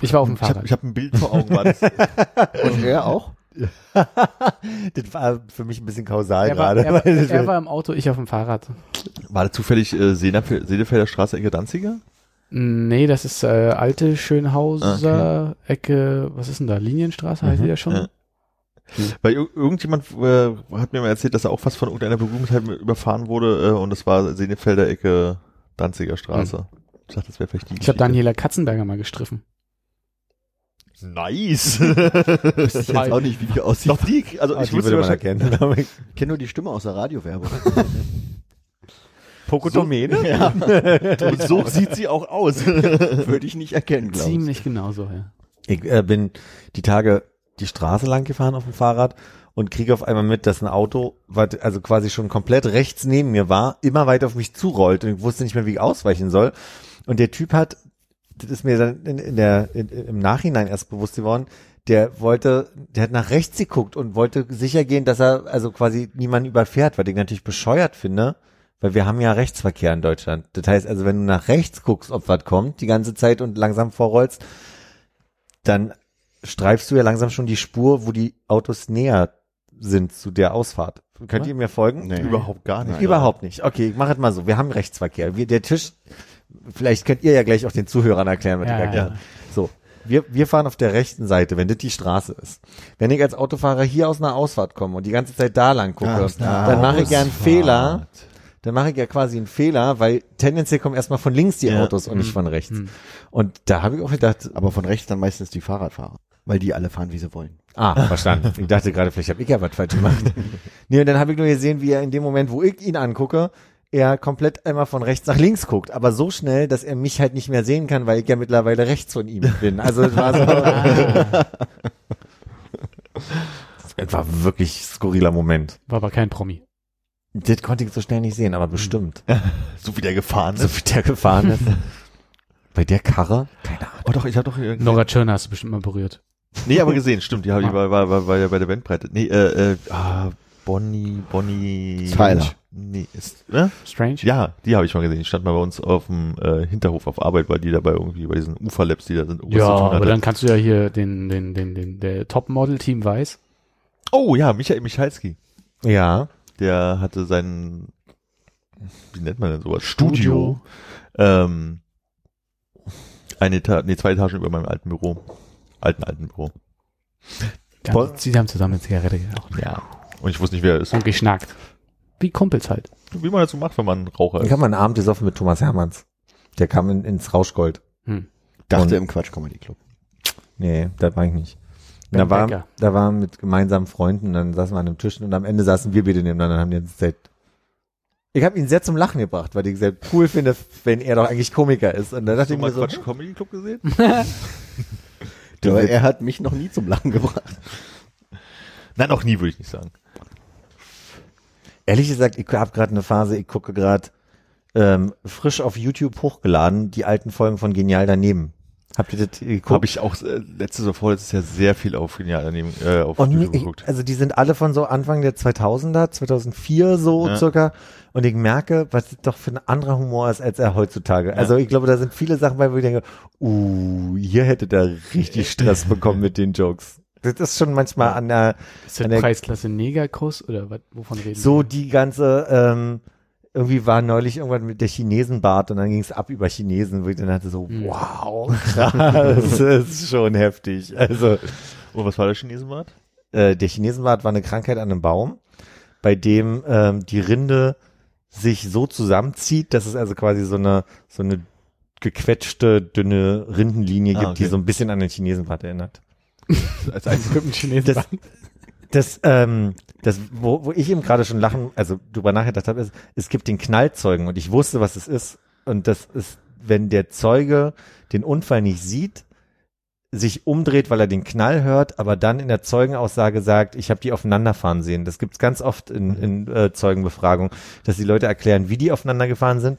E: Ich war auf dem
B: Ich habe
E: Fahrrad.
B: ich hab ein Bild vor Augen, war das,
D: Und er auch?
C: das war für mich ein bisschen kausal
E: er, war,
C: gerade.
E: er, war, er war im Auto, ich auf dem Fahrrad.
B: war das zufällig äh, Seelenfelder Straße, Ecke Danziger?
E: Nee, das ist äh, alte Schönhauser Ecke, was ist denn da? Linienstraße heißt die ja schon?
B: Ja. Weil ir- irgendjemand äh, hat mir mal erzählt, dass er auch fast von irgendeiner Berühmtheit überfahren wurde äh, und das war Senefelder Ecke Danziger Straße. Ich dachte, das wäre vielleicht die
E: Ich habe. Daniela Katzenberger mal gestriffen.
B: Nice.
D: Wüsste ich jetzt auch nicht, wie die aussieht.
B: Doch die, also
C: Ah,
B: ich
C: die würde man erkennen. ich.
D: Kenne nur die Stimme aus der Radiowerbung.
C: Pokotomene?
D: ja,
B: und so sieht sie auch aus.
D: würde ich nicht erkennen, glaube ich.
E: Ziemlich genauso, ja.
C: Ich äh, bin die Tage die Straße lang gefahren auf dem Fahrrad und kriege auf einmal mit, dass ein Auto, also quasi schon komplett rechts neben mir war, immer weiter auf mich zurollt und ich wusste nicht mehr, wie ich ausweichen soll. Und der Typ hat, das ist mir dann in, in der, in, im Nachhinein erst bewusst geworden, der wollte, der hat nach rechts geguckt und wollte sicher gehen, dass er also quasi niemanden überfährt, was ich natürlich bescheuert finde, weil wir haben ja Rechtsverkehr in Deutschland. Das heißt also, wenn du nach rechts guckst, ob was kommt, die ganze Zeit und langsam vorrollst, dann streifst du ja langsam schon die Spur, wo die Autos näher sind zu der Ausfahrt. Könnt ihr mir folgen?
D: Nee.
B: Überhaupt gar nicht.
C: Überhaupt nicht. Okay, ich mache es mal so. Wir haben Rechtsverkehr. Wir, der Tisch, vielleicht könnt ihr ja gleich auch den Zuhörern erklären, was
E: Ja,
C: ich
E: ja,
C: erkläre.
E: ja.
C: So. Wir, wir fahren auf der rechten Seite, wenn das die Straße ist. Wenn ich als Autofahrer hier aus einer Ausfahrt komme und die ganze Zeit da lang gucke,
D: einer
C: dann mache ich ja einen. Fehler. Dann mache ich ja quasi einen Fehler, weil tendenziell kommen erstmal von links die
B: Ja.
C: Autos und nicht von rechts.
E: Hm.
C: Und da habe ich auch gedacht,
D: Aber von rechts dann meistens die Fahrradfahrer. Weil die alle fahren, wie sie wollen.
C: Ah, verstanden. Ich dachte gerade, vielleicht habe ich ja was falsch gemacht. nee, und dann habe ich nur gesehen, wie er in dem Moment, wo ich ihn angucke, er komplett einmal von rechts nach links guckt, aber so schnell, dass er mich halt nicht mehr sehen kann, weil ich ja mittlerweile rechts von ihm bin. Also es war so, es war wirklich skurriler Moment.
E: War aber kein Promi.
C: Das konnte ich so schnell nicht sehen, aber bestimmt.
B: So wie der gefahren
C: So
B: ist.
C: wie der gefahren ist. Bei der Karre? Keine Ahnung.
B: Oh doch, ich habe doch irgendwie.
E: Nora Tschirner hast du bestimmt mal berührt.
B: Nee, aber gesehen, stimmt. Die, hab, die
E: Ah.
B: war, war, war, war ja bei der Bandbreite. Nee, äh, äh, ah, Bonnie, Bonnie.
D: Tyler.
B: Nee, ist, ne?
E: Strange?
B: Ja, die habe ich mal gesehen. Die stand mal bei uns auf dem äh, Hinterhof auf Arbeit, weil die dabei irgendwie bei diesen Uferlabs, die da sind, irgendwas
E: Ja, aber dann kannst du ja hier den, den, den, den, der Top-Model-Team weiß.
B: Oh ja, Michael Michalski.
C: Ja.
B: Der hatte sein, wie nennt man denn sowas?
E: Studio.
B: Studio. Ähm, eine Etage, nee, zwei Etagen über meinem alten Büro. Alten, alten Büro.
E: Ganz, sie haben zusammen eine Zigarette geraucht.
B: Ja. Und ich wusste nicht, wer er ist.
E: Und geschnackt. Wie Kumpels halt.
B: Wie man das so macht, wenn man Raucher
C: Ich
B: ist.
C: habe mal einen Abend gesoffen mit Thomas Hermanns. Der kam in, ins Rauschgold.
E: Hm.
D: Dachte
C: Und-
D: im Quatsch Comedy Club.
C: Nee, das war ich nicht.
E: Ben
C: Da war, da war mit gemeinsamen Freunden, dann saßen wir an einem Tisch und am Ende saßen wir beide nebeneinander und haben die ganze Zeit. Ich habe ihn sehr zum Lachen gebracht, weil ich sehr cool finde, wenn er doch eigentlich Komiker ist. Und da
B: Hast
C: dachte
B: du
C: ich
B: mal
C: mir so,
B: Quatsch Comedy Club gesehen?
C: Du
D: Aber er hat mich noch nie zum Lachen gebracht.
B: Nein, noch nie, würde ich nicht sagen.
C: ehrlich gesagt, ich habe gerade eine Phase, ich gucke gerade ähm, frisch auf YouTube hochgeladen, die alten Folgen von Genial daneben. Habt ihr das geguckt?
B: Habe ich auch äh, letztes oder vorletztes Jahr sehr viel auf Genial daneben äh, auf
C: Und
B: YouTube
C: ich,
B: geguckt.
C: also die sind alle von so Anfang der 2000er, 2004 so
B: Ja.
C: circa. Und ich merke, was das doch für ein anderer Humor ist als er heutzutage. Also ich glaube, da sind viele Sachen bei, wo ich denke, uh, hier hätte der richtig Stress bekommen mit den Jokes. Das ist schon manchmal an der,
E: Ist das
C: An der-
E: Preisklasse Negerkuss oder was, wovon reden
C: so
E: wir?
C: die ganze, ähm, irgendwie war neulich irgendwann mit der Chinesenbart und dann ging es ab über Chinesen, wo ich dann hatte so,
E: Mhm.
C: wow, krass, das ist schon heftig. Also,
B: Und was war der Chinesenbart?
C: äh, der Chinesenbart war eine Krankheit an einem Baum, bei dem ähm, die Rinde sich so zusammenzieht, dass es also quasi so eine so eine gequetschte, dünne Rindenlinie
B: Ah,
C: gibt, die
B: okay.
C: so ein bisschen an den Chinesenbart erinnert.
B: Als einziges
E: mit dem Chinesen.
C: Das, das, ähm, das, wo, wo ich eben gerade schon lachen, also drüber nachgedacht habe, ist, es gibt den Knallzeugen und ich wusste, was es ist. Und das ist, wenn der Zeuge den Unfall nicht sieht, sich umdreht, weil er den Knall hört, aber dann in der Zeugenaussage sagt, ich habe die aufeinanderfahren sehen. Das gibt's ganz oft in, in äh, Zeugenbefragung, dass die Leute erklären, wie die aufeinander gefahren sind,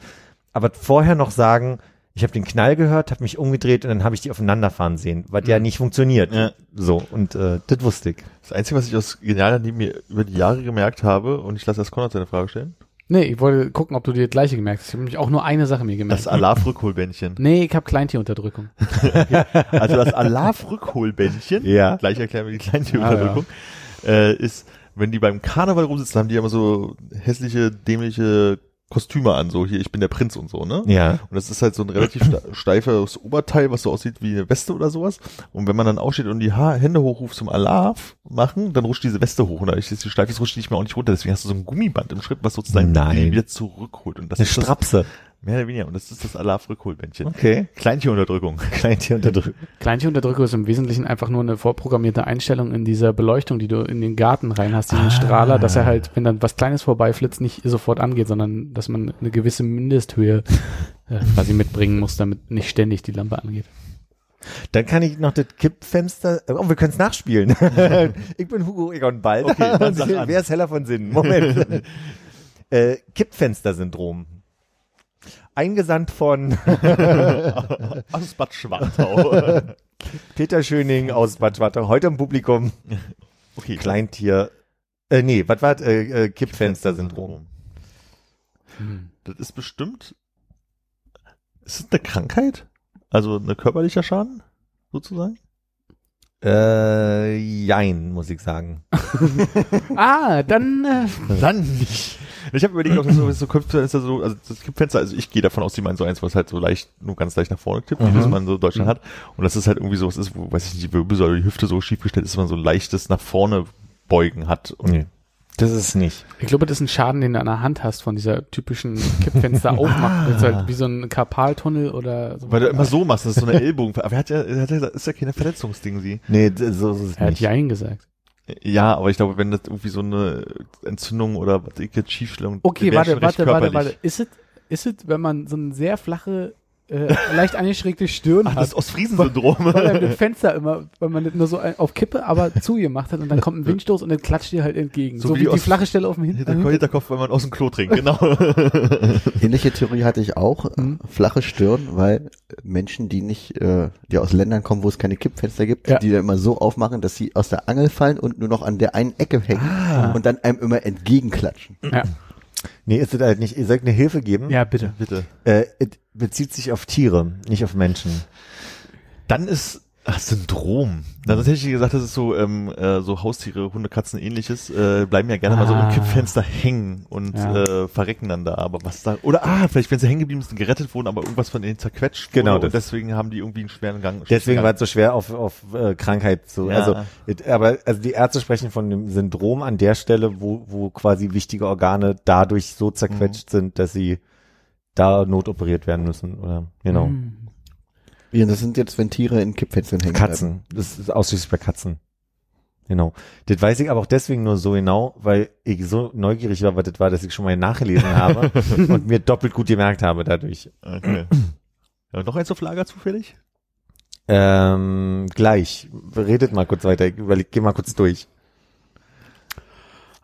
C: aber vorher noch sagen, ich habe den Knall gehört, habe mich umgedreht und dann habe ich die aufeinanderfahren sehen, was ja nicht funktioniert.
B: Ja.
C: So, und äh, das wusste ich.
B: Das Einzige, was ich aus Genial daneben mir über die Jahre gemerkt habe, und ich lasse erst Konrad seine Frage stellen,
E: Nee, ich wollte gucken, ob du dir das gleiche gemerkt hast. Ich habe nämlich auch nur eine Sache mir gemerkt.
B: das Alarv-Rückholbändchen.
E: nee, ich habe Kleintierunterdrückung.
B: Also das Alarv-Rückholbändchen,
C: Ja.
B: gleich erklären wir die Kleintierunterdrückung, äh, ist, wenn die beim Karneval rumsitzen, haben die immer so hässliche, dämliche Kostüme an, so hier, ich bin der Prinz und so, ne?
C: Ja.
B: Und das ist halt so ein relativ steifes Oberteil, was so aussieht wie eine Weste oder sowas. Und wenn man dann aufsteht und die ha Hände hochruft zum Alarv machen, dann rutscht diese Weste hoch. Und dadurch, dass die steif ist, rutscht die nicht mehr auch nicht runter. Deswegen hast du so ein Gummiband im Schritt, was sozusagen
C: Nein.
B: die wieder zurückholt. Und das
C: Eine
B: ist das,
C: Strapse.
B: Mehr oder weniger. Und das ist das Alarv-Rückholbändchen.
C: Okay.
B: Kleintierunterdrückung.
C: Kleintierunterdrückung.
E: Kleintierunterdrückung ist im Wesentlichen einfach nur eine vorprogrammierte Einstellung in dieser Beleuchtung, die du in den Garten rein hast, diesen Strahler, dass er halt, wenn dann was Kleines vorbeiflitzt, nicht sofort angeht, sondern dass man eine gewisse Mindesthöhe äh, quasi mitbringen muss, damit nicht ständig die Lampe angeht.
C: Dann kann ich noch das Kippfenster, oh, wir können es nachspielen. ich bin Hugo Egon Balder.
B: Okay.
C: Wer ist heller von Sinn? Moment. äh, Kippfenstersyndrom. Eingesandt von
B: Aus Bad Schwartau.
C: Peter Schöning aus Bad Schwartau. Heute im Publikum
B: Okay.
C: Kleintier. Äh, nee, was war das? äh, äh, Kippfenstersyndrom?
E: Hm.
B: Das ist bestimmt, ist es eine Krankheit? Also eine körperlicher Schaden? Sozusagen?
C: Äh, jein, muss ich sagen.
E: Ah, dann äh,
B: Dann nicht. Ich habe überlegt, ob das so, so Kippfenster so, also das Kippfenster, also ich gehe davon aus, die meinen so eins, was halt so leicht, nur ganz leicht nach vorne tippt, wie
C: Mhm.
B: das man so in Deutschland hat. Und das ist halt irgendwie so, was ist, wo, weiß ich nicht, die Wirbelsäule, die Hüfte so schief gestellt ist, dass man so ein leichtes nach vorne beugen hat. Und
C: Nee. Das ist nicht.
E: ich glaube, das ist ein Schaden, den du an der Hand hast von dieser typischen Kippfenster aufmachen. Das ist halt wie so ein Karpaltunnel oder so.
B: weil du immer so machst, das ist so eine Ellbogen. Aber er hat ja, er hat ja, das ist ja keine Verletzungsding, sie.
C: Nee, so ist es
E: Er hat
C: nicht.
E: Jein gesagt.
B: Ja, aber ich glaube, wenn das irgendwie so eine Entzündung oder was ich jetzt Schiefstellung.
E: Okay, warte, warte, warte, warte. Ist es, ist es, wenn man so eine sehr flache, äh, leicht angeschrägte Stirn
B: Ach,
E: hat?
B: das Ostfriesen-Syndrom.
E: weil einem das Fenster immer, weil man das nur so auf Kippe, aber zugemacht hat und dann kommt ein Windstoß und dann klatscht dir halt entgegen.
B: So
E: So,
B: wie
E: wie, die
B: aus-
E: flache Stelle auf dem
B: Hinter
E: Hinterkopf.
B: Hinterkopf, wenn man aus dem Klo trinkt, genau.
D: Ähnliche Theorie hatte ich auch.
E: Mhm.
D: Flache Stirn, weil Menschen, die nicht, äh, die aus Ländern kommen, wo es keine Kippfenster gibt,
E: Ja.
D: die dann immer so aufmachen, dass sie aus der Angel fallen und nur noch an der einen Ecke hängen
E: Ah.
D: und dann einem immer entgegenklatschen.
E: Ja.
C: Nee, ist es halt nicht. Ihr sollt eine Hilfe geben.
E: ja, bitte.
B: Bitte.
C: Äh, es bezieht sich auf Tiere, nicht auf Menschen.
B: Dann ist ach, Syndrom. Na, sonst hätte ich gesagt, das ist so, ähm, äh, so Haustiere, Hunde, Katzen, ähnliches, äh, bleiben ja gerne mal so im
E: Ah.
B: Kippfenster hängen und
E: Ja.
B: äh, verrecken dann da. Aber was da, oder ah, vielleicht wenn sie hängen geblieben sind, gerettet wurden, aber irgendwas von denen zerquetscht wurde
C: Genau
B: und
C: das.
B: deswegen haben die irgendwie einen schweren Gang.
C: Deswegen war es so schwer auf, auf äh, Krankheit zu.
B: Ja.
C: Also, it, aber also die Ärzte sprechen von dem Syndrom an der Stelle, wo, wo quasi wichtige Organe dadurch so zerquetscht sind, dass sie da notoperiert werden müssen. Oder genau.
E: Hm.
D: Ja, das sind jetzt, wenn Tiere in Kippfenstern hängen. bleiben.
C: Katzen. Das ist ausschließlich bei Katzen. Genau. Das weiß ich aber auch deswegen nur so genau, weil ich so neugierig war, was das war, dass ich schon mal nachgelesen habe und mir doppelt gut gemerkt habe dadurch.
B: Okay. Ja, noch eins auf Lager zufällig?
C: Ähm, gleich. Redet mal kurz weiter. Ich überleg, geh mal kurz durch.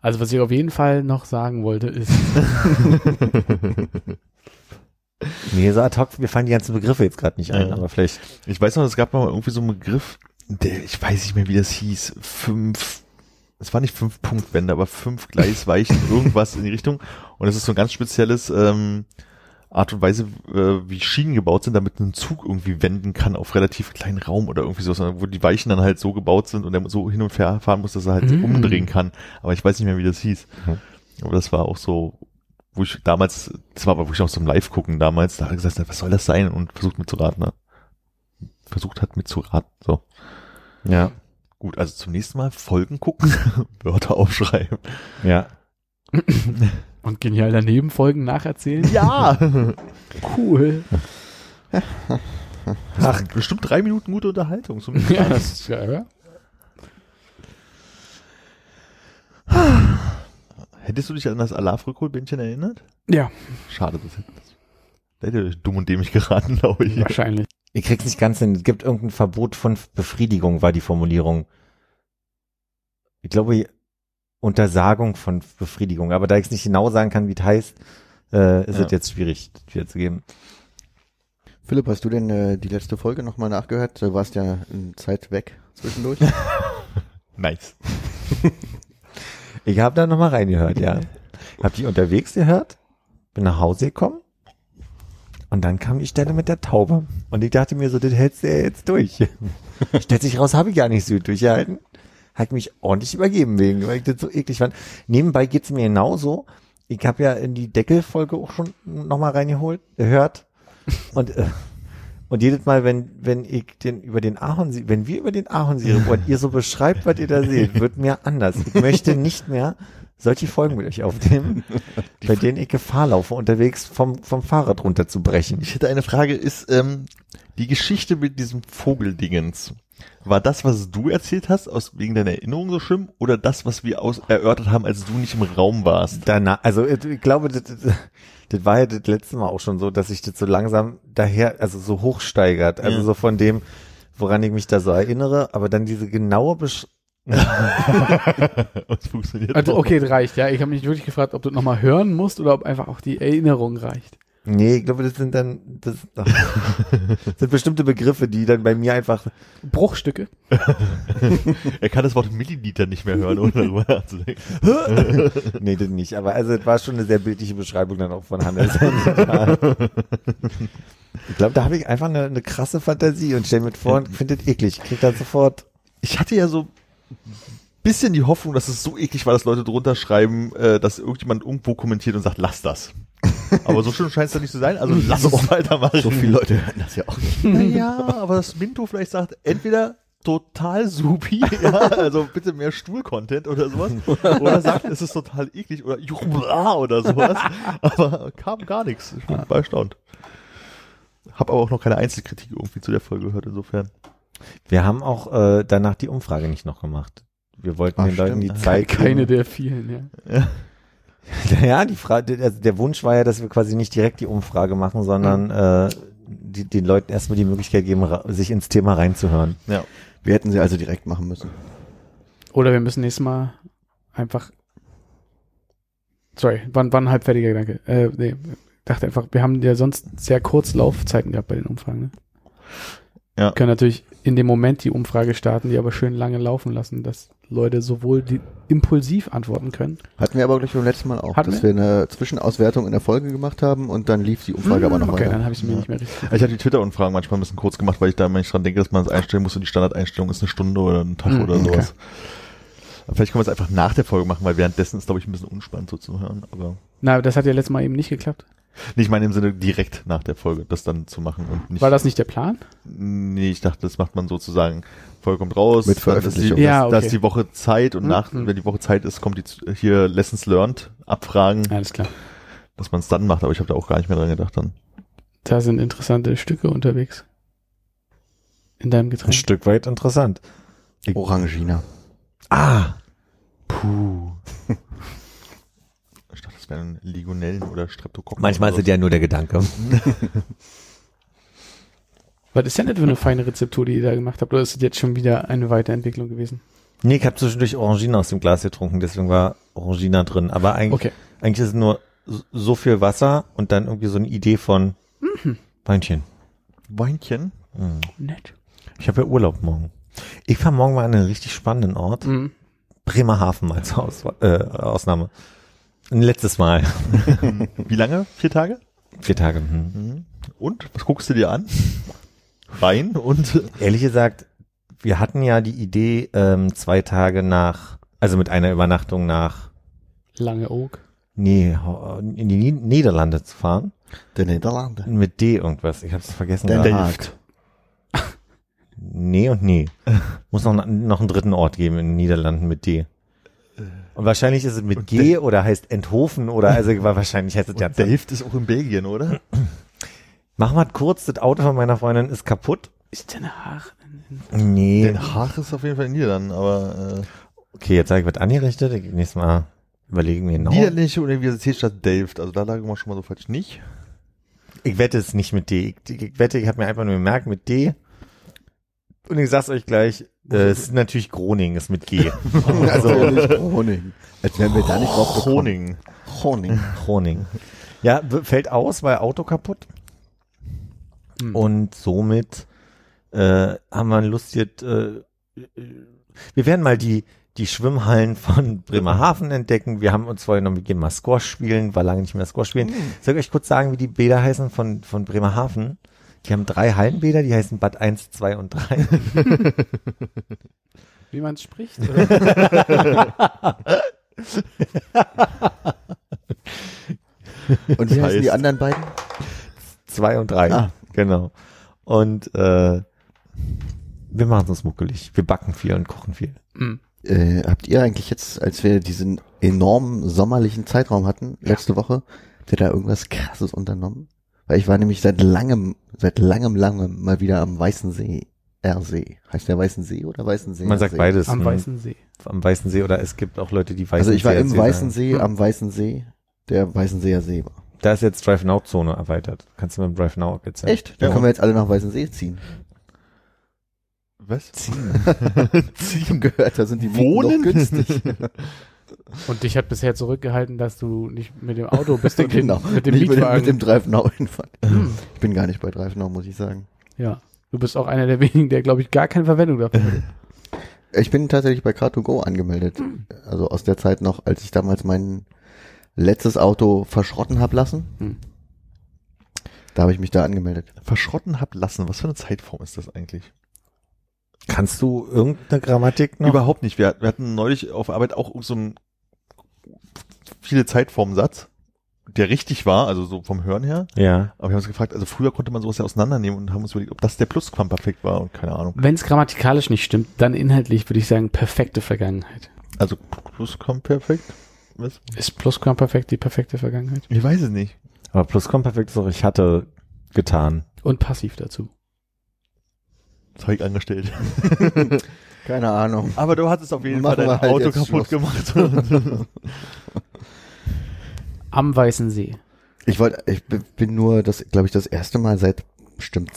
E: Also was ich auf jeden Fall noch sagen wollte ist,
C: Nee, so ad hoc, mir fallen die ganzen Begriffe jetzt gerade nicht ein,
B: Ja.
C: aber vielleicht.
B: Ich weiß noch, es gab mal irgendwie so einen Begriff, der, ich weiß nicht mehr, wie das hieß, fünf, es war nicht fünf Punktwände, aber fünf Gleisweichen, irgendwas in die Richtung. Und es ist so ein ganz spezielles ähm, Art und Weise, äh, wie Schienen gebaut sind, damit ein Zug irgendwie wenden kann auf relativ kleinen Raum oder irgendwie so, wo die Weichen dann halt so gebaut sind und er so hin und her fahren muss, dass er halt
E: Mhm.
B: umdrehen kann. Aber ich weiß nicht mehr, wie das hieß.
C: Mhm.
B: Aber das war auch so, wo ich damals, das war aber wirklich noch so ein Live-Gucken damals, da hat er gesagt, was soll das sein? Und versucht mitzuraten, ne? Versucht hat mitzuraten, so.
C: Ja.
B: Gut, also zum nächsten Mal Folgen gucken, Wörter aufschreiben.
C: Ja.
E: und genial daneben Folgen nacherzählen.
B: Ja!
E: Cool.
B: Ach, bestimmt drei Minuten gute Unterhaltung. Zum
E: Ja, das ist geil, ja.
B: Hättest du dich an das Alarv-Rückholbändchen erinnert?
E: Ja,
B: Schade, das hätte, da hätte ich dumm und dämlich geraten, glaube ich.
E: wahrscheinlich.
C: Ich krieg's nicht ganz hin. Es gibt irgendein Verbot von Befriedigung, war die Formulierung. Ich glaube, Untersagung von Befriedigung. Aber da ich es nicht genau sagen kann, wie es heißt, äh, ist
B: Ja.
C: es jetzt schwierig, das wiederzugeben.
D: Philipp, hast du denn äh, die letzte Folge nochmal nachgehört? Du warst ja in Zeit weg zwischendurch.
B: Nice.
C: Ich habe da nochmal reingehört, ja. Hab die unterwegs gehört, bin nach Hause gekommen und dann kam die Stelle mit der Taube. Und ich dachte mir so, das hältst du ja jetzt durch. Stellt sich raus, habe ich gar nicht so durchgehalten. Hat mich ordentlich übergeben wegen, weil ich das so eklig fand. Nebenbei geht's mir genauso. Ich habe ja in die Deckelfolge auch schon nochmal reingeholt, gehört. Und, äh, und jedes Mal, wenn, wenn ich den über den Ahornsirup, wenn wir über den Ahornsirup und ihr so beschreibt, was ihr da seht, wird mir anders. Ich möchte nicht mehr solche Folgen mit euch aufnehmen, bei denen ich Gefahr laufe, unterwegs vom, vom Fahrrad runterzubrechen.
B: Ich hätte eine Frage, ist ähm, die Geschichte mit diesem Vogeldingens, war das, was du erzählt hast, aus wegen deiner Erinnerung so schlimm, oder das, was wir aus erörtert haben, als du nicht im Raum warst?
C: Danach, also ich ich glaube, das, das, war ja das letzte Mal auch schon so, dass sich das so langsam daher, also so hochsteigert. Also
B: Ja.
C: so von dem, woran ich mich da so erinnere, aber dann diese genaue Besch
E: Also okay, das reicht, ja. Ich habe mich wirklich gefragt, ob du nochmal hören musst oder ob einfach auch die Erinnerung reicht.
C: Nee, ich glaube, das sind dann, das, das sind bestimmte Begriffe, die dann bei mir einfach,
E: Bruchstücke.
B: Er kann das Wort Milliliter nicht mehr hören, ohne darüber nachzudenken.
C: nee, das nicht, aber also es war schon eine sehr bildliche Beschreibung dann auch von Hannes. ich glaube, da habe ich einfach eine, eine krasse Fantasie und stell mir vor und finde das eklig. Ich krieg dann sofort,
B: Ich hatte ja so bisschen die Hoffnung, dass es so eklig war, dass Leute drunter schreiben, äh, dass irgendjemand irgendwo kommentiert und sagt, lass das. Aber so schlimm scheint es ja nicht zu sein, also lass uns weitermachen.
D: so viele Leute hören das ja auch nicht.
B: Naja, aber das Minto vielleicht sagt, entweder total supi, ja, also bitte mehr Stuhl-Content oder sowas, oder sagt, es ist total eklig oder juchbla oder sowas, aber kam gar nichts. Ich bin war erstaunt. Hab aber auch noch keine Einzelkritik irgendwie zu der Folge gehört, insofern.
C: wir haben auch äh, danach die Umfrage nicht noch gemacht. wir wollten
D: Ach,
C: den Leuten die
D: stimmt.
C: Zeit
E: Keine
C: geben.
E: der vielen, ja.
C: Ja, die Frage, also der Wunsch war ja, dass wir quasi nicht direkt die Umfrage machen, sondern äh, die, den Leuten erstmal die Möglichkeit geben, sich ins Thema reinzuhören.
B: Ja.
D: Wir hätten sie also direkt machen müssen.
E: Oder wir müssen nächstes Mal einfach. Sorry, war, war ein halbfertiger Gedanke. Äh, nee, dachte einfach, wir haben ja sonst sehr kurz Laufzeiten gehabt bei den Umfragen. Ne?
B: Ja.
E: Können natürlich in dem Moment die Umfrage starten, die aber schön lange laufen lassen, dass Leute sowohl die impulsiv antworten können.
D: Hatten wir aber gleich beim letzten Mal auch,
E: Hatten
D: dass
E: wir?
D: wir eine Zwischenauswertung in der Folge gemacht haben und dann lief die Umfrage aber noch
E: okay,
D: weiter.
E: dann habe ich mir nicht mehr richtig.
B: Ich habe die Twitter-Umfragen manchmal ein bisschen kurz gemacht, weil ich da manchmal dran denke, dass man es einstellen muss und die Standardeinstellung ist eine Stunde oder ein Tag
E: Mhm,
B: oder
E: okay.
B: sowas. Aber Vielleicht können wir es einfach nach der Folge machen, weil währenddessen ist, glaube ich, ein bisschen unspannend so zu hören. Aber
E: Na, das hat ja letztes Mal eben nicht geklappt.
B: Nicht meine im Sinne direkt nach der Folge, das dann zu machen und nicht.
E: War das nicht der Plan?
B: Nee, ich dachte, das macht man sozusagen. Folge kommt raus,
D: Mit Veröffentlichung.
E: Ja,
B: das, das
E: okay.
B: ist die Woche Zeit und
E: Mhm.
B: nach, wenn die Woche Zeit ist, kommt die hier Lessons Learned Abfragen,
E: Alles klar.
B: dass man es dann macht. Aber ich habe da auch gar nicht mehr dran gedacht dann.
E: Da sind interessante Stücke unterwegs. In deinem
C: Ein
E: Getränk.
C: Stück weit interessant.
D: Orangina.
C: Ah,
B: Puh. Das wären Ligonellen oder Streptokokken.
C: manchmal es ja nur der Gedanke.
E: Was ist denn das für eine feine Rezeptur, die ihr da gemacht habt? Oder ist es jetzt schon wieder eine Weiterentwicklung gewesen?
C: Nee, ich habe zwischendurch Orangina aus dem Glas getrunken, deswegen war Orangina drin. Aber eigentlich,
E: Okay.
C: eigentlich ist es nur so- viel Wasser und dann irgendwie so eine Idee von Weinchen.
B: Weinchen.
C: Mhm.
E: Nett.
C: Ich habe ja Urlaub morgen. Ich fahre morgen mal an einen richtig spannenden Ort.
E: Mhm.
C: Bremerhaven als Aus äh, Ausnahme. Ein letztes Mal.
B: Wie lange? Vier Tage?
C: Vier Tage. Hm.
B: Mhm. Und? Was guckst du dir an? Wein und
C: Ehrlich gesagt, wir hatten ja die Idee, ähm, zwei Tage nach, also mit einer Übernachtung nach,
E: Lange Oak.
C: nee, in die Nied- Niederlande zu fahren.
D: Der Niederlande.
C: Mit D irgendwas. Ich habe es vergessen. Gerade.
D: Haag.
C: Nee und nee. Muss noch, noch einen dritten Ort geben in den Niederlanden mit D. Und wahrscheinlich ist es mit
B: Und
C: G oder heißt Enthofen oder also wahrscheinlich heißt es ja
B: Delft ist auch in Belgien, oder?
C: Mach mal kurz, das Auto von meiner Freundin ist kaputt.
E: Ist denn Haag? in-
C: Nee.
B: Den Haag ist auf jeden Fall in Niederlanden, aber äh,
C: Okay, jetzt sage ich was angerichtet. Ich- Nächstes Mal überlegen wir genau.
B: Niederländische Universitätsstadt Delft. Also da lagen wir schon mal so falsch nicht.
C: Ich wette es nicht mit D. Ich, ich wette, ich habe mir einfach nur gemerkt mit D. Und ich sag's euch gleich, äh, es ist natürlich Groningen, ist mit G.
D: Also Honig. Als wären wir da nicht drauf.
B: Groningen.
D: Honig.
C: Groningen. Ja, fällt aus, weil Auto kaputt.
E: Hm.
C: Und somit äh, haben wir Lust jetzt, äh, äh, wir werden mal die, die Schwimmhallen von Bremerhaven entdecken. Wir haben uns vorhin noch mit mal Squash spielen, war lange nicht mehr Squash spielen. Soll ich euch kurz sagen, wie die Bäder heißen von, von Bremerhaven? Die haben drei Hallenbäder, die heißen Bad 1, 2 und 3.
E: Wie man es spricht?
D: Und wie heißen
B: heißt-
D: die anderen beiden?
C: 2 und 3.
D: Ah.
C: Genau. Und äh, wir machen uns muckelig. Wir backen viel und kochen viel.
E: Hm.
D: Äh, habt ihr eigentlich jetzt, als wir diesen enormen sommerlichen Zeitraum hatten, letzte Woche, habt ihr da irgendwas krasses unternommen? Weil ich war nämlich seit langem, seit langem, langem mal wieder am Weißen See. R-See. Heißt der Weißen See oder Weißen See?
C: Man sagt beides.
E: Am
C: Hm.
E: Weißen See.
C: Am Weißen See oder es gibt auch Leute, die Weißen
D: Also ich war
C: See
D: im Weißen
C: sagen.
D: See,
E: Hm.
D: am Weißen See, der Weißen Seer See war.
C: Da ist jetzt Drive Now Zone erweitert. Kannst du mit dem Drive Now jetzt
D: Echt? Dann
B: Ja.
D: können wir jetzt alle nach Weißen See ziehen.
B: Was?
D: Ich habe gehört, da sind die Mieten
B: Wohnen?
D: noch günstig.
E: Und dich hat bisher zurückgehalten, dass du nicht mit dem Auto bist, mit,
D: genau.
E: dem, mit dem
D: Nicht mit dem,
E: Mietwagen.
D: mit dem Drive Now hinfahren.
E: Hm.
D: Ich bin gar nicht bei Drive Now, muss ich sagen.
E: Ja. Du bist auch einer der wenigen, der, glaube ich, gar keine Verwendung dafür hat.
D: Ich bin tatsächlich bei Car2Go angemeldet. Also aus der Zeit noch, als ich damals mein letztes Auto verschrotten hab lassen.
E: Hm.
D: Da habe ich mich da angemeldet.
B: Verschrotten hab lassen. Was für eine Zeitform ist das eigentlich?
C: Kannst du irgendeine Grammatik noch?
B: Überhaupt nicht. Wir, wir hatten neulich auf Arbeit auch so einen viele Zeitformsatz, der richtig war, also so vom Hören her.
C: Ja.
B: Aber wir haben uns gefragt, also früher konnte man sowas ja auseinandernehmen und haben uns überlegt, ob das der Plusquamperfekt war und keine Ahnung.
E: Wenn es grammatikalisch nicht stimmt, dann inhaltlich würde ich sagen, perfekte Vergangenheit.
B: Also Plusquamperfekt? Was?
E: Ist Plusquamperfekt die perfekte Vergangenheit?
B: Ich weiß es nicht.
C: Aber Plusquamperfekt ist auch, ich hatte getan.
E: Und passiv dazu.
B: Zeug angestellt.
D: Keine Ahnung.
B: Aber du hattest auf jeden
D: Machen
B: Fall dein
D: halt
B: Auto kaputt
D: Schluss.
B: gemacht.
E: Am Weißen See.
D: Ich wollte, ich bin nur das, glaube ich, das erste Mal seit bestimmt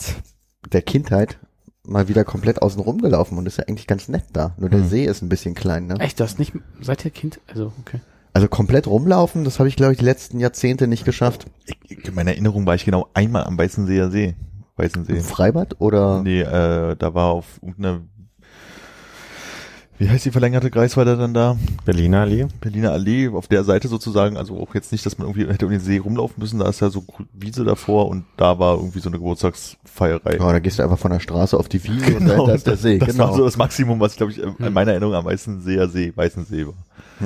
D: der Kindheit mal wieder komplett außen rum gelaufen und ist ja eigentlich ganz nett da. Nur der
B: Hm.
D: See ist ein bisschen klein, ne?
E: Echt, das nicht seit der Kind? Also, okay.
D: Also komplett rumlaufen, das habe ich, glaube ich, die letzten Jahrzehnte nicht geschafft.
B: Ich- In meiner Erinnerung war ich genau einmal am Weißenseer See. Weißensee.
D: Im Freibad oder?
B: Nee, äh, da war auf irgendeiner, wie heißt die verlängerte Kreisweite dann da?
C: Berliner Allee.
B: Berliner Allee, auf der Seite sozusagen, also auch jetzt nicht, dass man irgendwie hätte um den See rumlaufen müssen, da ist ja so Wiese davor und da war irgendwie so eine Geburtstagsfeierei.
D: Ja, da gehst du einfach von der Straße auf die Wiese und da ist der See.
B: das
D: genau.
B: war so das Maximum, was ich glaube ich in
E: Hm.
B: meiner Erinnerung am meisten Seer See, Weißensee war.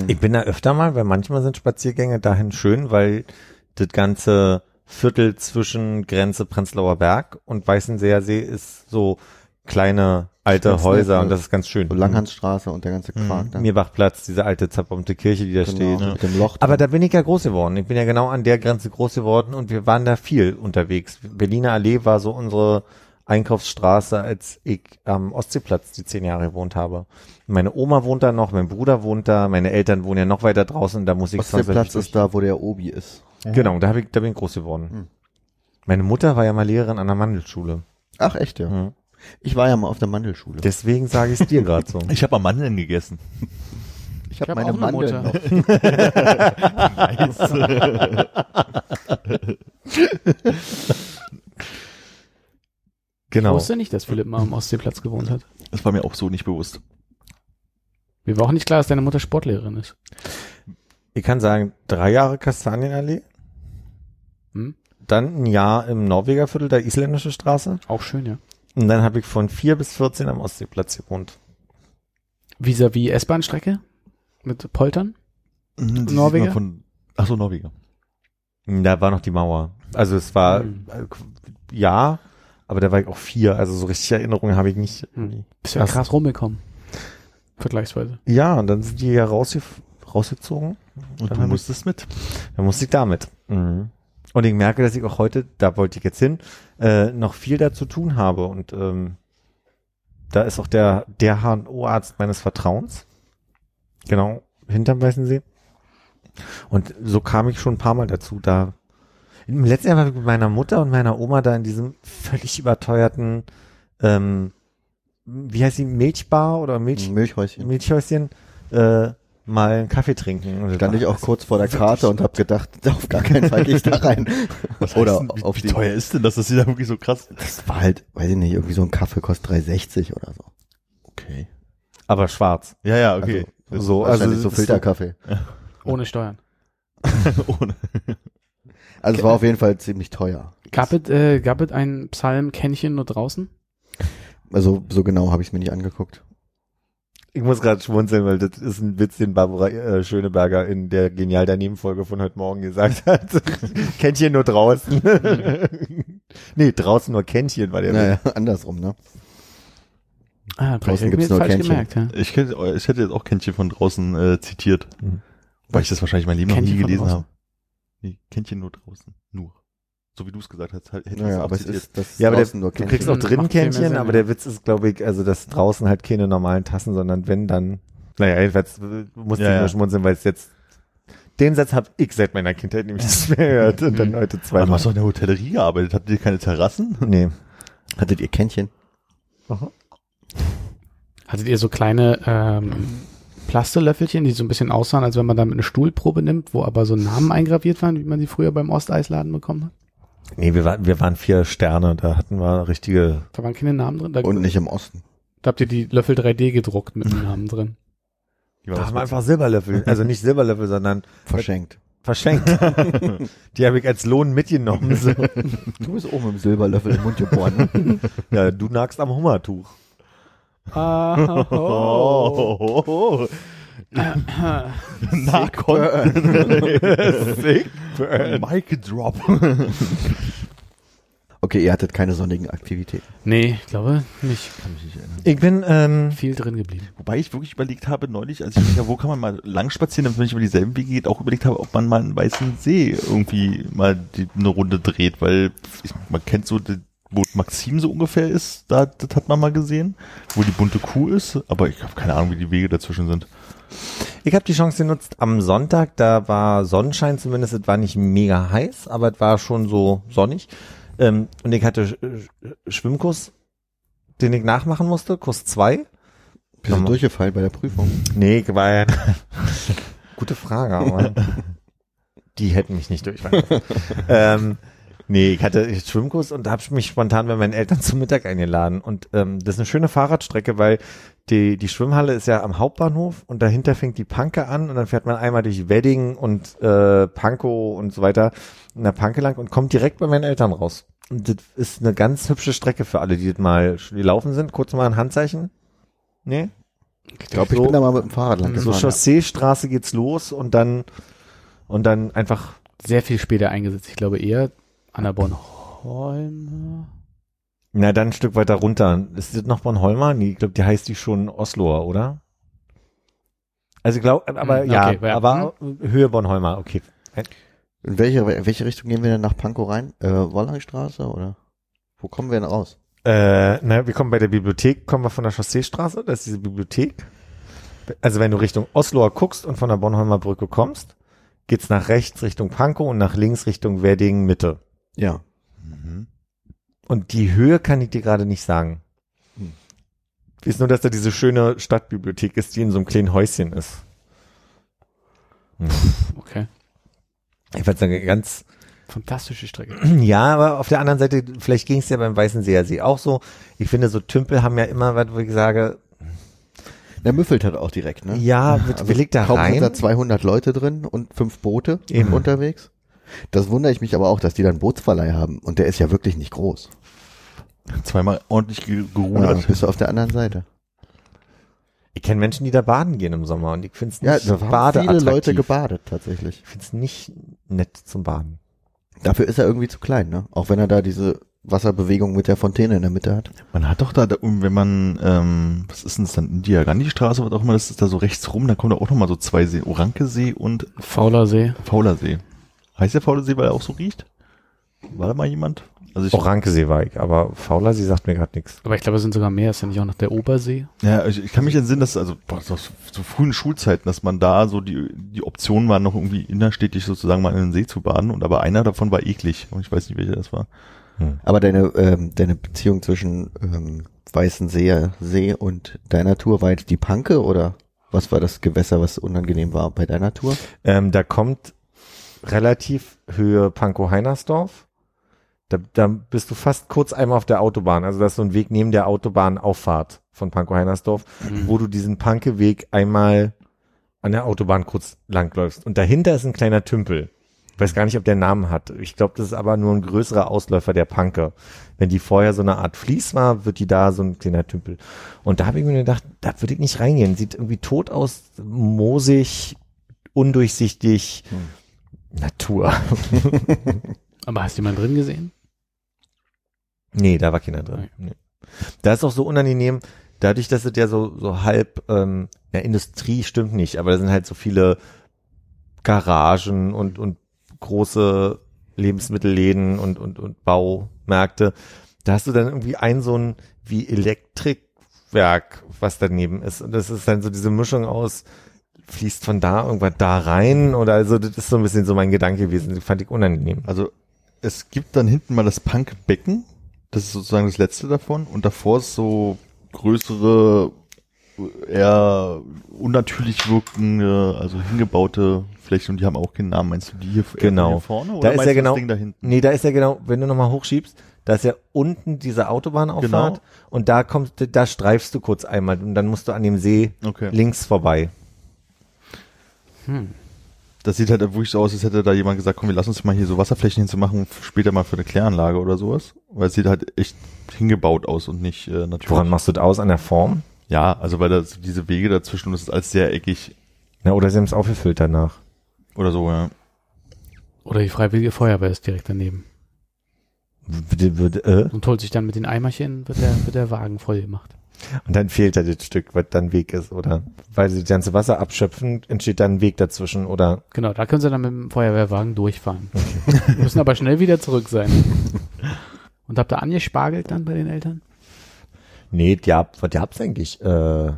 C: Ich bin da öfter mal, weil manchmal sind Spaziergänge dahin schön, weil das ganze Viertel zwischen Grenze Prenzlauer Berg und Weißenseer See ist so kleine alte
D: Ganz
C: Häuser
D: ne?
C: und das ist ganz schön.
D: So Langhansstraße und der ganze
B: Mhm.
D: Quark da.
C: Mirbachplatz, diese alte zerbombte Kirche, die da
D: Genau,
C: steht.
D: mit dem Loch.
C: Aber da bin ich ja groß geworden. Ich bin ja genau an der Grenze groß geworden und wir waren da viel unterwegs. Berliner Allee war so unsere Einkaufsstraße, als ich am Ostseeplatz die zehn Jahre gewohnt habe. Meine Oma wohnt da noch, mein Bruder wohnt da, meine Eltern wohnen ja noch weiter draußen, da muss ich
D: Ostseeplatz ist da, wo der Obi ist.
C: Genau, da, hab ich, da bin ich groß geworden.
D: Hm.
C: Meine Mutter war ja mal Lehrerin an der Mandelschule.
D: Ach, echt, ja.
C: Mhm.
D: Ich war ja mal auf der Mandelschule.
C: Deswegen sage ich es dir gerade so.
B: Ich habe mal Mandeln gegessen.
D: Ich habe
E: hab
D: meine
E: auch eine
D: Mandeln
E: Mutter.
D: noch.
E: Ich
C: Genau.
E: wusste nicht, dass Philipp mal am Ostseeplatz gewohnt hat.
B: Das war mir auch so nicht bewusst.
E: Mir war auch nicht klar, dass deine Mutter Sportlehrerin ist.
C: Ich kann sagen, drei Jahre Kastanienallee,
E: Hm?
C: dann ein Jahr im Norwegerviertel, der isländische Straße.
E: Auch schön, ja.
C: Und dann habe ich von vier bis 14 am Ostseeplatz gewohnt.
E: Vis-à-vis S-Bahn-Strecke? Mit Poltern?
B: Mhm,
E: Norweger?
B: Von, ach so, Norweger.
C: Da war noch die Mauer. Also es war,
E: Hm.
C: äh, ja, aber da war ich auch vier. Also so richtig Erinnerungen habe ich nicht.
E: Hm. Bist du ja
C: Krass.
E: rumgekommen. Vergleichsweise.
C: Ja, und dann sind die ja rausge rausgezogen.
B: Und
C: Dann
B: du musstest mit.
C: Dann musste ich damit. Mhm. Und ich merke, dass ich auch heute, da wollte ich jetzt hin, äh, noch viel da zu tun habe. Und ähm, da ist auch der, der HNO-Arzt meines Vertrauens. Genau, hinterm Weißensee. Und so kam ich schon ein paar Mal dazu, da im letzten Jahr war ich mit meiner Mutter und meiner Oma da in diesem völlig überteuerten, ähm, wie heißt die, Milchbar oder Milch,
D: Milchhäuschen.
C: Milchhäuschen, äh, mal einen Kaffee trinken. Und
D: Stand ich auch kurz vor der Karte und habe gedacht, auf gar keinen Fall gehe ich da rein.
B: Was
D: Oder
B: denn, wie,
D: auf
B: wie
D: die-
B: teuer ist denn das? Das ist ja wirklich so krass.
D: Das war halt, weiß ich nicht, irgendwie so ein Kaffee kostet 3,60 oder so.
B: Okay.
C: aber schwarz.
B: Ja, ja, okay.
D: Also,
C: So, also
D: wahrscheinlich so
C: es ist
D: Filterkaffee.
E: Ohne Steuern.
B: Ohne.
D: Also es war auf jeden Fall ziemlich teuer.
E: Gab es, äh, gab es ein Psalmkännchen nur draußen?
D: Also so genau habe ich es mir nicht angeguckt.
C: Ich muss gerade schmunzeln, weil das ist ein Witz, den Barbara äh, Schöneberger in der genial daneben Folge von heute Morgen gesagt hat. Kännchen nur draußen. nee, draußen nur Kännchen war der
D: Naja, andersrum, ne?
E: Ah,
D: Draußen gibt's nur
E: falsch
D: Kännchen.
E: gemerkt, ja.
B: Ich, kenn, ich hätte jetzt auch Kännchen von draußen äh, zitiert.
C: Mhm.
B: Weil ich das wahrscheinlich mein Leben noch
E: Kännchen
B: nie
E: von
B: gelesen habe. Nee, Kännchen nur draußen. So wie du es gesagt hast, halt, hätte ich
D: Naja,
B: es
D: aber es ist das
C: Ja, aber der,
D: nur
C: du kriegst auch drinnen Kännchen,
E: Sinn,
C: aber der Witz ist, glaube ich, also dass draußen halt keine normalen Tassen, sondern wenn dann, naja, jedenfalls äh, musste
B: Ja,
C: ich
B: ja.
C: nur schmunzeln, weil es jetzt, den Satz habe ich seit meiner Kindheit nämlich nicht mehr gehört und dann heute
B: Aber du hast doch in der Hotellerie gearbeitet. Habt ihr keine Terrassen?
C: Nee.
D: Hattet ihr Kännchen?
E: Hattet ihr so kleine ähm, Plastelöffelchen, die so ein bisschen aussahen, als wenn man damit eine Stuhlprobe nimmt, wo aber so Namen eingraviert waren, wie man sie früher beim Osteisladen bekommen hat?
C: Nee, wir waren, wir waren vier Sterne, da hatten wir richtige,
E: Da waren keine Namen drin. Da,
D: Und nicht im Osten.
E: da habt ihr die Löffel 3D gedruckt mit dem Namen drin.
B: Die war
C: da
B: was
C: haben wir einfach Silberlöffel, also nicht Silberlöffel, sondern
D: Verschenkt.
C: verschenkt. Die habe ich als Lohn mitgenommen. So.
D: Du bist oben im Silberlöffel im Mund geboren.
C: Ja, du nagst am Hummertuch.
E: Ah,
B: Oh, oh, oh, oh. Narcon. Mic Drop.
D: Okay, ihr hattet keine sonnigen Aktivitäten.
E: Nee, ich glaube nicht.
B: Kann mich nicht erinnern.
C: Ich bin, ähm,
E: Viel drin geblieben.
B: Wobei ich wirklich überlegt habe neulich, als ich überlegt habe, wo kann man mal lang spazieren, damit man nicht über dieselben Wege geht, auch überlegt habe, ob man mal einen weißen See irgendwie mal die, eine Runde dreht, weil ich, man kennt so die wo Maxim so ungefähr ist, da, das hat man mal gesehen, wo die bunte Kuh ist, aber ich habe keine Ahnung, wie die Wege dazwischen sind.
C: Ich habe die Chance genutzt am Sonntag, da war Sonnenschein zumindest, es war nicht mega heiß, aber es war schon so sonnig. Ähm, und ich hatte Sch- Sch- Schwimmkurs, den ich nachmachen musste, Kurs 2.
D: Bist du durchgefallen bei der Prüfung?
C: Nee, ich war ja. Gute Frage, aber die hätten mich nicht durchfallen ähm, nee, ich hatte Schwimmkurs und habe mich spontan bei meinen Eltern zum Mittag eingeladen. Und ähm, das ist eine schöne Fahrradstrecke, weil die, die Schwimmhalle ist ja am Hauptbahnhof und dahinter fängt die Panke an und dann fährt man einmal durch Wedding und äh, Pankow und so weiter in der Panke lang und kommt direkt bei meinen Eltern raus. Und das ist eine ganz hübsche Strecke für alle, die das mal gelaufen sind. Kurz mal ein Handzeichen. Nee?
D: Ich glaube, ich
C: So-
D: bin da mal mit dem Fahrrad lang
C: So
D: gefahren.
C: Chausseestraße geht's los und dann und dann einfach
E: Sehr viel später eingesetzt. Ich glaube eher an der Bornholm.
C: Na dann ein Stück weiter runter. Ist das noch Bornholmer? Nee, ich glaube, die heißt die schon Osloer, oder? Also ich glaube, aber
E: Hm,
C: ja,
E: okay, ja.
C: aber Höhe Bornholmer, okay.
D: In welche, in welche Richtung gehen wir denn nach Pankow rein? Äh, Wollangstraße oder? Wo kommen wir denn raus?
C: Äh, na, wir kommen bei der Bibliothek, kommen wir von der Chausseestraße, das ist diese Bibliothek. Also wenn du Richtung Osloer guckst und von der Bornholmer Brücke kommst, geht's nach rechts Richtung Pankow und nach links Richtung Wedding Mitte.
D: Ja.
C: Und die Höhe kann ich dir gerade nicht sagen.
D: Hm.
C: Ich weiß nur, dass da diese schöne Stadtbibliothek ist, die in so einem kleinen Häuschen ist.
E: Okay.
C: Ich würde sagen, ganz,
E: Fantastische Strecke.
C: ja, aber auf der anderen Seite, vielleicht ging es ja beim Weißen Seer See auch so. Ich finde, so Tümpel haben ja immer was, wo ich sage,
D: Der müffelt hat auch direkt, ne?
C: ja, wird, wie liegt da
D: kaum sind da
C: rein?
D: 200 Leute drin und fünf Boote
C: Eben.
D: unterwegs. Das wundere ich mich aber auch, dass die dann Bootsverleih haben. Und der ist ja wirklich nicht groß.
B: Zweimal ordentlich ge-
D: Ja,
B: gerudert.
D: bist du auf der anderen Seite.
C: Ich kenne Menschen, die da baden gehen im Sommer und ich finde es
D: Ja,
C: nicht
D: da haben viele Leute gebadet, tatsächlich.
C: Ich finde es nicht nett zum Baden.
D: Dafür ist er irgendwie zu klein, ne? Auch wenn er da diese Wasserbewegung mit der Fontäne in der Mitte hat.
B: Man hat doch da, wenn man, ähm, was ist denn das dann, Diagandi-Straße, was auch immer, das ist da so rechts rum, da kommen da auch nochmal so zwei See, Orankesee und
E: Fauler See.
B: Faulersee. Heißt der Faulersee, weil er auch so riecht? War da mal jemand? Also ich,
C: Orankesee war ich, aber Fauler, sie sagt mir gerade nichts.
E: Aber ich glaube, es sind sogar mehr. Ist ja nicht auch noch der Obersee?
B: ja, ich, ich kann mich entsinnen, dass, also, boah, so, so frühen Schulzeiten, dass man da so die, die Option war, noch irgendwie innerstädtisch sozusagen mal in den See zu baden und aber einer davon war eklig. Und ich weiß nicht, welcher das war.
D: Aber deine, ähm, deine Beziehung zwischen ähm, Weißen See, See und deiner Tour war jetzt die Panke oder was war das Gewässer, was unangenehm war bei deiner Tour?
C: Ähm, da kommt relativ Höhe Pankow-Heinersdorf. Da, da bist du fast kurz einmal auf der Autobahn. Also das ist so ein Weg neben der Autobahnauffahrt von Pankow-Heinersdorf, wo du diesen Panke-Weg einmal an der Autobahn kurz langläufst. Und dahinter ist ein kleiner Tümpel. Ich weiß gar nicht, ob der Namen hat. Ich glaube, das ist aber nur ein größerer Ausläufer der Panke. Wenn die vorher so eine Art Fließ war, wird die da so ein kleiner Tümpel. Und da habe ich mir gedacht, da würde ich nicht reingehen. Sieht irgendwie tot aus, moosig, undurchsichtig. Natur.
E: Aber hast du jemanden drin gesehen?
C: Nee, da war keiner drin. Nee. Da ist auch so unangenehm, dadurch, dass es ja so, so halb, ähm, ja, Industrie stimmt nicht, aber da sind halt so viele Garagen und, und große Lebensmittelläden und, und, und Baumärkte. Da hast du dann irgendwie ein so ein wie Elektrikwerk, was daneben ist. Und das ist dann so diese Mischung aus, fließt von da irgendwas da rein oder also das ist so ein bisschen so mein Gedanke gewesen. Das fand ich unangenehm.
B: Also es gibt dann hinten mal das Punkbecken, das ist sozusagen das letzte davon und davor ist so größere, eher unnatürlich wirkende, also hingebaute Flächen und die haben auch keinen Namen. Meinst du die hier,
C: Genau.
B: hier vorne
C: Da
B: oder
C: ist
B: meinst
C: ja genau-
B: das Ding da hinten?
C: Nee, da ist ja genau, wenn du nochmal hochschiebst, da ist ja unten diese Autobahnauffahrt
B: Genau.
C: und da kommst du, da streifst du kurz einmal und dann musst du an dem See
B: Okay.
C: links vorbei.
B: Das sieht halt wirklich so aus, als hätte da jemand gesagt, komm, wir lassen uns mal hier so Wasserflächen hinzumachen, später mal für eine Kläranlage oder sowas. Weil es sieht halt echt hingebaut aus und nicht äh, natürlich.
C: Woran machst du das aus? An der Form?
B: Ja, also weil da so diese Wege dazwischen, und das ist alles sehr eckig
C: Ja, oder sie haben es aufgefüllt danach.
B: oder so, ja.
E: Oder die Freiwillige Feuerwehr ist direkt daneben.
C: Würde, äh?
E: Und holt sich dann mit den Eimerchen, wird der, wird der Wagen voll gemacht.
C: Und dann fehlt da das Stück, was dann Weg ist, oder? Weil sie das ganze Wasser abschöpfen, entsteht dann ein Weg dazwischen, oder?
E: Genau, da können sie dann mit dem Feuerwehrwagen durchfahren. Müssen aber schnell wieder zurück sein. Und habt ihr angespargelt dann bei den Eltern?
C: Nee, die hab, was gab's eigentlich? Äh,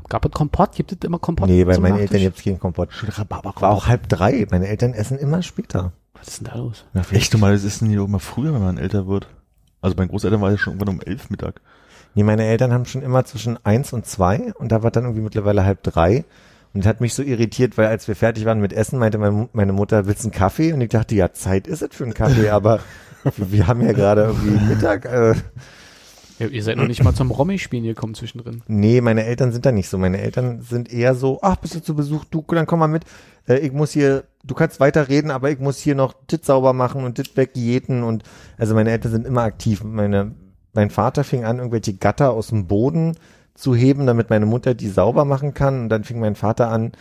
E: Gab es Kompott? Gibt es immer Kompott?
C: nee, bei meinen? Eltern gibt's keinen Kompott. War auch halb drei. Meine Eltern essen immer später.
E: Was ist denn da los?
C: Na, vielleicht-
B: Echt normal, das ist nicht auch immer früher, wenn man älter wird. Also bei den Großeltern war es ja schon irgendwann um elf Mittag.
C: Nee, meine Eltern haben schon immer zwischen eins und zwei und da war dann irgendwie mittlerweile halb drei. Und das hat mich so irritiert, weil als wir fertig waren mit Essen, meinte meine, Mu- meine Mutter, willst du einen Kaffee? Und ich dachte, ja, Zeit ist es für einen Kaffee, aber wir haben ja gerade irgendwie Mittag. Äh,
E: Ja, ihr seid noch nicht mal zum Romy-Spielen gekommen zwischendrin.
C: nee, meine Eltern sind da nicht so. Meine Eltern sind eher so, ach, bist du zu Besuch? Du, dann komm mal mit. Äh, ich muss hier, du kannst weiter reden, aber ich muss hier noch dit sauber machen und dit wegjäten und, also meine Eltern sind immer aktiv. Meine, mein Vater fing an, irgendwelche Gatter aus dem Boden zu heben, damit meine Mutter die sauber machen kann. Und dann fing mein Vater an,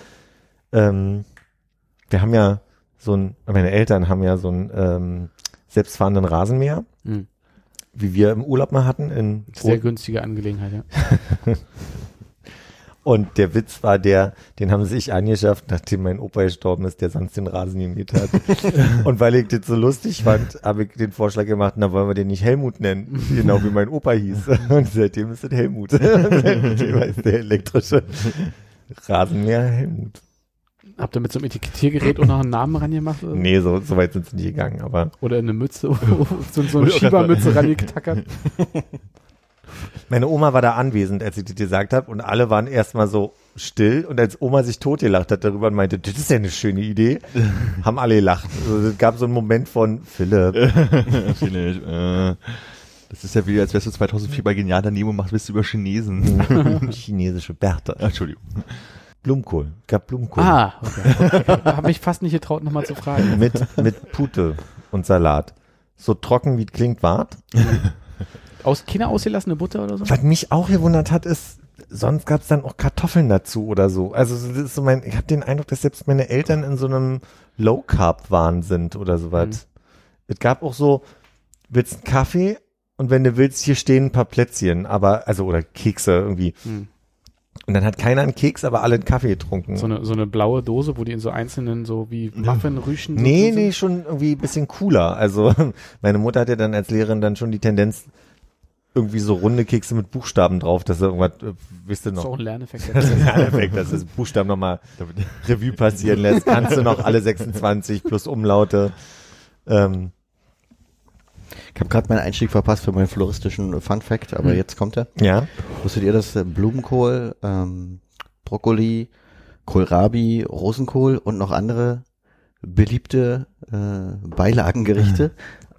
C: ähm, wir haben ja so ein, meine Eltern haben ja so ein ähm, selbstfahrenden Rasenmäher,
E: Hm.
C: wie wir im Urlaub mal hatten in
E: Sehr günstige Angelegenheit, ja.
C: Und der Witz war der, den haben sie sich angeschafft, nachdem mein Opa gestorben ist, der sonst den Rasen gemäht hat. und weil ich das so lustig fand, habe ich den Vorschlag gemacht, na wollen wir den nicht Helmut nennen, genau wie mein Opa hieß. Und seitdem ist es Helmut. seitdem heißt der elektrische Rasenmäher Helmut.
E: Habt ihr mit so einem Etikettiergerät auch noch einen Namen rangemacht? Oder,
C: Nee, so, so weit sind sie nicht gegangen, aber
E: oder eine Mütze, so, so eine Schiebermütze rangetackert?
C: Meine Oma war da anwesend, als ich das gesagt habe und alle waren erstmal so still und als Oma sich totgelacht hat darüber und meinte, das ist ja eine schöne Idee, haben alle gelacht. Also, es gab so einen Moment von Philipp,
B: Vielleicht, äh, das ist ja wie, als wärst du 2004 bei Genial daneben und machst Witze über Chinesen.
C: chinesische Bärte.
B: Entschuldigung.
C: Blumenkohl. Gab Blumenkohl.
E: Ah, okay. Habe mich fast nicht getraut, nochmal zu fragen.
C: Mit, mit Pute und Salat. So trocken wie es klingt wart.
E: Aus, Kinder ausgelassene Butter oder so?
C: Was mich auch gewundert hat, ist, sonst gab es dann auch Kartoffeln dazu oder so. Also das ist so mein, ich habe den Eindruck, dass selbst meine Eltern in so einem Low-Carb-Wahn sind oder sowas.
E: Mhm.
C: Es gab auch so, willst einen Kaffee und wenn du willst, hier stehen ein paar Plätzchen, aber, also, oder Kekse irgendwie.
E: Hm.
C: Und dann hat keiner einen Keks, aber alle einen Kaffee getrunken.
E: So eine, so eine blaue Dose, wo die in so einzelnen, so wie Waffelrüschen so
C: Nee, nee, schon irgendwie ein bisschen cooler. Also meine Mutter hatte dann als Lehrerin dann schon die Tendenz, irgendwie so runde Kekse mit Buchstaben drauf, dass irgendwas, äh, wisst ihr
E: Das ist auch
C: noch,
E: ein Lerneffekt.
C: das ist ein Lerneffekt, dass das Buchstaben nochmal Revue passieren lässt. Kannst du noch alle 26 plus Umlaute. Ähm,
D: Ich habe gerade meinen Einstieg verpasst für meinen floristischen Fun Fact, aber
E: Hm.
D: jetzt kommt er.
C: ja,
D: Wusstet ihr, dass äh, Blumenkohl, ähm, Brokkoli, Kohlrabi, Rosenkohl und noch andere beliebte äh, Beilagengerichte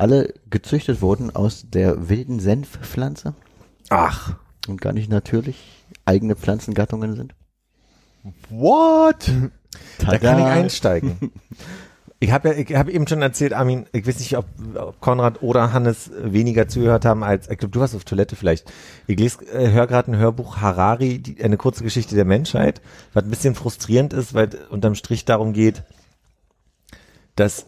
D: alle gezüchtet wurden aus der wilden Senfpflanze
C: ach,
D: und gar nicht natürlich eigene Pflanzengattungen sind?
B: What?
C: da kann ich einsteigen. Ich habe ja, ich habe eben schon erzählt, Armin, ich weiß nicht, ob, ob Konrad oder Hannes weniger zugehört haben als, ich glaube, du warst auf Toilette vielleicht. Ich lese, äh, höre gerade ein Hörbuch Harari, die, eine kurze Geschichte der Menschheit, was ein bisschen frustrierend ist, weil unterm Strich darum geht, dass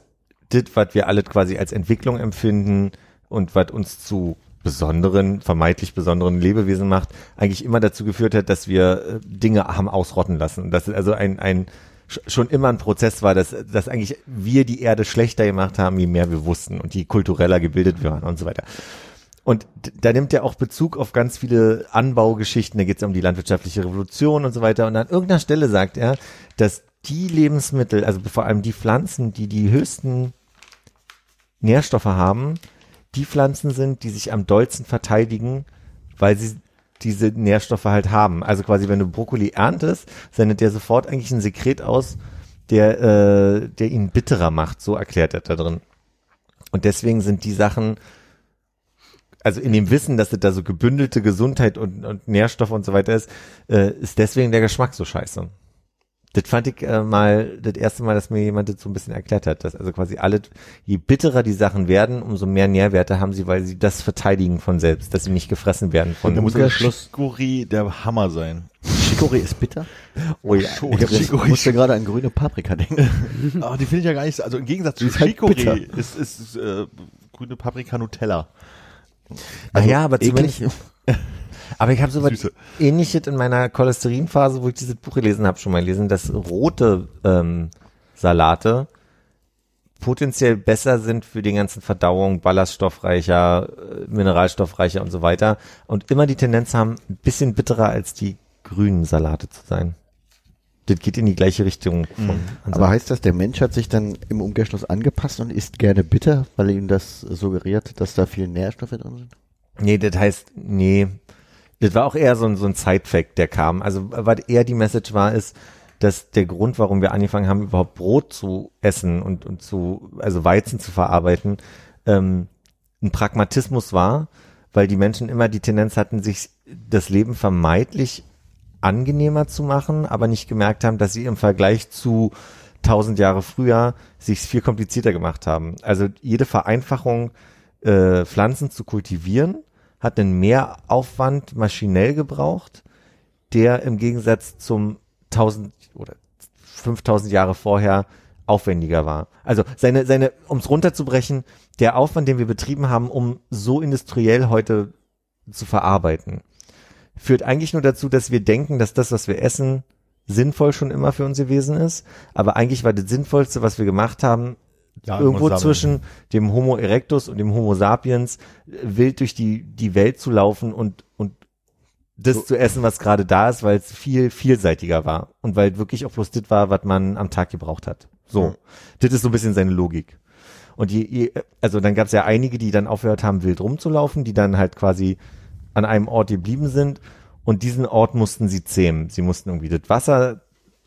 C: das, was wir alle quasi als Entwicklung empfinden und was uns zu besonderen, vermeintlich besonderen Lebewesen macht, eigentlich immer dazu geführt hat, dass wir äh, Dinge haben ausrotten lassen. Dass also ein, ein sch- schon immer ein Prozess war, dass, dass eigentlich wir die Erde schlechter gemacht haben, je mehr wir wussten und je kultureller gebildet wir waren und so weiter. Und da nimmt er auch Bezug auf ganz viele Anbaugeschichten, da geht es um die landwirtschaftliche Revolution und so weiter. Und an irgendeiner Stelle sagt er, dass die Lebensmittel, also vor allem die Pflanzen, die die höchsten Nährstoffe haben, die Pflanzen sind, die sich am dollsten verteidigen, weil sie diese Nährstoffe halt haben. Also quasi, wenn du Brokkoli erntest, sendet der sofort eigentlich ein Sekret aus, der, äh, der ihn bitterer macht. So erklärt er da drin. Und deswegen sind die Sachen, also in dem Wissen, dass es da so gebündelte Gesundheit und, und Nährstoffe und so weiter ist, äh, ist deswegen der Geschmack so scheiße. Das fand ich äh, mal das erste Mal, dass mir jemand das so ein bisschen erklärt hat, dass also quasi alle, je bitterer die Sachen werden, umso mehr Nährwerte haben sie, weil sie das verteidigen von selbst, dass sie nicht gefressen werden von
B: Da muss
D: der
B: der
D: Schluss-
B: Chicorée der Hammer sein.
D: Chicorée ist bitter.
C: Oh ja.
B: Schon.
D: Ich, ich musste gerade an grüne Paprika denken.
B: Aber die finde ich ja gar nicht so. Also im Gegensatz zu
D: halt.
B: Chicorée ist, ist äh, grüne Paprika Nutella.
C: naja, aber zumindest, aber ich habe so was ähnliches in meiner Cholesterinphase, wo ich dieses Buch gelesen habe, schon mal gelesen, dass rote ähm, Salate potenziell besser sind für die ganzen Verdauung, ballaststoffreicher, äh, mineralstoffreicher und so weiter und immer die Tendenz haben, ein bisschen bitterer als die grünen Salate zu sein. Das geht in die gleiche Richtung. Ansatz.
D: Aber heißt das, der Mensch hat sich dann im Umkehrschluss angepasst und isst gerne bitter, weil ihm das suggeriert, dass da viel Nährstoffe drin sind?
C: Nee, das heißt, nee. Das war auch eher so ein, so ein Side-Fact, der kam. Also, was eher die Message war, ist, dass der Grund, warum wir angefangen haben, überhaupt Brot zu essen und, und zu, also Weizen zu verarbeiten, ähm, ein Pragmatismus war, weil die Menschen immer die Tendenz hatten, sich das Leben vermeintlich angenehmer zu machen, aber nicht gemerkt haben, dass sie im Vergleich zu tausend Jahre früher sich viel komplizierter gemacht haben. Also jede Vereinfachung, äh, Pflanzen zu kultivieren, hat einen Mehraufwand maschinell gebraucht, der im Gegensatz zum 1000 oder 5000 Jahre vorher aufwendiger war. Also seine, seine, um es runterzubrechen, der Aufwand, den wir betrieben haben, um so industriell heute zu verarbeiten, führt eigentlich nur dazu, dass wir denken, dass das, was wir essen, sinnvoll schon immer für uns gewesen ist. Aber eigentlich war das Sinnvollste, was wir gemacht haben,
B: Ja,
C: irgendwo zwischen dem Homo erectus und dem Homo sapiens äh, wild durch die, die Welt zu laufen und, und das zu essen, was gerade da ist, weil es viel vielseitiger war und weil wirklich auch bloß das war, was man am Tag gebraucht hat. So, das ist so ein bisschen seine Logik. Und je, je, also dann gab es ja einige, die dann aufgehört haben, wild rumzulaufen, die dann halt quasi an einem Ort geblieben sind und diesen Ort mussten sie zähmen. Sie mussten irgendwie das Wasser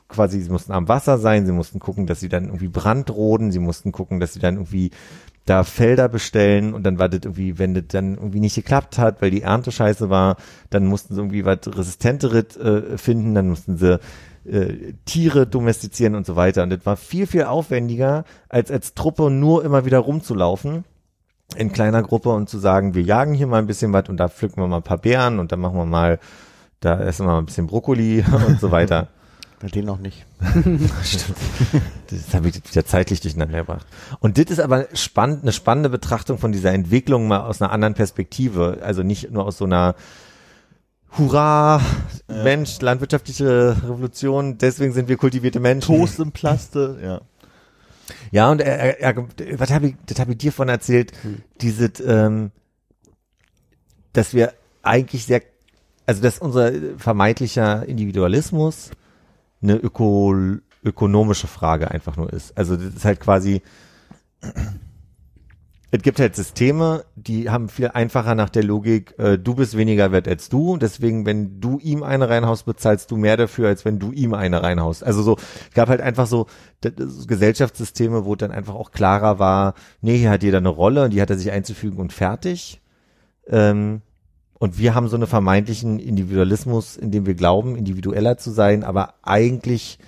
C: quasi, sie mussten am Wasser sein, sie mussten gucken, dass sie dann irgendwie Brand roden, sie mussten gucken, dass sie dann irgendwie da Felder bestellen und dann war das irgendwie, wenn das dann irgendwie nicht geklappt hat, weil die Ernte scheiße war, dann mussten sie irgendwie was Resistenteres äh, finden, dann mussten sie äh, Tiere domestizieren und so weiter. Und das war viel, viel aufwendiger, als als Truppe nur immer wieder rumzulaufen in kleiner Gruppe und zu sagen, wir jagen hier mal ein bisschen was und da pflücken wir mal ein paar Beeren und dann machen wir mal, da essen wir mal ein bisschen Brokkoli und so weiter.
D: Bei denen noch nicht.
C: Stimmt. Das habe ich wieder zeitlich durcheinander gebracht. Und das ist aber spannend, eine spannende Betrachtung von dieser Entwicklung mal aus einer anderen Perspektive. Also nicht nur aus so einer Hurra, Mensch, landwirtschaftliche Revolution, deswegen sind wir kultivierte Menschen.
B: Toast im Plaste, ja.
C: Ja, und er, er, er was habe ich, das habe ich dir von erzählt, diese, ähm, dass wir eigentlich sehr, also dass unser vermeintlicher Individualismus eine öko, ökonomische Frage einfach nur ist. Also das ist halt quasi, es gibt halt Systeme, die haben viel einfacher nach der Logik, äh, du bist weniger wert als du, deswegen, wenn du ihm eine reinhaust, bezahlst du mehr dafür, als wenn du ihm eine reinhaust. Also so, es gab halt einfach so Gesellschaftssysteme, wo dann einfach auch klarer war, nee, hier hat jeder eine Rolle und die hat er sich einzufügen und fertig. Ähm, und wir haben so einen vermeintlichen Individualismus, in dem wir glauben, individueller zu sein, aber eigentlich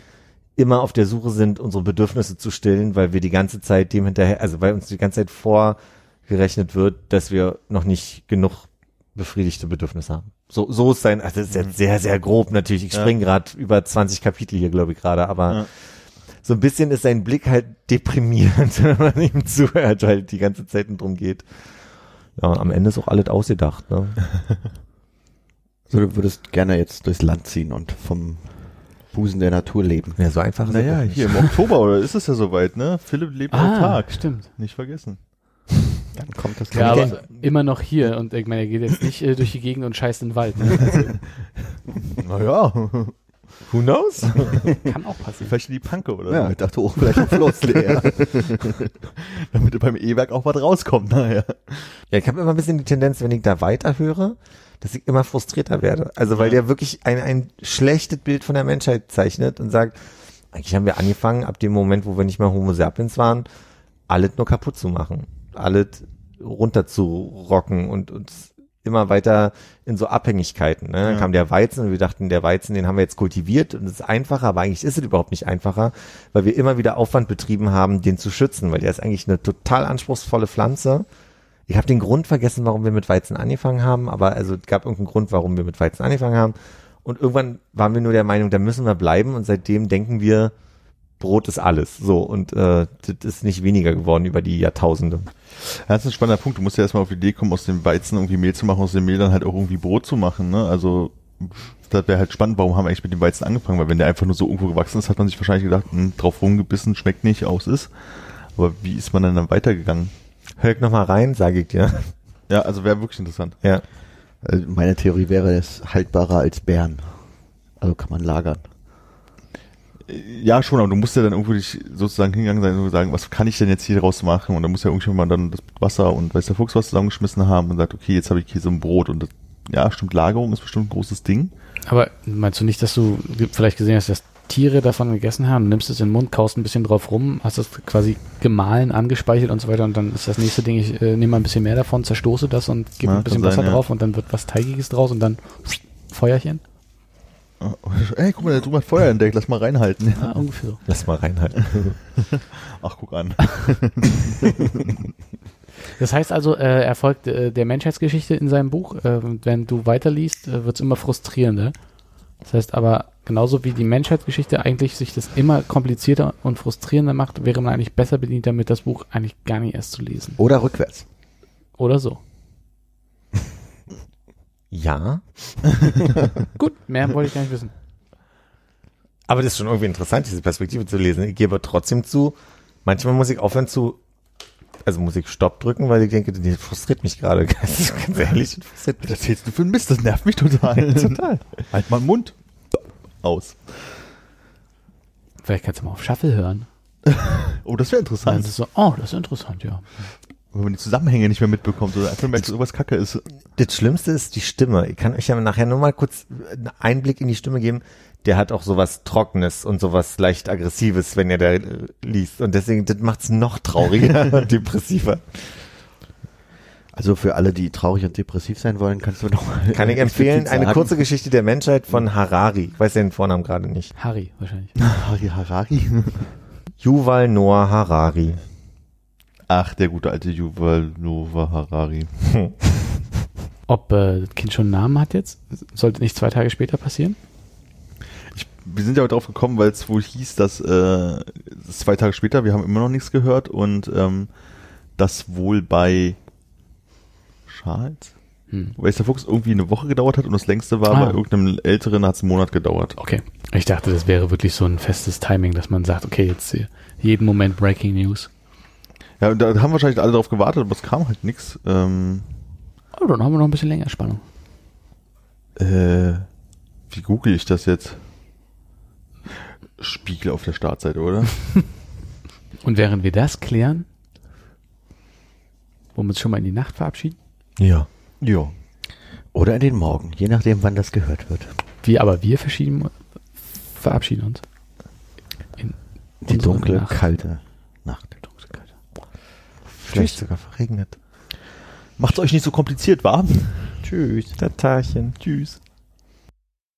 C: immer auf der Suche sind, unsere Bedürfnisse zu stillen, weil wir die ganze Zeit dem hinterher, also weil uns die ganze Zeit vorgerechnet wird, dass wir noch nicht genug befriedigte Bedürfnisse haben. So, so ist sein, also das ist jetzt sehr, sehr grob natürlich. Ich
B: Ja.
C: springe gerade über 20 Kapitel hier, glaube ich, gerade, aber
B: Ja.
C: so ein bisschen ist sein Blick halt deprimierend, wenn man ihm zuhört, weil die ganze Zeit drum geht. Ja, und am Ende ist auch alles ausgedacht, ne?
D: So, du würdest gerne jetzt durchs Land ziehen und vom Busen der Natur leben.
C: Ja, so einfach ist es
B: Naja, hier im Oktober, oder ist es ja soweit, ne? Philipp lebt
E: Ah,
B: autark.
E: stimmt.
B: Nicht vergessen.
D: Dann kommt das
E: Ja, aber immer noch hier. Und ich meine, er geht jetzt nicht äh, durch die Gegend und scheißt in den Wald. Ne?
B: Naja,
C: Who knows?
E: kann auch passieren.
B: vielleicht in die Panke oder
D: Ja,
B: so.
D: ich dachte auch vielleicht ein Floß leer.
B: Damit beim E-Werk auch was rauskommt, naja.
C: Ja, ich habe immer ein bisschen die Tendenz, wenn ich da weiter höre, dass ich immer frustrierter werde. Also weil der wirklich ein, ein schlechtes Bild von der Menschheit zeichnet und sagt, eigentlich haben wir angefangen, ab dem Moment, wo wir nicht mehr Homo sapiens waren, alles nur kaputt zu machen. Alles runterzurocken und uns immer weiter in so Abhängigkeiten. Ne? Dann
B: Ja.
C: kam der Weizen und wir dachten, der Weizen, den haben wir jetzt kultiviert und es ist einfacher, aber eigentlich ist es überhaupt nicht einfacher, weil wir immer wieder Aufwand betrieben haben, den zu schützen, weil der ist eigentlich eine total anspruchsvolle Pflanze. Ich habe den Grund vergessen, warum wir mit Weizen angefangen haben, aber also es gab irgendeinen Grund, warum wir mit Weizen angefangen haben. Und irgendwann waren wir nur der Meinung, da müssen wir bleiben und seitdem denken wir, Brot ist alles. So, und äh, das ist nicht weniger geworden über die Jahrtausende.
B: Das ist ein spannender Punkt. Du musst ja erstmal auf die Idee kommen, aus dem Weizen irgendwie Mehl zu machen, aus dem Mehl dann halt auch irgendwie Brot zu machen. Ne? Also das wäre halt spannend, warum haben wir eigentlich mit dem Weizen angefangen? Weil wenn der einfach nur so irgendwo gewachsen ist, hat man sich wahrscheinlich gedacht, hm, drauf rumgebissen, schmeckt nicht, aus ist. Aber wie ist man denn dann weitergegangen?
C: Hör ich noch mal rein, sage ich dir.
B: Ja, also wäre wirklich interessant.
C: Ja.
D: Also meine Theorie wäre, es haltbarer als Bären. Also kann man lagern.
B: Ja, schon, aber du musst ja dann irgendwo dich sozusagen hingegangen sein und sagen, was kann ich denn jetzt hier draus machen? Und dann muss ja irgendjemand dann das Wasser und weiß der Fuchs was zusammengeschmissen haben und sagt, okay, jetzt habe ich hier so ein Brot und das, ja, stimmt, Lagerung ist bestimmt ein großes Ding.
E: Aber meinst du nicht, dass du vielleicht gesehen hast, dass Tiere davon gegessen haben, nimmst es in den Mund, kaust ein bisschen drauf rum, hast das quasi gemahlen, angespeichert und so weiter und dann ist das nächste Ding, ich äh, nehme mal ein bisschen mehr davon, zerstoße das und gebe
B: Ja,
E: ein bisschen
B: sein,
E: Wasser
B: ja.
E: drauf und dann wird was Teigiges draus und dann Feuerchen.
B: Ey, guck mal, der Drüben hat Feuer entdeckt, lass mal reinhalten.
E: Ja, ungefähr.
C: Lass mal reinhalten.
B: Ach, guck an.
E: Das heißt also, äh, er folgt äh, der Menschheitsgeschichte in seinem Buch. Äh, wenn du weiterliest, äh, wird es immer frustrierender. Das heißt aber, genauso wie die Menschheitsgeschichte eigentlich sich das immer komplizierter und frustrierender macht, wäre man eigentlich besser bedient damit, das Buch eigentlich gar nicht erst zu lesen.
D: Oder rückwärts.
E: Oder so.
C: Ja.
E: Gut, mehr wollte ich gar nicht wissen.
C: Aber das ist schon irgendwie interessant, diese Perspektive zu lesen. Ich gebe trotzdem zu, manchmal muss ich aufhören zu, also muss ich Stopp drücken, weil ich denke, das frustriert mich gerade. Ganz ganz ehrlich, das frustriert
B: Was
C: mich.
B: erzählst du für ein Mist? Das nervt mich total.
C: Total.
B: Halt mal den Mund. Aus.
E: Vielleicht kannst du mal auf Shuffle hören.
B: Oh, das wäre
E: Dann
B: interessant.
E: ist es so, oh, das ist interessant, ja.
B: Wenn man die Zusammenhänge nicht mehr mitbekommt oder einfach merkt, dass irgendwas kacke ist.
C: Das Schlimmste ist die Stimme. Ich kann euch ja nachher nur mal kurz einen Einblick in die Stimme geben. Der hat auch sowas Trockenes und sowas leicht Aggressives, wenn ihr da äh, liest. Und deswegen, das macht's noch trauriger und depressiver.
D: Also für alle, die traurig und depressiv sein wollen, kannst du noch mal
C: Kann ich empfehlen, eine
D: sagen.
C: kurze Geschichte der Menschheit von Harari. Ich weiß den Vornamen gerade nicht.
E: Harry wahrscheinlich.
B: Harari Harari.
C: Yuval Noah Harari.
B: Ach, der gute alte Yuval Noah Harari.
E: Ob äh, das Kind schon einen Namen hat jetzt? Sollte nicht zwei Tage später passieren?
B: Ich, wir sind ja drauf gekommen, weil es wohl hieß, dass äh, zwei Tage später, wir haben immer noch nichts gehört und ähm, das wohl bei Charles,
E: Hm.
B: weiß der Fuchs, irgendwie eine Woche gedauert hat und das längste war
E: Ah.
B: bei irgendeinem Älteren hat es einen Monat gedauert.
E: Okay. Ich dachte, das wäre wirklich so ein festes Timing, dass man sagt, okay, jetzt hier jeden Moment Breaking News.
B: Ja, und da haben wahrscheinlich alle drauf gewartet, aber es kam halt nichts. Ähm,
E: Oh, dann haben wir noch ein bisschen länger Spannung.
B: äh, wie google ich das jetzt? Spiegel auf der Startseite, oder?
E: Und während wir das klären, wollen wir uns schon mal in die Nacht verabschieden?
C: Ja.
B: ja.
D: Oder in den Morgen, je nachdem, wann das gehört wird.
E: Wir, aber wir verschieden, verabschieden uns. In
D: Die dunkle,
E: Nacht.
D: kalte Nacht.
C: Vielleicht sogar verregnet.
B: Macht's euch nicht so kompliziert, warm.
C: Tschüss. Tatarchen.
B: Tschüss.